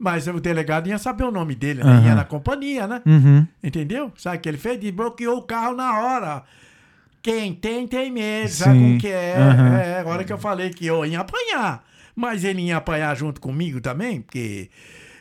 Mas o delegado ia saber o nome dele, né? Aham. Ia na companhia, né? Uhum. Entendeu? Sabe o que ele fez? Desbloqueou o carro na hora. Quem tem, tem medo. Sabe como que é? Aham. É, a hora que eu falei que eu ia apanhar. Mas ele ia apanhar junto comigo também, porque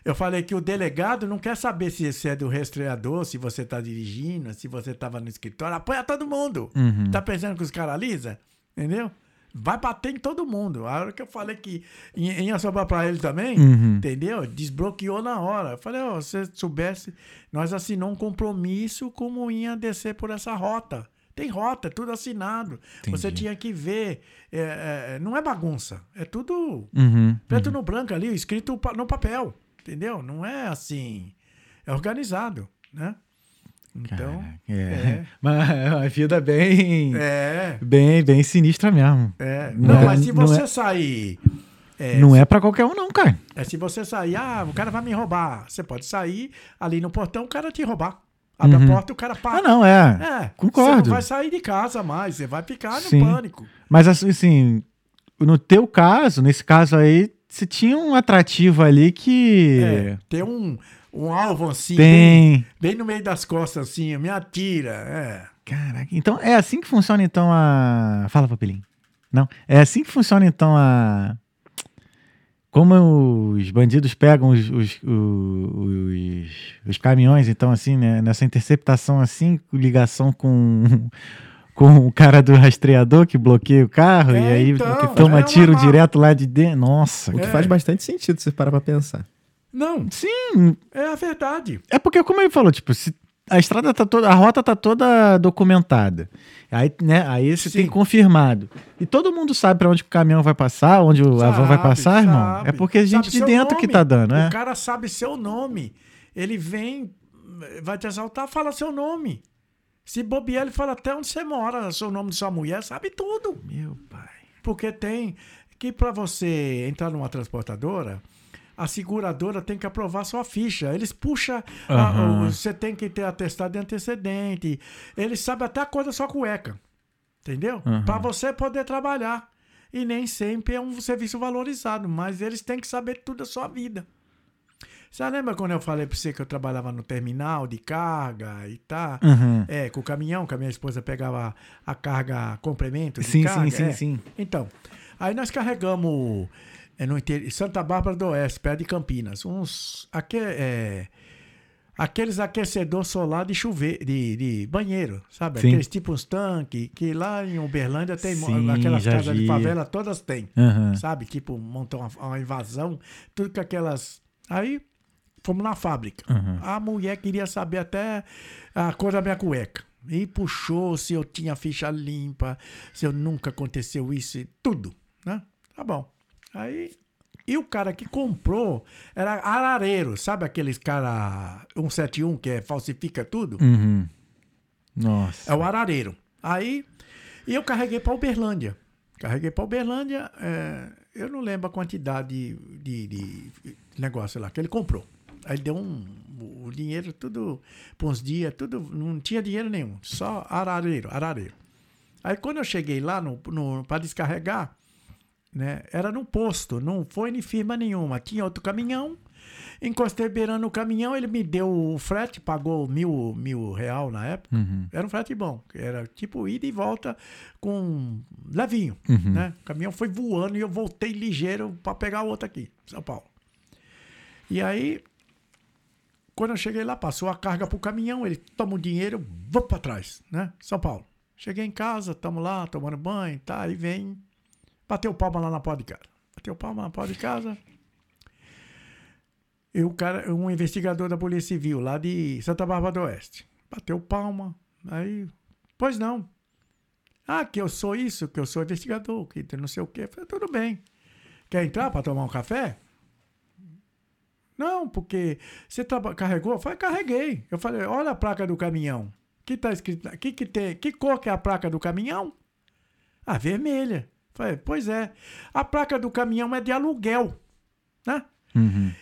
eu falei que o delegado não quer saber se você é do rastreador, se você tá dirigindo, se você tava no escritório. Apanha todo mundo. Uhum. Tá pensando que os caras alisa? Entendeu? Vai bater em todo mundo. A hora que eu falei que ia ia sobrar pra ele também, Uhum. entendeu? Desbloqueou na hora. Eu falei, ó, se você soubesse, nós assinamos um compromisso como ia descer por essa rota. Tem rota, é tudo assinado. Você Entendi. tinha que ver. é, é, não é bagunça. É tudo Uhum. preto no branco ali, escrito no papel. Entendeu? Não é assim. É organizado, né? Então. Caraca, é. é. Mas é uma vida bem, É. bem, bem sinistra mesmo. É. Não Não, é- mas se você é- sair. É, não é pra qualquer um, não, cara. é se você sair, ah, o cara vai me roubar. Você pode sair ali no portão, o cara te roubar. Abre Uhum. a porta e o cara Ah, passa. não, é. É, Concordo. Você não vai sair de casa mais, você vai ficar no Sim. pânico. Mas assim, no teu caso, nesse caso aí, você tinha um atrativo ali que. É, tem um, um alvo assim. Bem, bem no meio das costas, assim, me atira. É. Caraca. Então, é assim que funciona, então, a. Fala, papelinho. Não. É assim que funciona, então, a. Como os bandidos pegam os, os, os, os caminhões, então, assim, né? Nessa interceptação, assim, ligação com. Com o cara do rastreador que bloqueia o carro É, e aí então, que toma é tiro uma- direto lá de dentro. Nossa. O que É. faz bastante sentido se você parar pra pensar. Não, Sim, é a verdade. É porque, como ele falou, tipo, se a estrada tá toda, a rota tá toda documentada. Aí, né, aí você tem Sim. confirmado. E todo mundo sabe pra onde que o caminhão vai passar, onde o a van vai Sabe, passar, irmão. sabe. É porque a gente Sabe de dentro que nome. tá dando, né? O cara sabe seu nome. Ele vem, vai te assaltar, fala seu nome. Se bobear, ele fala até onde você mora, seu nome de sua mulher, sabe tudo. Meu pai. Porque tem que para você entrar numa transportadora, a seguradora tem que aprovar sua ficha. Eles puxam, a- Aham. o- você tem que ter atestado de antecedente. Eles sabem até a cor da sua cueca. Entendeu? Aham. Para você poder trabalhar. E nem sempre é um serviço valorizado, mas eles têm que saber tudo da sua vida. Você lembra quando eu falei para você que eu trabalhava no terminal de carga e tá? Uhum. É, com o caminhão, que a minha esposa pegava a carga complemento de Sim, carga. sim, sim, é. sim. Então, aí nós carregamos é, no interior, Santa Bárbara do Oeste, perto de Campinas, uns aque, é, aqueles aquecedor solar de chuveiro, de, de banheiro, sabe? Sim. Aqueles tipo uns tanques que lá em Uberlândia tem Sim, aquelas casas de favela todas têm, Aham. sabe? Tipo montam uma, uma invasão, tudo com aquelas. Aí fomos na fábrica. Aham. A mulher queria saber até a cor da minha cueca. E puxou se eu tinha ficha limpa, se eu nunca aconteceu isso e tudo, né? Tá bom. Aí, e o cara que comprou era arareiro, sabe aqueles cara 171 que é, falsifica tudo? Uhum. Nossa. É o arareiro. Aí, e eu carreguei para Uberlândia. Carreguei para Uberlândia, é, eu não lembro a quantidade de, de negócio lá que ele comprou. Aí deu um, o dinheiro tudo, por uns dias, tudo, não tinha dinheiro nenhum, só arareiro, arareiro. Aí quando eu cheguei lá no, no, para descarregar, né, era num posto, não foi em firma nenhuma. Tinha outro caminhão, encostei beirando o caminhão, ele me deu o frete, pagou mil, mil real na época. Uhum. Era um frete bom. Era tipo ida e volta com levinho, Uhum. né? O caminhão foi voando e eu voltei ligeiro para pegar o outro aqui, São Paulo. E aí, quando eu cheguei lá, passou a carga pro caminhão, ele toma o dinheiro, vou para trás, né? São Paulo. Cheguei em casa, tamo lá, tomando banho, tá? Aí vem, bateu palma lá na porta de casa. Bateu palma na porta de casa. E o cara, um investigador da Polícia Civil lá de Santa Bárbara do Oeste. Bateu palma. Aí, pois não. Ah, que eu sou isso, que eu sou investigador, que não sei o quê. Falei, tudo bem. Quer entrar para tomar um café? Não, porque você carregou? Eu falei, carreguei. Eu falei, olha a placa do caminhão. Que tá escrito, que que tem, que cor que é a placa do caminhão? Ah, vermelha. Falei, pois é. A placa do caminhão é de aluguel, né? Uhum.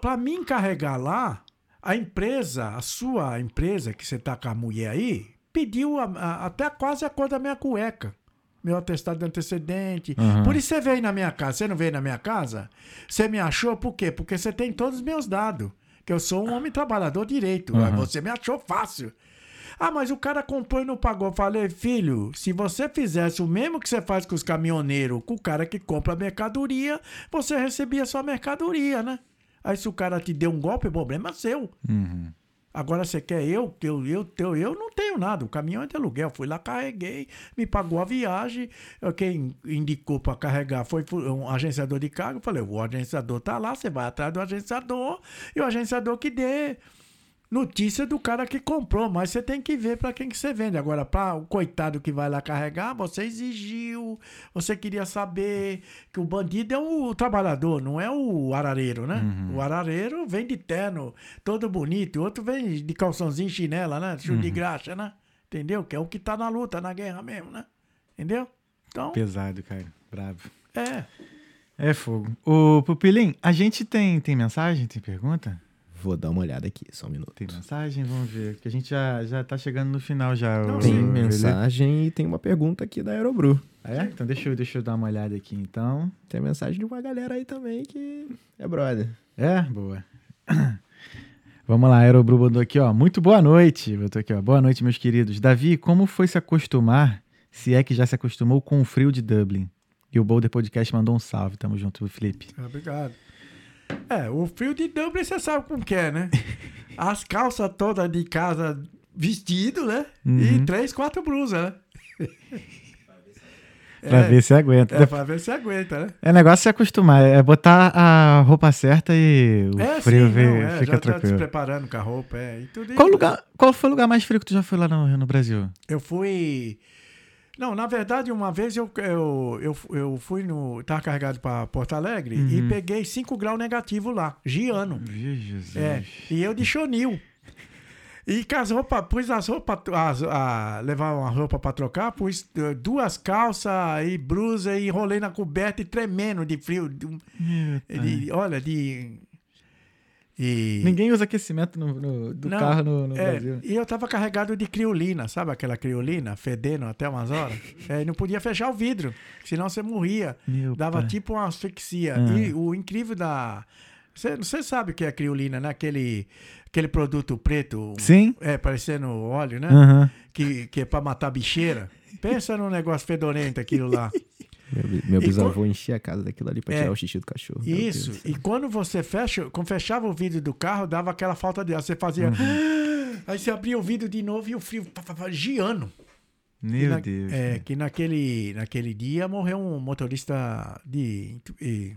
Para mim carregar lá, a empresa, a sua empresa, que você tá com a mulher aí, pediu a- a- até quase a cor da minha cueca. Meu atestado de antecedente. Aham. Por isso você veio na minha casa. Você não veio na minha casa? Você me achou por quê? Porque você tem todos os meus dados. Que eu sou um homem trabalhador direito. Aham. Você me achou fácil. Ah, mas o cara comprou e não pagou. Eu Falei, filho, se você fizesse o mesmo que você faz com os caminhoneiros, com o cara que compra a mercadoria, você recebia sua mercadoria, né? Aí se o cara te deu um golpe, problema é seu. Uhum. Agora você quer eu, que eu, eu, eu, eu não tenho nada. O caminhão é de aluguel. Fui lá, carreguei, me pagou a viagem. Quem indicou para carregar foi um agenciador de carga. Eu falei, o agenciador tá lá, você vai atrás do agenciador e o agenciador que dê notícia do cara que comprou, mas você tem que ver para quem que você vende. Agora, para o coitado que vai lá carregar, você exigiu, você queria saber que o bandido é o trabalhador, não é o arareiro, né? O arareiro vem de terno, todo bonito, o outro vem de calçãozinho chinela, né? Chute de graxa, né? Entendeu? Que é o que tá na luta, na guerra mesmo, né? Entendeu? Então, Pesado, cara. Bravo. é. É fogo. Ô, Pupilim, a gente tem, tem mensagem, tem pergunta? Vou dar uma olhada aqui, só um minuto. Tem mensagem? Vamos ver. Porque a gente já, já tá chegando no final já. Não, o- Tem o- mensagem e tem uma pergunta aqui da Aerobru. Ah, é? Então deixa eu, deixa eu dar uma olhada aqui, então. Tem mensagem de uma galera aí também que é brother. É? Boa. Vamos lá, Aerobru mandou aqui, ó. Muito boa noite. Botou aqui, ó. Boa noite, meus queridos. Davi, como foi se acostumar, se é que já se acostumou com o frio de Dublin? E o Boulder Podcast mandou um salve. Tamo junto, Felipe. Obrigado. É, o frio de Dublin você sabe como que é, né? As calças todas de casa vestido, né? E Uhum. três, quatro blusas, né? Pra ver se aguenta. É, pra ver se aguenta, né? É negócio se acostumar, é botar a roupa certa e o é, frio sim, vem, não, é, fica já tá se tranquilo. preparando com a roupa, é. E tudo Qual lugar, qual foi o lugar mais frio que tu já foi lá no, no Brasil? Eu fui. Não, na verdade, uma vez eu, eu, eu, eu fui no. Tava carregado pra Porto Alegre e Uhum. peguei 5 graus negativo lá, giano. Jesus. É, e eu de chonil. E com as roupas, pus as roupas, as, a, levar uma roupa pra trocar, pus eh, duas calças e blusa e enrolei na coberta e tremendo de frio. de de- olha, de. E, Ninguém usa aquecimento no, no- do Não, carro no, no é, Brasil. e eu tava carregado de criolina, sabe aquela criolina, fedendo até umas horas? É, não podia fechar o vidro, senão você morria. Meu Dava pai. tipo uma asfixia. Ah. E o incrível da. Você, você sabe o que é criolina, né? Aquele, aquele produto preto, Sim? é, parecendo óleo, né? Que, que é pra matar bicheira. Pensa num negócio fedorento aquilo lá. Meu, meu bisavô enchia a casa daquilo ali pra É. tirar o xixi do cachorro. Isso. Do E quando você fecha, quando fechava o vidro do carro, dava aquela falta de ar. Você fazia. Uhum. Aí você abria o vidro de novo e o frio giando. Meu na- Deus. É, que naquele, naquele dia morreu um motorista de. e-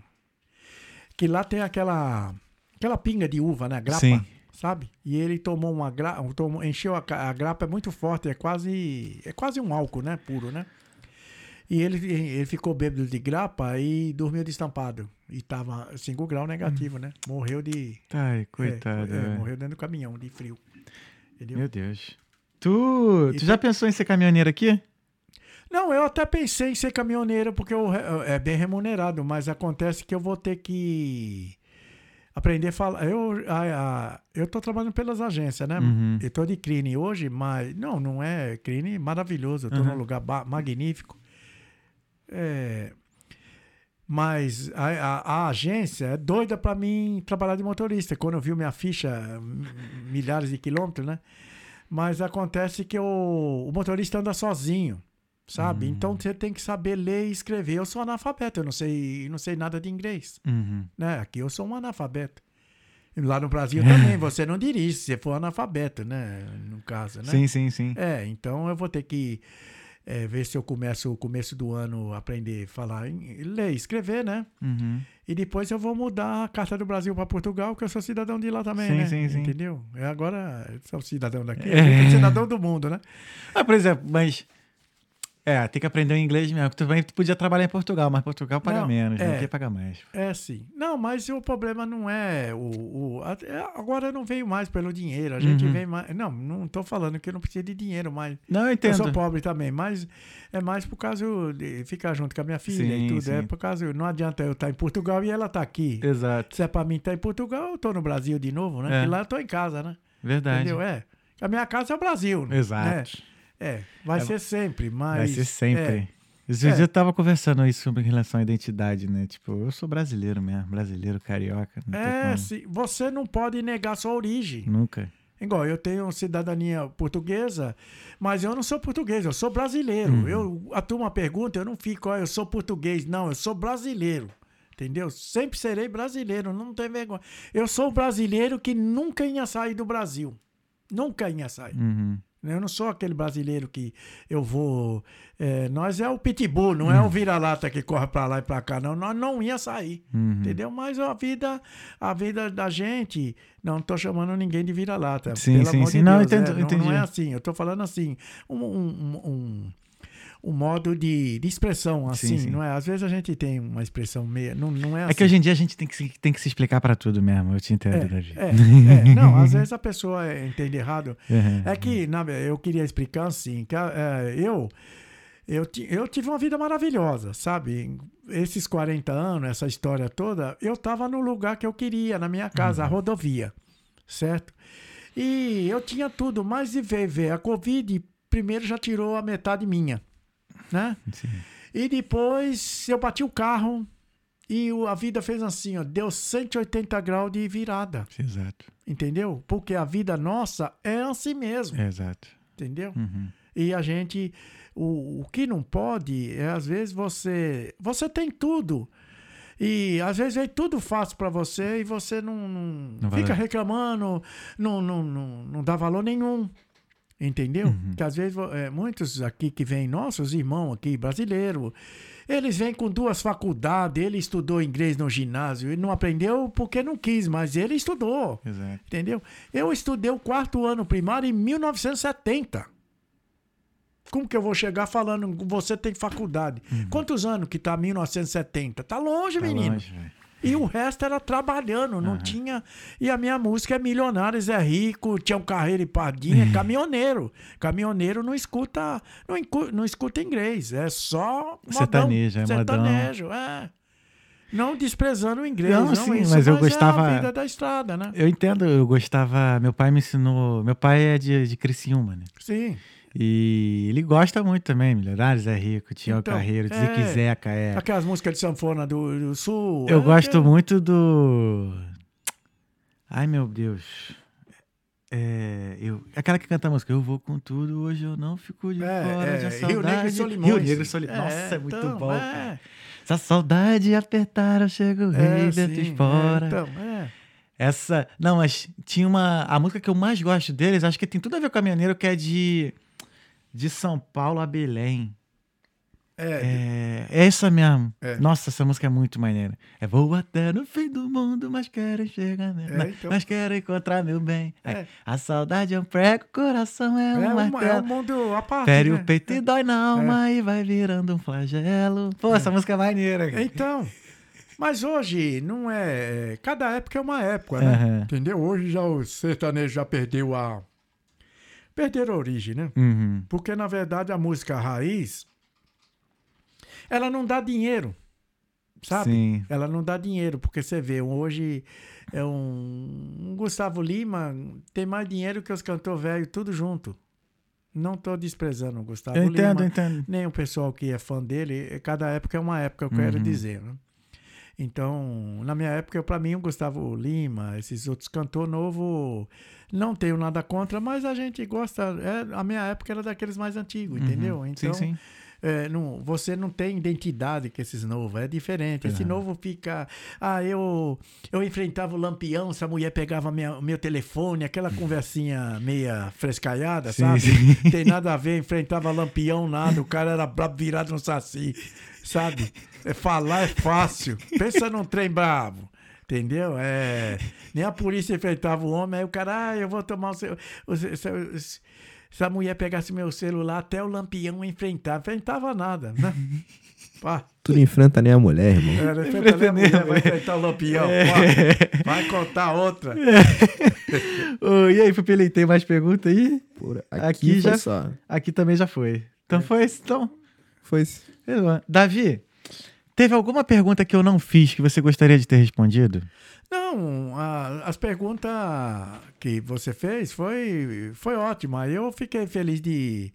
que lá tem aquela. aquela pinga de uva, né? Grapa. Sim. Sabe? E ele tomou uma grapa, encheu a, a grapa, é muito forte, é quase. É quase um álcool, né? Puro, né? E ele, ele ficou bêbado de grapa e dormiu destampado. E tava 5 graus negativo, né? Morreu de. Ai, é, coitado. é, é. morreu dentro do caminhão, de frio. Entendeu? Meu Deus. Tu, tu já pensou em ser caminhoneiro aqui? Não, eu até pensei em ser caminhoneiro porque eu, é bem remunerado, mas acontece que eu vou ter que aprender a falar. Eu, a, a- eu tô trabalhando pelas agências, né? Uhum. Eu tô de crine hoje, mas não, não é crine maravilhoso. Eu tô Uhum. num lugar magnífico. É, mas a, a- a agência é doida para mim trabalhar de motorista. Quando eu vi minha ficha, milhares de quilômetros, né? Mas acontece que o, o motorista anda sozinho, sabe? Hum. Então você tem que saber ler e escrever. Eu sou analfabeto, eu não sei, não sei nada de inglês, Uhum. né? Aqui eu sou um analfabeto. Lá no Brasil também, você não dirige se você for analfabeto, né? No caso, né? Sim, sim, sim. É, então eu vou ter que é, ver se eu começo o começo do ano aprender a falar, ler, escrever, né? Uhum. E depois eu vou mudar a carta do Brasil para Portugal, que eu sou cidadão de lá também, Sim, né? sim, sim. Entendeu? É agora eu sou cidadão daqui, É. eu cidadão do mundo, né? Ah, por exemplo, mas. É, tem que aprender o inglês mesmo. Tu, também, tu podia trabalhar em Portugal, mas Portugal paga Não, menos, né? é. Aqui paga mais. É sim. Não, mas o problema não é o. o é, agora eu não veio mais pelo dinheiro. A gente Uhum. vem mais. Não, não tô falando que eu não preciso de dinheiro, mas. Não, eu Eu entendo. sou pobre também, mas é mais por causa de ficar junto com a minha filha Sim, e tudo. É sim. por causa. Não adianta eu estar em Portugal e ela estar aqui. Exato. Se é pra mim estar em Portugal, eu tô no Brasil de novo, né? É. E lá eu tô em casa, né? Verdade. Entendeu? É. A minha casa é o Brasil. né? É. Vai É, ser sempre, mas. Vai ser sempre. é. Esse É. eu tava conversando isso sobre em relação à identidade, né? Tipo, eu sou brasileiro mesmo, brasileiro, carioca. É, sim. você não pode negar sua origem. Nunca. Igual, eu tenho cidadania portuguesa, mas eu não sou português, eu sou brasileiro. Uhum. Eu, a turma pergunta, eu não fico, ó, eu sou português. Não, eu sou brasileiro. Entendeu? Sempre serei brasileiro, não tem vergonha. Eu sou brasileiro que nunca ia sair do Brasil. Nunca ia sair. Uhum. Eu não sou aquele brasileiro que eu vou. é, nós é o pitbull, não é o vira-lata que corre pra lá e pra cá, não. Nós não ia sair. Uhum. Entendeu? Mas a vida, a vida da gente, não tô chamando ninguém de vira-lata. Sim, pelo sim, amor sim. de Não, Deus, entendo- é, não, não é assim. Eu tô falando assim, um, um, um, um modo de, de expressão, assim, Sim, sim. não é? Às vezes a gente tem uma expressão meia, não, não é É assim. que hoje em dia a gente tem que se, tem que se explicar pra tudo mesmo. Eu te entendo, Davi. É, é, não, às vezes a pessoa entende errado. Uhum. É que na, eu queria explicar assim, que é, eu, eu, eu tive uma vida maravilhosa, sabe? Esses 40 anos, essa história toda, eu tava no lugar que eu queria, na minha casa, a rodovia. certo? E eu tinha tudo, mas de ver, ver a Covid, primeiro já tirou a metade minha, né? Sim. E depois eu bati o carro e a vida fez assim, ó, deu 180 graus de virada, Exato. entendeu? Porque a vida nossa é assim mesmo, Exato. entendeu? Uhum. E a gente, o, o que não pode é às vezes você, você tem tudo. E às vezes é tudo fácil para você e você não, não, Não fica reclamando, não, não, não, não dá valor nenhum. Entendeu? Uhum. Que às vezes é, muitos aqui que vêm, nossos irmãos aqui, brasileiros, eles vêm com duas faculdades, ele estudou inglês no ginásio, ele não aprendeu porque não quis, mas ele estudou. Exato. Entendeu? Eu estudei o quarto ano primário em 1970. Como que eu vou chegar falando, você tem faculdade? Quantos anos que tá 1970? Tá longe, Uhum. Tá menino. longe. E o resto era trabalhando, não Aham. tinha. E a minha música é Milionários é Rico, tinha um carreira e pardinha, caminhoneiro. Caminhoneiro não escuta, não, não escuta inglês, é só modão, Sertanejo, é modão. sertanejo, é. Não desprezando o inglês, Não, não, sim, isso, mas eu É gostava- a vida da estrada, né? Eu entendo, eu gostava. Meu pai me ensinou. Meu pai é de, de Criciúma, né? Sim. E ele gosta muito também, Milionários é Rico, tinha Então, Carreiro, é. Zique Zeca, é. Aquelas músicas de sanfona do, do sul. Eu é, gosto é, muito do. Ai, meu Deus. É, eu, aquela que canta a música, eu vou com tudo, hoje eu não fico de É, fora é, de a Rio Negro e saudade. Solimões. Rio Negro e Solimões. Nossa, é muito então, bom, é. cara. Se a saudade apertar, eu chego É, rei dentro sim, e fora. é, então, é. Essa. Não, mas tinha uma. A música que eu mais gosto deles, acho que tem tudo a ver com a Caminhoneiro, que é de. De São Paulo a Belém. É, É, é essa mesmo. É. Nossa, essa música é muito maneira. É vou até no fim do mundo, mas quero chegar? É, então. Mas quero encontrar meu bem. Aí, É. A saudade é um prego, o coração é, é, um é um martelo. mundo à parte. Fere né? o peito e dói na alma e vai virando um flagelo. Pô, essa música é maneira. cara. Então. Mas hoje não é. Cada época é uma época, né? Aham. Entendeu? Hoje já o sertanejo já perdeu a. Perderam a origem, né? Uhum. Porque, na verdade, a música raiz. Ela não dá dinheiro. Sabe? Sim. Ela não dá dinheiro, porque você vê, hoje é um, um Gustavo Lima tem mais dinheiro que os cantores velhos, tudo junto. Não estou desprezando o Gustavo Eu entendo, Lima, entendo. nem o pessoal que é fã dele. Cada época é uma época, eu quero Uhum. dizer. Né? Então, na minha época, para mim, o Gustavo Lima, esses outros cantores novos, não tenho nada contra, mas a gente gosta. é, a minha época era daqueles mais antigos, entendeu? Uhum. Então, sim, sim. é, não, você não tem identidade com esses novos, é diferente. Esse novo fica. Ah, eu, eu enfrentava o lampião, essa mulher pegava minha, meu telefone, aquela conversinha meia frescalhada, Sim, sabe? sim. Tem nada a ver, enfrentava lampião, nada, o cara era brabo virado no saci, sabe? É, falar é fácil. Pensa num trem bravo. Entendeu? É, nem a polícia enfrentava o homem, aí o cara, ah, eu vou tomar o seu. o seu- seu- se a mulher pegasse meu celular, até o lampião enfrentava. Enfrentava nada, né? Pá, Tudo enfrenta nem a mulher, irmão. era, enfrenta nem a mulher, vai enfrentar o lampião. Pá, vai contar outra. Ô, e aí, Pupilei, tem mais pergunta aí? Por Aqui aqui, já- só. Aqui também já foi. Então foi isso. Então, Foi. Davi, teve alguma pergunta que eu não fiz que você gostaria de ter respondido? Não, a- as perguntas que você fez foi, foi ótima. Eu fiquei feliz de,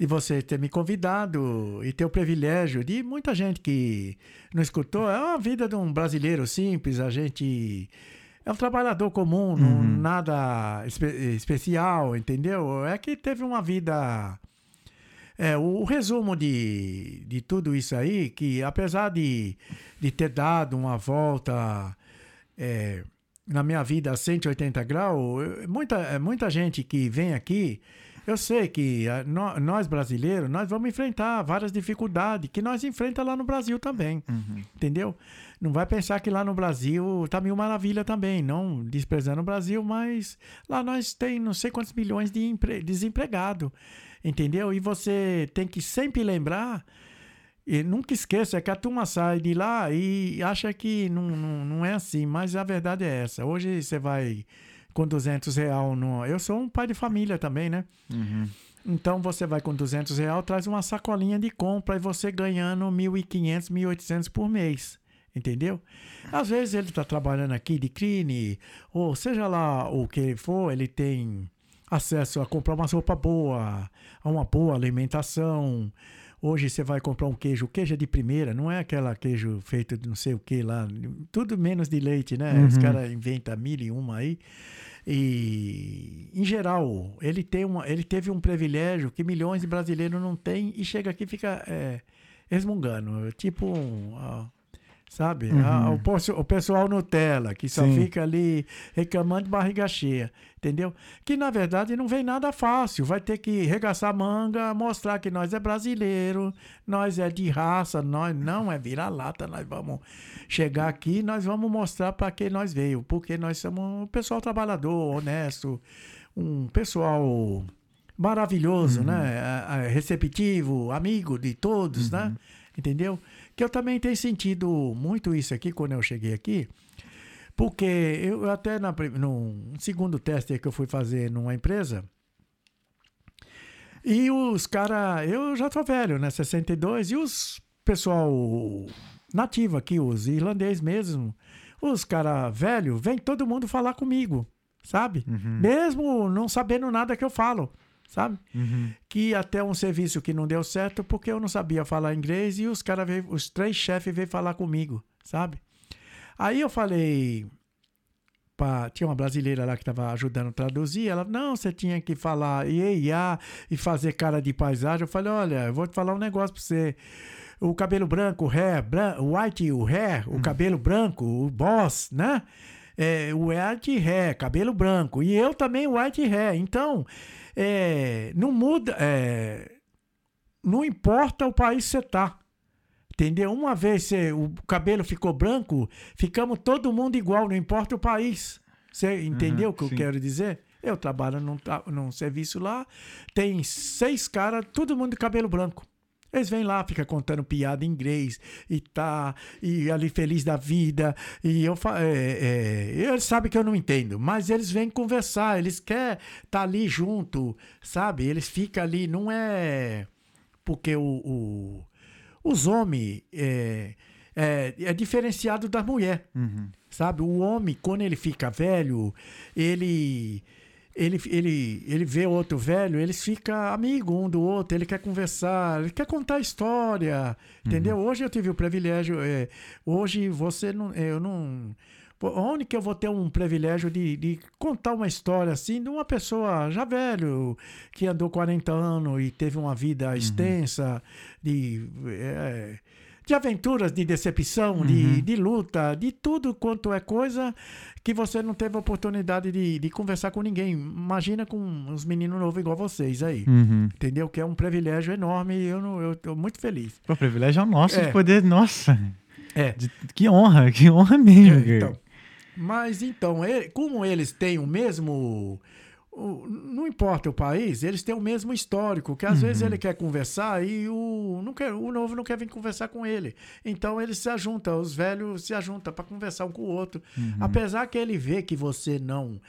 de você ter me convidado e ter o privilégio de muita gente que não escutou. É uma vida de um brasileiro simples, a gente é um trabalhador comum, não- Uhum. nada espe- especial, entendeu? É que teve uma vida. É, o, o resumo de, de tudo isso aí, que apesar de, de ter dado uma volta é, na minha vida a 180 graus, muita, é, muita gente que vem aqui, eu sei que nó- nós brasileiros, nós vamos enfrentar várias dificuldades que nós enfrenta lá no Brasil também, entendeu? Não vai pensar que lá no Brasil tá mil maravilha também, não desprezando o Brasil, mas lá nós tem não sei quantos milhões de empre- desempregados, entendeu? E você tem que sempre lembrar e nunca esqueça que a turma sai de lá e acha que não, não, não é assim, mas a verdade é essa. Hoje você vai com 200 real no... Eu sou um pai de família também, né? Então você vai com 200 real, traz uma sacolinha de compra e você ganhando 1.500, 1.800 por mês. Entendeu? Às vezes ele está trabalhando aqui de crine, ou seja lá o que for, ele tem acesso a comprar uma roupa boa, a uma boa alimentação. Hoje você vai comprar um queijo, queijo é de primeira, não é aquela queijo feito de não sei o que lá, tudo menos de leite, né? Uhum. Os caras inventam mil e uma aí. E, em geral, ele, tem uma, ele teve um privilégio que milhões de brasileiros não têm e chega aqui e fica é, resmungando. Tipo, um, ah, sabe? Uhum. Ah, o, o pessoal Nutella, que só Sim. fica ali reclamando de barriga cheia, entendeu? Que na verdade não vem nada fácil. Vai ter que regaçar a manga, mostrar que nós é brasileiro, nós é de raça, nós não é vira-lata, nós vamos chegar aqui, nós vamos mostrar para que nós veio, porque nós somos um pessoal trabalhador, honesto, um pessoal maravilhoso, né? A- a- Receptivo, amigo de todos, né? Entendeu? Que eu também tenho sentido muito isso aqui quando eu cheguei aqui. Porque eu até na, num segundo teste que eu fui fazer numa empresa, e os caras, eu já tô velho, né? 62, e os pessoal nativo aqui, os irlandês mesmo, os caras velho, vem todo mundo falar comigo, sabe? Mesmo não sabendo nada que eu falo, sabe? Uhum. que até um serviço que não deu certo porque eu não sabia falar inglês e os cara veio, os três chefes veio falar comigo, sabe? Aí eu falei pra, tinha uma brasileira lá que estava ajudando a traduzir, ela, não, você tinha que falar iá e fazer cara de paisagem. Eu falei, olha, eu vou te falar um negócio pra você. O cabelo branco, o hair, bran o white, o hair, o cabelo branco, o boss, né? É, o white hair, cabelo branco. E eu também white hair. Então, é, não muda, é, não importa o país que você tá. Entendeu? Uma vez você- o cabelo ficou branco, ficamos todo mundo igual, não importa o país. Você entendeu o que eu sim. quero dizer? Eu trabalho num, num serviço lá, tem seis caras, todo mundo de cabelo branco. Eles vêm lá, fica contando piada em inglês e tá, e ali feliz da vida. E eu é, é, eles sabem que eu não entendo, mas eles vêm conversar, eles querem estar ali junto, sabe? Eles ficam ali, não é porque o, o- os homens é, é, é diferenciado da mulher. Uhum. Sabe? O homem, quando ele fica velho, ele. Ele, ele, ele vê outro velho, eles ficam amigos um do outro, ele quer conversar, ele quer contar história, entendeu? Hoje eu tive o privilégio, é, hoje você não, eu não, onde que eu vou ter um privilégio de, de contar uma história assim de uma pessoa já velho, que andou 40 anos e teve uma vida extensa, de, é, de aventuras, de decepção, de, de luta, de tudo quanto é coisa que você não teve oportunidade de, de conversar com ninguém. Imagina com uns meninos novos igual vocês aí. Uhum. Entendeu? Que é um privilégio enorme e eu, não, eu tô muito feliz. O privilégio é nosso É. de poder. Nossa, É. de- que honra, que honra mesmo. É, então, mas então, ele- como eles têm o mesmo. Não importa o país, eles têm o mesmo histórico, que às vezes ele quer conversar e o, não quer, o novo não quer vir conversar com ele. Então eles se ajuntam, os velhos se ajuntam para conversar um com o outro. Apesar que ele vê que você não.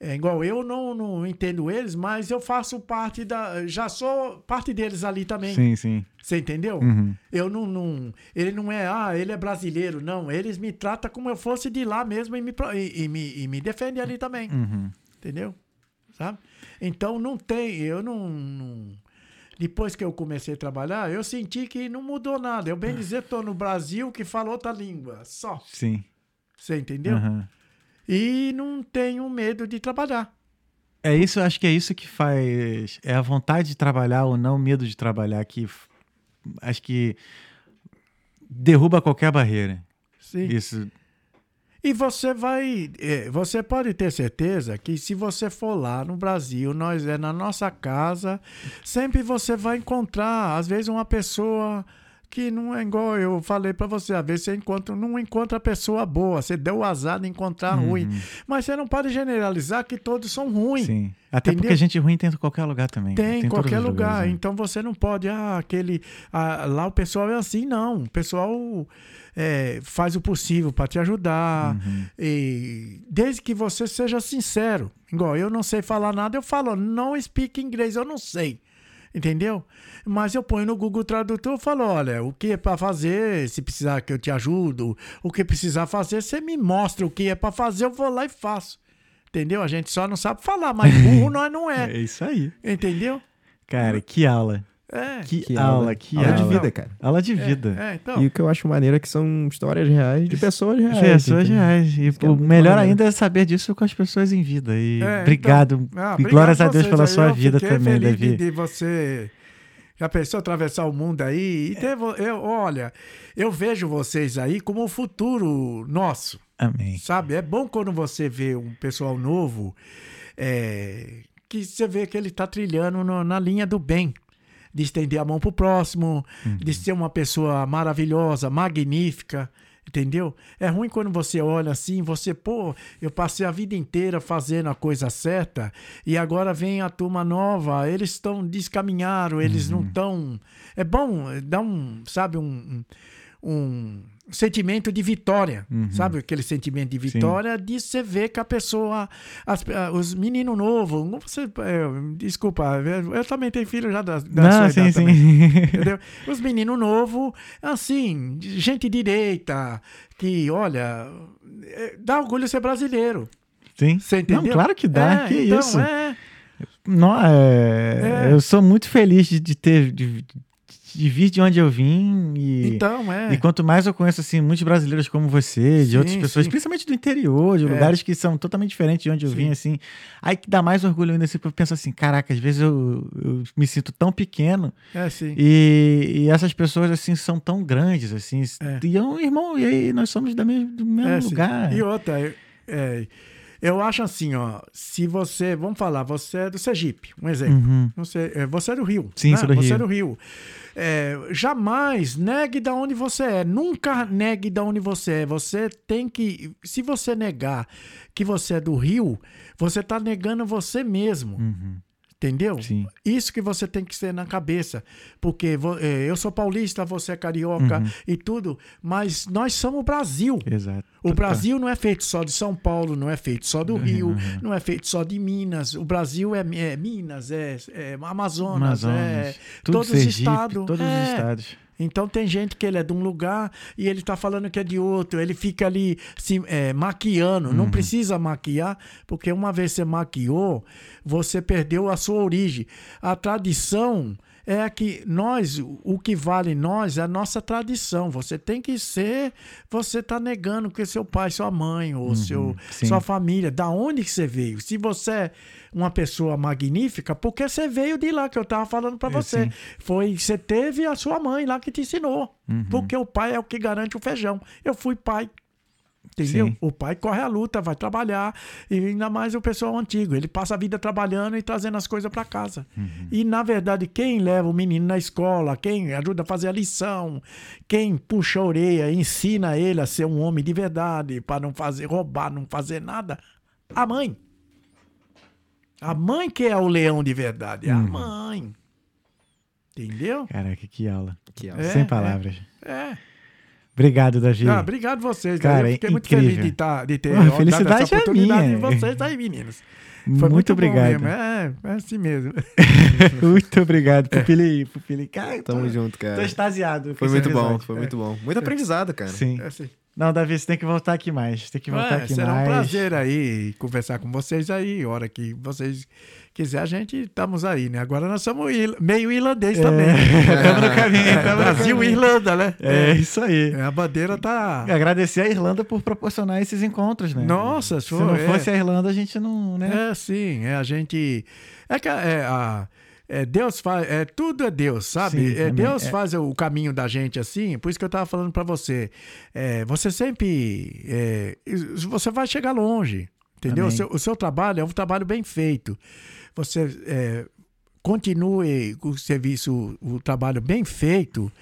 É igual eu não, não entendo eles, mas eu faço parte da. Já sou parte deles ali também. Sim, sim. Você entendeu? Uhum. Eu não, não. Ele não é, ah, ele é brasileiro. Não, eles me tratam como eu fosse de lá mesmo e me, e, e me, e me defendem ali também. Uhum. Entendeu? Sabe? Então não tem. Eu não, não- Depois que eu comecei a trabalhar, eu senti que não mudou nada. Eu bem dizer, estou no Brasil que fala outra língua. Só. Sim. Você entendeu? Uhum. E não tenho medo de trabalhar. É isso, acho que é isso que faz. É a vontade de trabalhar ou não, o medo de trabalhar que acho que derruba qualquer barreira. Sim. Isso. E você vai. é, você pode ter certeza que se você for lá no Brasil, nós é na nossa casa, sempre você vai encontrar, às vezes, uma pessoa que não é igual eu falei pra você, às vezes você encontra, não encontra pessoa boa, você deu o azar de encontrar ruim. Mas você não pode generalizar que todos são ruins. Sim. Até Entendeu? porque gente ruim tem em qualquer lugar também. Tem em qualquer lugar. lugares, né? Então você não pode, ah, aquele. ah, lá o pessoal é assim, não. O pessoal é, faz o possível para te ajudar. Uhum. E desde que você seja sincero. Igual eu não sei falar nada, eu falo, não speak inglês, eu não sei. Entendeu? Mas eu ponho no Google Tradutor e falo: olha, o que é para fazer, se precisar que eu te ajudo, o que precisar fazer, você me mostra o que é para fazer, eu vou lá e faço. Entendeu? A gente só não sabe falar, mas burro nós não é. É isso aí. Entendeu? Cara, que aula. É. Que, Que aula, aula. que Aula aula. de vida, cara. Aula de vida. É, então. E o que eu acho maneiro é que são histórias reais de pessoas reais. Pessoas entendeu? reais. E é o melhor maneiro. ainda é saber disso com as pessoas em vida. E É, obrigado. Ah, e glórias a Deus pela aí. sua vida também, Davi. De, você já pensou atravessar o mundo aí? E teve, eu, olha, eu vejo vocês aí como o futuro nosso, Amém. sabe? É bom quando você vê um pessoal novo é, que você vê que ele está trilhando no- na linha do bem. De estender a mão pro próximo, de ser uma pessoa maravilhosa, magnífica, entendeu? É ruim quando você olha assim, você, pô, eu passei a vida inteira fazendo a coisa certa e agora vem a turma nova, eles estão descaminharam, eles não estão. É bom, dá um, sabe, um, um sentimento de vitória, sabe? Aquele sentimento de vitória de você ver que a pessoa, as- os meninos novos, você, é, desculpa, eu, eu também tenho filho já da, da Não, sua sim, idade também. sim. Entendeu? Os meninos novos, assim, gente direita, que, olha, é, dá orgulho ser brasileiro. sim. Você entendeu? Não, claro que dá. É, que então, isso. É, Não, é, É. Eu sou muito feliz de, de ter. De, de vir de onde eu vim e. então, é. E quanto mais eu conheço, assim, muitos brasileiros como você, de Sim, outras pessoas, sim. principalmente do interior, de É. lugares que são totalmente diferentes de onde eu Sim. vim, assim. Aí que dá mais orgulho ainda, assim, porque eu penso assim, caraca, às vezes eu, eu me sinto tão pequeno É, sim. e, e essas pessoas, assim, são tão grandes, assim. É. E eu, irmão, e aí nós somos da mesmo, do mesmo É, lugar. E outra, é, é, eu acho assim, ó, se você, vamos falar, você é do Sergipe, um exemplo. Uhum. Você, é, você é do Rio. Sim, né? sou do você Rio. é do Rio. É, jamais negue da onde você é. Nunca negue da onde você é. Você tem que. Se você negar que você é do Rio, você está negando você mesmo. Uhum. Entendeu? Sim. Isso que você tem que ter na cabeça. Porque é, eu sou paulista, você é carioca Uhum. e tudo, mas nós somos o Brasil. Exato. O Brasil não é feito só de São Paulo, não é feito só do Rio, não é feito só de Minas. O Brasil é, é Minas, é, é Amazonas, Amazonas. é todos os Sergipe, estados. Todos É. os estados. Então tem gente que ele é de um lugar e ele tá falando que é de outro. Ele fica ali se é, maquiando. Uhum. Não precisa maquiar, porque uma vez você maquiou, você perdeu a sua origem. A tradição é que nós, o que vale nós é a nossa tradição. Você tem que ser, você tá negando que seu pai, sua mãe ou seu, Uhum. sim. sua família, da onde que você veio? Se você é uma pessoa magnífica, porque você veio de lá que eu tava falando para É, você. sim. Foi, você teve a sua mãe lá que te ensinou. Uhum. Porque o pai é o que garante o feijão. Eu fui pai. Entendeu? Sim. O pai corre a luta, vai trabalhar. E ainda mais o pessoal antigo. Ele passa a vida trabalhando e trazendo as coisas para casa. Uhum. E, na verdade, quem leva o menino na escola, quem ajuda a fazer a lição, quem puxa a orelha, ensina ele a ser um homem de verdade, para não fazer roubar, não fazer nada, a mãe. A mãe que é o leão de verdade, é a Uhum. mãe. Entendeu? Caraca, que aula. Que É, Sem palavras. É. Obrigado, Davi. Ah, obrigado vocês. Cara, eu fiquei muito incrível. feliz de, tá, de ter Pô, dado felicidade essa é oportunidade minha. de vocês aí, meninos. Foi muito, muito, bom obrigado. mesmo. É, é assim mesmo. muito obrigado. É. Pupili, pupili. Cara, Tamo tô, junto, tô cara. extasiado. com Foi muito bom, foi É. muito bom. Muito aprendizado, cara. Sim. É assim. Não, Davi, você tem que voltar aqui mais. Tem que voltar É, aqui será mais. um prazer aí conversar com vocês aí. Hora que vocês quiser, a gente estamos aí, né? Agora nós somos il- meio irlandês também. Estamos no caminho. É, Brasil e. Irlanda, né? É isso aí. É, a bandeira tá. Agradecer a Irlanda por proporcionar esses encontros, né? Nossa, Se não é. fosse a Irlanda, a gente não, né? É, sim. É, a gente. É que é, a. É, Deus faz, é, tudo é Deus, sabe? Sim, É, amém. Deus É. faz o caminho da gente assim, por isso que eu tava falando pra você. É, você sempre. é, você vai chegar longe, entendeu? O seu, o seu trabalho é um trabalho bem feito. Você é, continue com o serviço, o trabalho bem feito,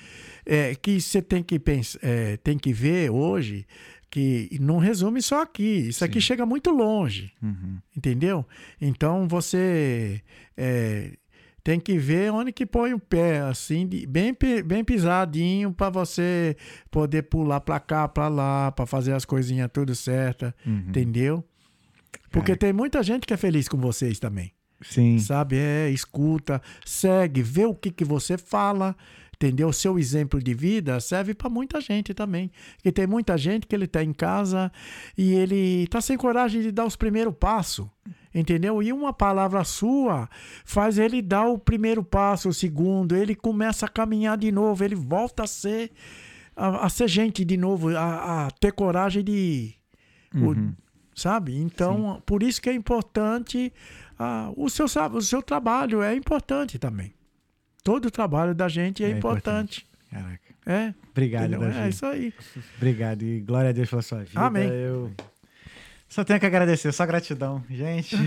que você tem que pensar, tem que ver hoje que não resume só aqui. Isso aqui Sim. chega muito longe. Uhum. Entendeu? Então você é, tem que ver onde que põe o pé, assim, bem, bem pisadinho, para você poder pular para cá, para lá, para fazer as coisinhas tudo certa, Uhum. entendeu? Porque Cara. tem muita gente que é feliz com vocês também. Sim. sabe? É, escuta, segue, vê o que, que você fala, entendeu? O seu exemplo de vida serve para muita gente também. Porque tem muita gente que ele tá em casa e ele tá sem coragem de dar os primeiros passos, entendeu? E uma palavra sua faz ele dar o primeiro passo, o segundo, ele começa a caminhar de novo, ele volta a ser a, a ser gente de novo, a, a ter coragem de o- Uhum. sabe? Então, por isso que é importante ah, o, seu, o seu trabalho é importante também. Todo o trabalho da gente é, É importante. Caraca. É, Obrigado? Davi. é isso aí. Obrigado. E glória a Deus pela sua vida. Amém. Eu só tenho que agradecer, só gratidão. Gente.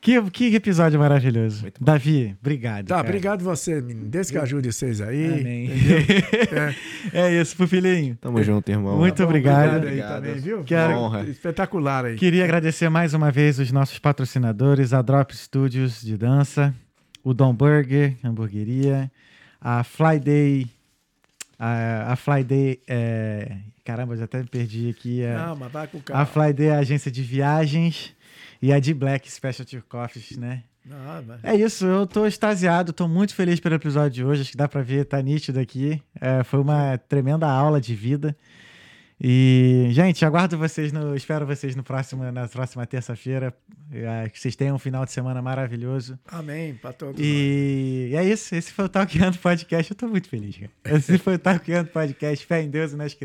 que, que episódio maravilhoso. Davi, obrigado. Tá, cara. obrigado você, menino. Deus que ajude vocês aí. Amém. entendeu? é isso, Pupilinho. Tamo junto, irmão. Muito Tá bom, obrigado. aí Obrigado. também, viu? Quero- Honra. Espetacular aí. Queria agradecer mais uma vez os nossos patrocinadores, a Drop Studios de dança, o Dom Burger, hamburgueria, a Fly Day, a, a Fly Day, é, caramba, já até me perdi aqui, é, Não, mas vai com a calma. Fly Day é a agência de viagens e a de Black Specialty Coffees, né? Não, vai. É isso, eu tô extasiado, tô muito feliz pelo episódio de hoje, acho que dá pra ver, tá nítido aqui. É, foi uma tremenda aula de vida. E, gente, aguardo vocês no. Espero vocês no próximo, na próxima terça-feira. Que vocês tenham um final de semana maravilhoso. Amém para todos. E, e é isso. Esse foi o Talkando Podcast. Eu tô muito feliz, cara. Esse foi o Talkando Podcast. Fé em Deus e nas crianças.